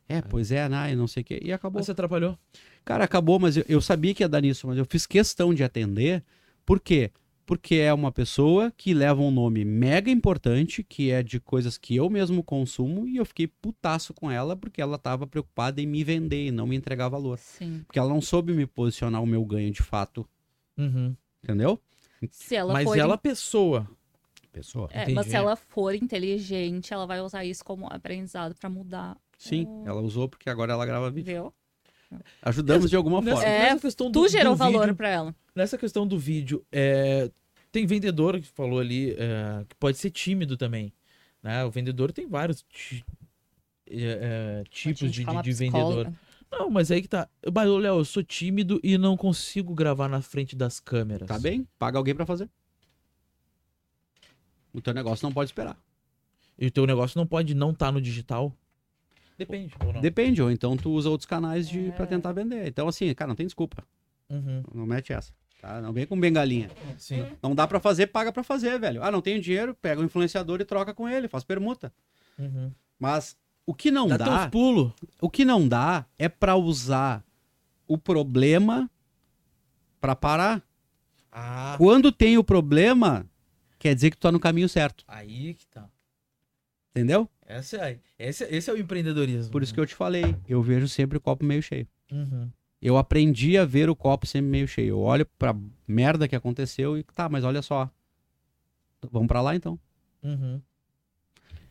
É, pois é, né, e não sei o quê. E acabou. Mas você atrapalhou? Cara, acabou, mas eu, eu sabia que ia dar nisso, mas eu fiz questão de atender. Por quê? Porque é uma pessoa que leva um nome mega importante, que é de coisas que eu mesmo consumo, e eu fiquei putaço com ela porque ela tava preocupada em me vender e não me entregar valor. Sim. Porque ela não soube me posicionar o meu ganho de fato, Uhum. entendeu? Se ela Mas for. ela, pessoa. Pessoa. É, Entendi. mas se ela for inteligente, ela vai usar isso como aprendizado pra mudar. Sim, o- ela usou porque agora ela grava vídeo. Viu? Ajudamos de alguma Nessa, forma. É, nessa questão do, Tu gerou do valor vídeo, pra ela. Nessa questão do vídeo, é, tem vendedor que falou ali é, que pode ser tímido também. Né? O vendedor tem vários ti- é, é, tipos de, de, de vendedor. Não, mas aí que tá. Ô, Léo, eu sou tímido e não consigo gravar na frente das câmeras. Tá bem? Paga alguém pra fazer. O teu negócio não pode esperar. E o teu negócio não pode não estar no digital? Depende, ou não? Depende, ou então tu usa outros canais de, É. pra tentar vender. Então, assim, cara, não tem desculpa. Uhum, Não mete essa. Tá? Não vem com bengalinha. sim. Não dá pra fazer, paga pra fazer, velho. Ah, não tenho dinheiro, pega o influenciador e troca com ele, faz permuta. Uhum. Mas o que não Dá, dá, teus pulos. o que não dá é pra usar o problema pra parar. Ah, Quando tem o problema, quer dizer que tu tá no caminho certo, aí que tá. Entendeu? Essa é, esse, esse é o empreendedorismo. Por isso que eu te falei, eu vejo sempre o copo meio cheio. Uhum. Eu aprendi a ver o copo sempre meio cheio. Eu olho pra merda que aconteceu e tá, mas olha só. Vamos pra lá então. Uhum.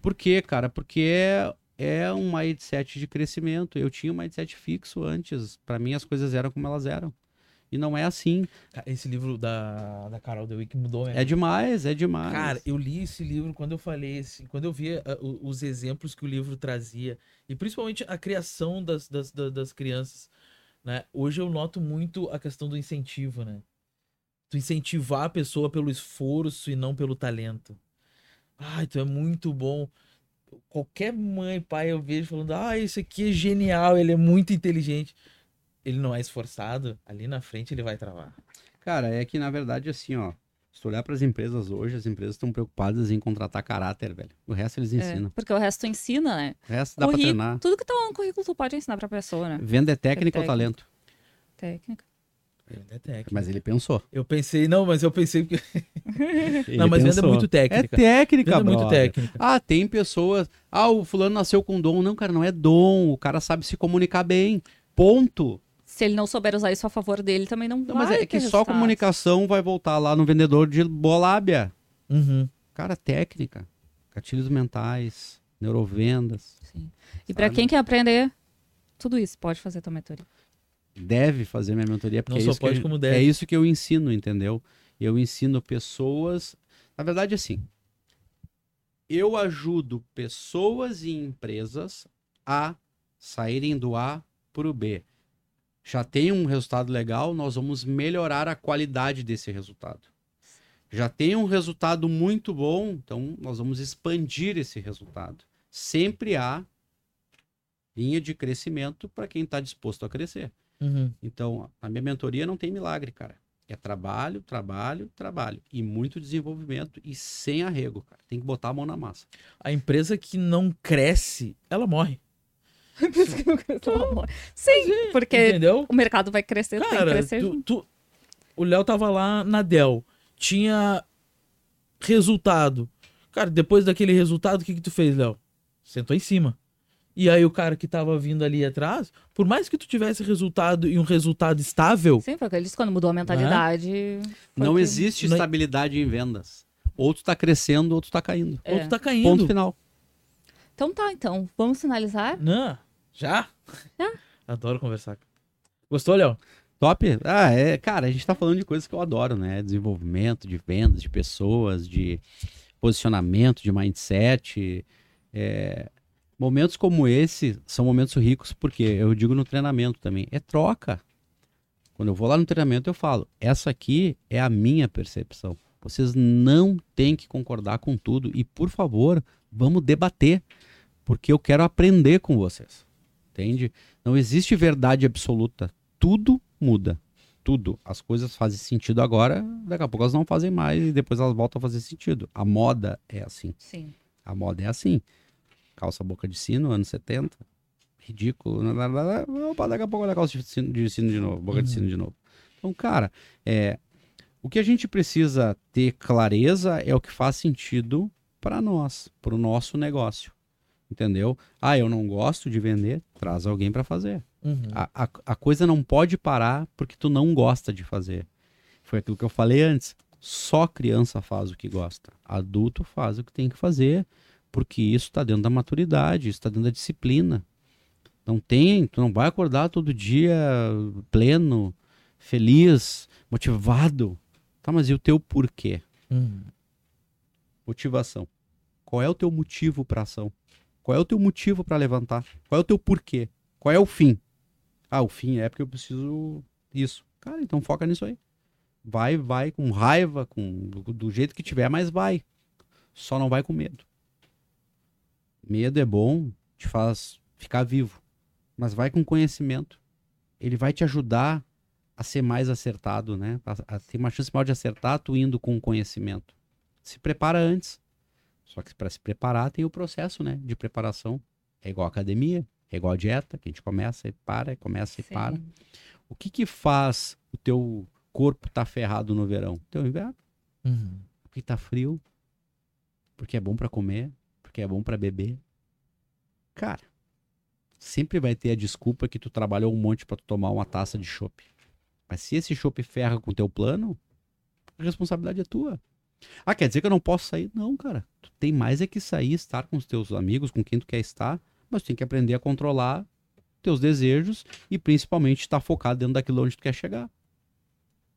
Por quê, cara? Porque é, é um mindset de crescimento. Eu tinha um mindset fixo antes. Pra mim as coisas eram como elas eram. E não é assim. Cara, Esse livro da, da Carol Dweck mudou mesmo. É demais, é demais. Cara, eu li esse livro quando eu falei, assim, quando eu vi ah, o- os exemplos que o livro trazia, e principalmente a criação das, das, da- das crianças, né? Hoje eu noto muito a questão do incentivo, né? Tu incentivar a pessoa pelo esforço e não pelo talento. Ai, tu é muito bom. Qualquer mãe, pai, eu vejo falando, ah, esse aqui é genial, ele é muito inteligente. Ele não é esforçado, ali na frente ele vai travar. Cara, é que na verdade assim, ó. Se tu olhar para as empresas hoje, as empresas estão preocupadas em contratar caráter, velho. O resto eles É, ensinam. porque o resto ensina, né? O resto dá Curri- treinar. Tudo que tá no currículo tu pode ensinar pra pessoa, né? Venda é técnica ou técnica. talento? Técnica. É técnica. Mas ele pensou. Eu pensei, não, mas eu pensei que. Não, mas venda é pensou. muito É técnica. técnica, Venda é muito técnica. Ah, tem pessoas. Ah, o fulano nasceu com dom. Não, cara, não é dom. O cara sabe se comunicar bem. Ponto. Se ele não souber usar isso a favor dele, também não, Não, vai mas é ter que só resultados. comunicação vai voltar lá no vendedor de bolábia. Uhum. Cara, técnica. Gatilhos mentais, neurovendas. Sim. E pra Sabe? quem quer aprender tudo isso, pode fazer tua mentoria. Deve fazer minha mentoria, porque Não é, só isso pode, que eu, como deve. é isso que eu ensino, entendeu? Eu ensino pessoas. Na verdade, assim. Eu ajudo pessoas e empresas a saírem do A para o B. Já tem um resultado legal, nós vamos melhorar a qualidade desse resultado. Já tem um resultado muito bom, então nós vamos expandir esse resultado. Sempre há linha de crescimento para quem está disposto a crescer. Uhum. Então, a minha mentoria não tem milagre, cara. É trabalho, trabalho, trabalho. E muito desenvolvimento e sem arrego, cara. Tem que botar a mão na massa. A empresa que não cresce, ela morre. Sim, porque Entendeu? o mercado vai crescer, tem que Cara, crescer tu, tu- o Léo tava lá na Dell. Tinha resultado. Cara, depois daquele resultado, o que que tu fez, Léo? Sentou em cima. E aí o cara que tava vindo ali atrás, por mais que tu tivesse resultado e um resultado estável, Sim, porque eles quando mudou a mentalidade. foi não que- existe não- estabilidade em vendas. Ou tu tá crescendo ou tu tá caindo. É. ou tu tá caindo. Ponto final. Então tá, então. Vamos finalizar? Não, já? Já. Adoro conversar. Gostou, Léo? Top? Ah, é, cara, a gente tá falando de coisas que eu adoro, né? Desenvolvimento, de vendas, de pessoas, de posicionamento, de mindset. É, Momentos como esse são momentos ricos, porque eu digo no treinamento também, é troca. Quando eu vou lá no treinamento, eu falo, essa aqui é a minha percepção. Vocês não têm que concordar com tudo. E, por favor, vamos debater. Porque eu quero aprender com vocês. Entende? Não existe verdade absoluta. Tudo muda. Tudo. As coisas fazem sentido agora, daqui a pouco elas não fazem mais e depois elas voltam a fazer sentido. A moda é assim. Sim. A moda é assim. Calça boca de sino, anos 70. Ridículo. lá, lá, lá, lá, Opa, daqui a pouco olha a calça de sino, de sino de novo, boca de Uhum. sino de novo. Então, cara, é, o que a gente precisa ter clareza é o que faz sentido para nós, para o nosso negócio. Entendeu? Ah, eu não gosto de vender, traz alguém para fazer. Uhum. A, a, a coisa não pode parar porque tu não gosta de fazer. Foi aquilo que eu falei antes. Só criança faz o que gosta. Adulto faz o que tem que fazer, porque isso está dentro da maturidade, isso está dentro da disciplina. Não tem, tu não vai acordar todo dia pleno, feliz, motivado. Tá, mas e o teu porquê? Uhum. Motivação. Qual é o teu motivo para ação? Qual é o teu motivo para levantar? Qual é o teu porquê? Qual é o fim? Ah, o fim é porque eu preciso isso. Cara, então foca nisso aí. Vai, vai com raiva, com do, jeito que tiver, mas vai. Só não vai com medo. Medo é bom, te faz ficar vivo, mas vai com conhecimento. Ele vai te ajudar a ser mais acertado, né? A ter uma chance maior de acertar tu indo com conhecimento. Se prepara antes. Só que para se preparar tem o processo, né? De preparação. É igual a academia, é igual a dieta, que a gente começa e para, começa e Sim. para. O que que faz o teu corpo estar ferrado no verão? Teu inverno. Uhum. Porque tá frio. Porque é bom para comer, porque é bom para beber. Cara, sempre vai ter a desculpa que tu trabalhou um monte para tu tomar uma taça de chopp. Mas se esse chopp ferra com o teu plano, a responsabilidade é tua. Ah, quer dizer que eu não posso sair? Não, cara. Tu tem mais é que sair, estar com os teus amigos, com quem tu quer estar, mas tu tem que aprender a controlar teus desejos e principalmente estar focado dentro daquilo onde tu quer chegar.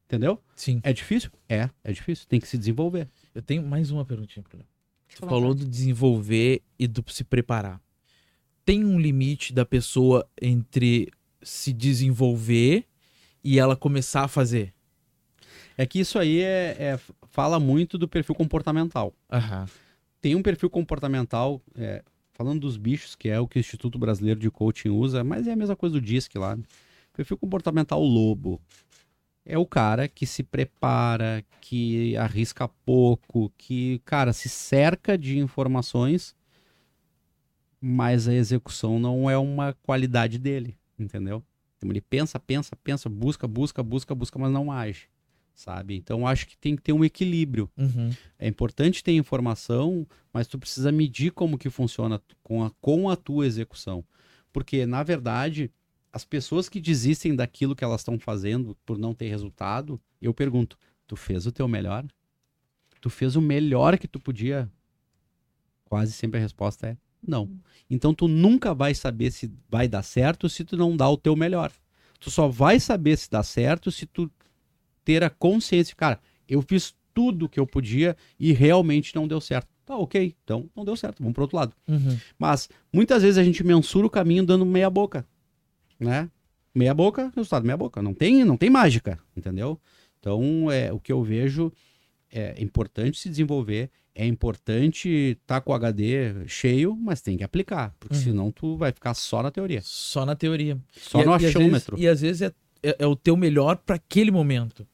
Entendeu? Sim. É difícil? É, é difícil. Tem que se desenvolver. Eu tenho mais uma perguntinha pro Léo. Tu falou do desenvolver e do se preparar. Tem um limite da pessoa entre se desenvolver e ela começar a fazer? É que isso aí é, é- fala muito do perfil comportamental. Aham. Tem um perfil comportamental, é, falando dos bichos, que é o que o Instituto Brasileiro de Coaching usa, mas é a mesma coisa do DISC lá. Perfil comportamental lobo. é o cara que se prepara, que arrisca pouco, que, cara, se cerca de informações, mas a execução não é uma qualidade dele, entendeu? Então ele pensa, pensa, pensa, busca, busca, busca, busca, mas não age, sabe? Então acho que tem que ter um equilíbrio. Uhum. É importante ter informação, mas tu precisa medir como que funciona com a, com a tua execução. Porque, na verdade, as pessoas que desistem daquilo que elas estão fazendo por não ter resultado, eu pergunto: tu fez o teu melhor? Tu fez o melhor que tu podia? Quase sempre a resposta é não. Então tu nunca vai saber se vai dar certo se tu não dá o teu melhor. Tu só vai saber se dá certo se tu ter a consciência, cara, eu fiz tudo que eu podia e realmente não deu certo. Tá, ok, então não deu certo, vamos pro outro lado. Uhum. Mas muitas vezes a gente mensura o caminho dando meia boca, né? Meia boca, resultado meia boca. Não tem, não tem mágica, entendeu? Então, é, o que eu vejo é importante se desenvolver, é importante estar com o HD cheio, mas tem que aplicar, porque Uhum. senão tu vai ficar só na teoria, Só na teoria. só E- no e às vezes- achômetro. E às vezes é, é, é o teu melhor para aquele momento.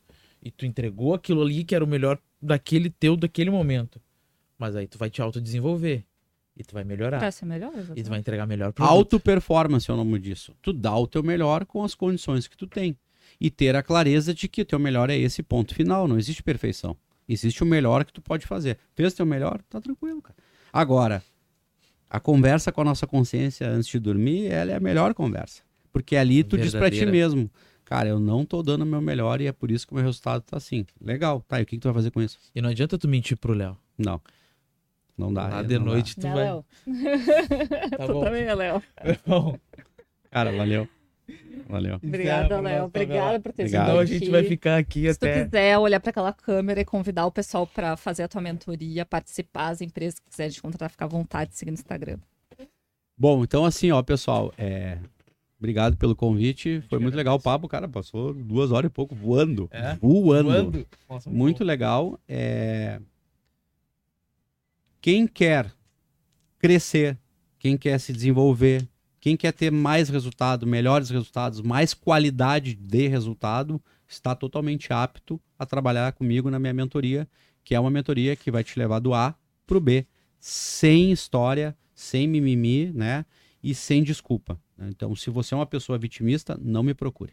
E tu entregou aquilo ali que era o melhor daquele teu, daquele momento. Mas aí tu vai te autodesenvolver. E tu vai melhorar. Pra ser melhor, E tu exatamente. vai entregar melhor produto. Auto performance é o nome disso. Tu dá o teu melhor com as condições que tu tem. E ter a clareza de que o teu melhor é esse ponto final. Não existe perfeição. Existe o melhor que tu pode fazer. Fez o teu melhor, tá tranquilo, cara. Agora, a conversa com a nossa consciência antes de dormir, ela é a melhor conversa. Porque ali tu diz pra ti Verdadeira. mesmo, cara, eu não tô dando o meu melhor e é por isso que o meu resultado tá assim. Legal, tá, e o que, que tu vai fazer com isso? E não adianta tu mentir pro Léo. Não. Não dá. É, de não dá. noite tu vai. Léo? Tá tu bom. também é Léo. Bom, Cara, valeu. Valeu. Obrigada, Léo. Obrigada por ter Obrigado. vindo Então a gente vai ficar aqui Se tu até. quiser olhar para aquela câmera e convidar o pessoal para fazer a tua mentoria, participar, as empresas que quiserem te contratar, ficar à vontade, seguir no Instagram. Bom, então assim, ó, pessoal, é... obrigado pelo convite. Foi muito legal o papo, cara. Passou duas horas e pouco voando. É? Voando. Voando. Nossa, Muito legal. É... Quem quer crescer, quem quer se desenvolver, quem quer ter mais resultado, melhores resultados, mais qualidade de resultado, está totalmente apto a trabalhar comigo na minha mentoria, que é uma mentoria que vai te levar do A para o B, sem história, sem mimimi, né? E sem desculpa. Né? Então, se você é uma pessoa vitimista, não me procure.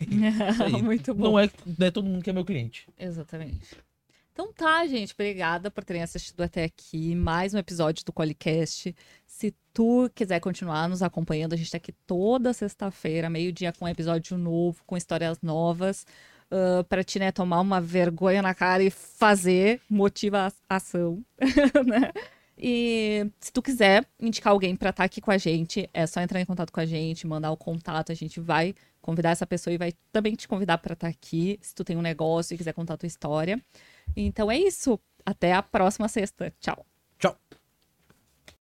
Muito bom. Não é, não é todo mundo que é meu cliente. Exatamente. Então tá, gente. Obrigada por terem assistido até aqui. Mais um episódio do Qualicast. Se tu quiser continuar nos acompanhando, a gente tá aqui toda sexta-feira, meio-dia, com um episódio novo, com histórias novas. ah, pra ti, né, tomar uma vergonha na cara e fazer, motiva a ação, né? E se tu quiser indicar alguém pra estar aqui com a gente, é só entrar em contato com a gente, mandar o contato, a gente vai convidar essa pessoa e vai também te convidar pra estar aqui, se tu tem um negócio e quiser contar a tua história. Então é isso. Até a próxima sexta. Tchau. Tchau.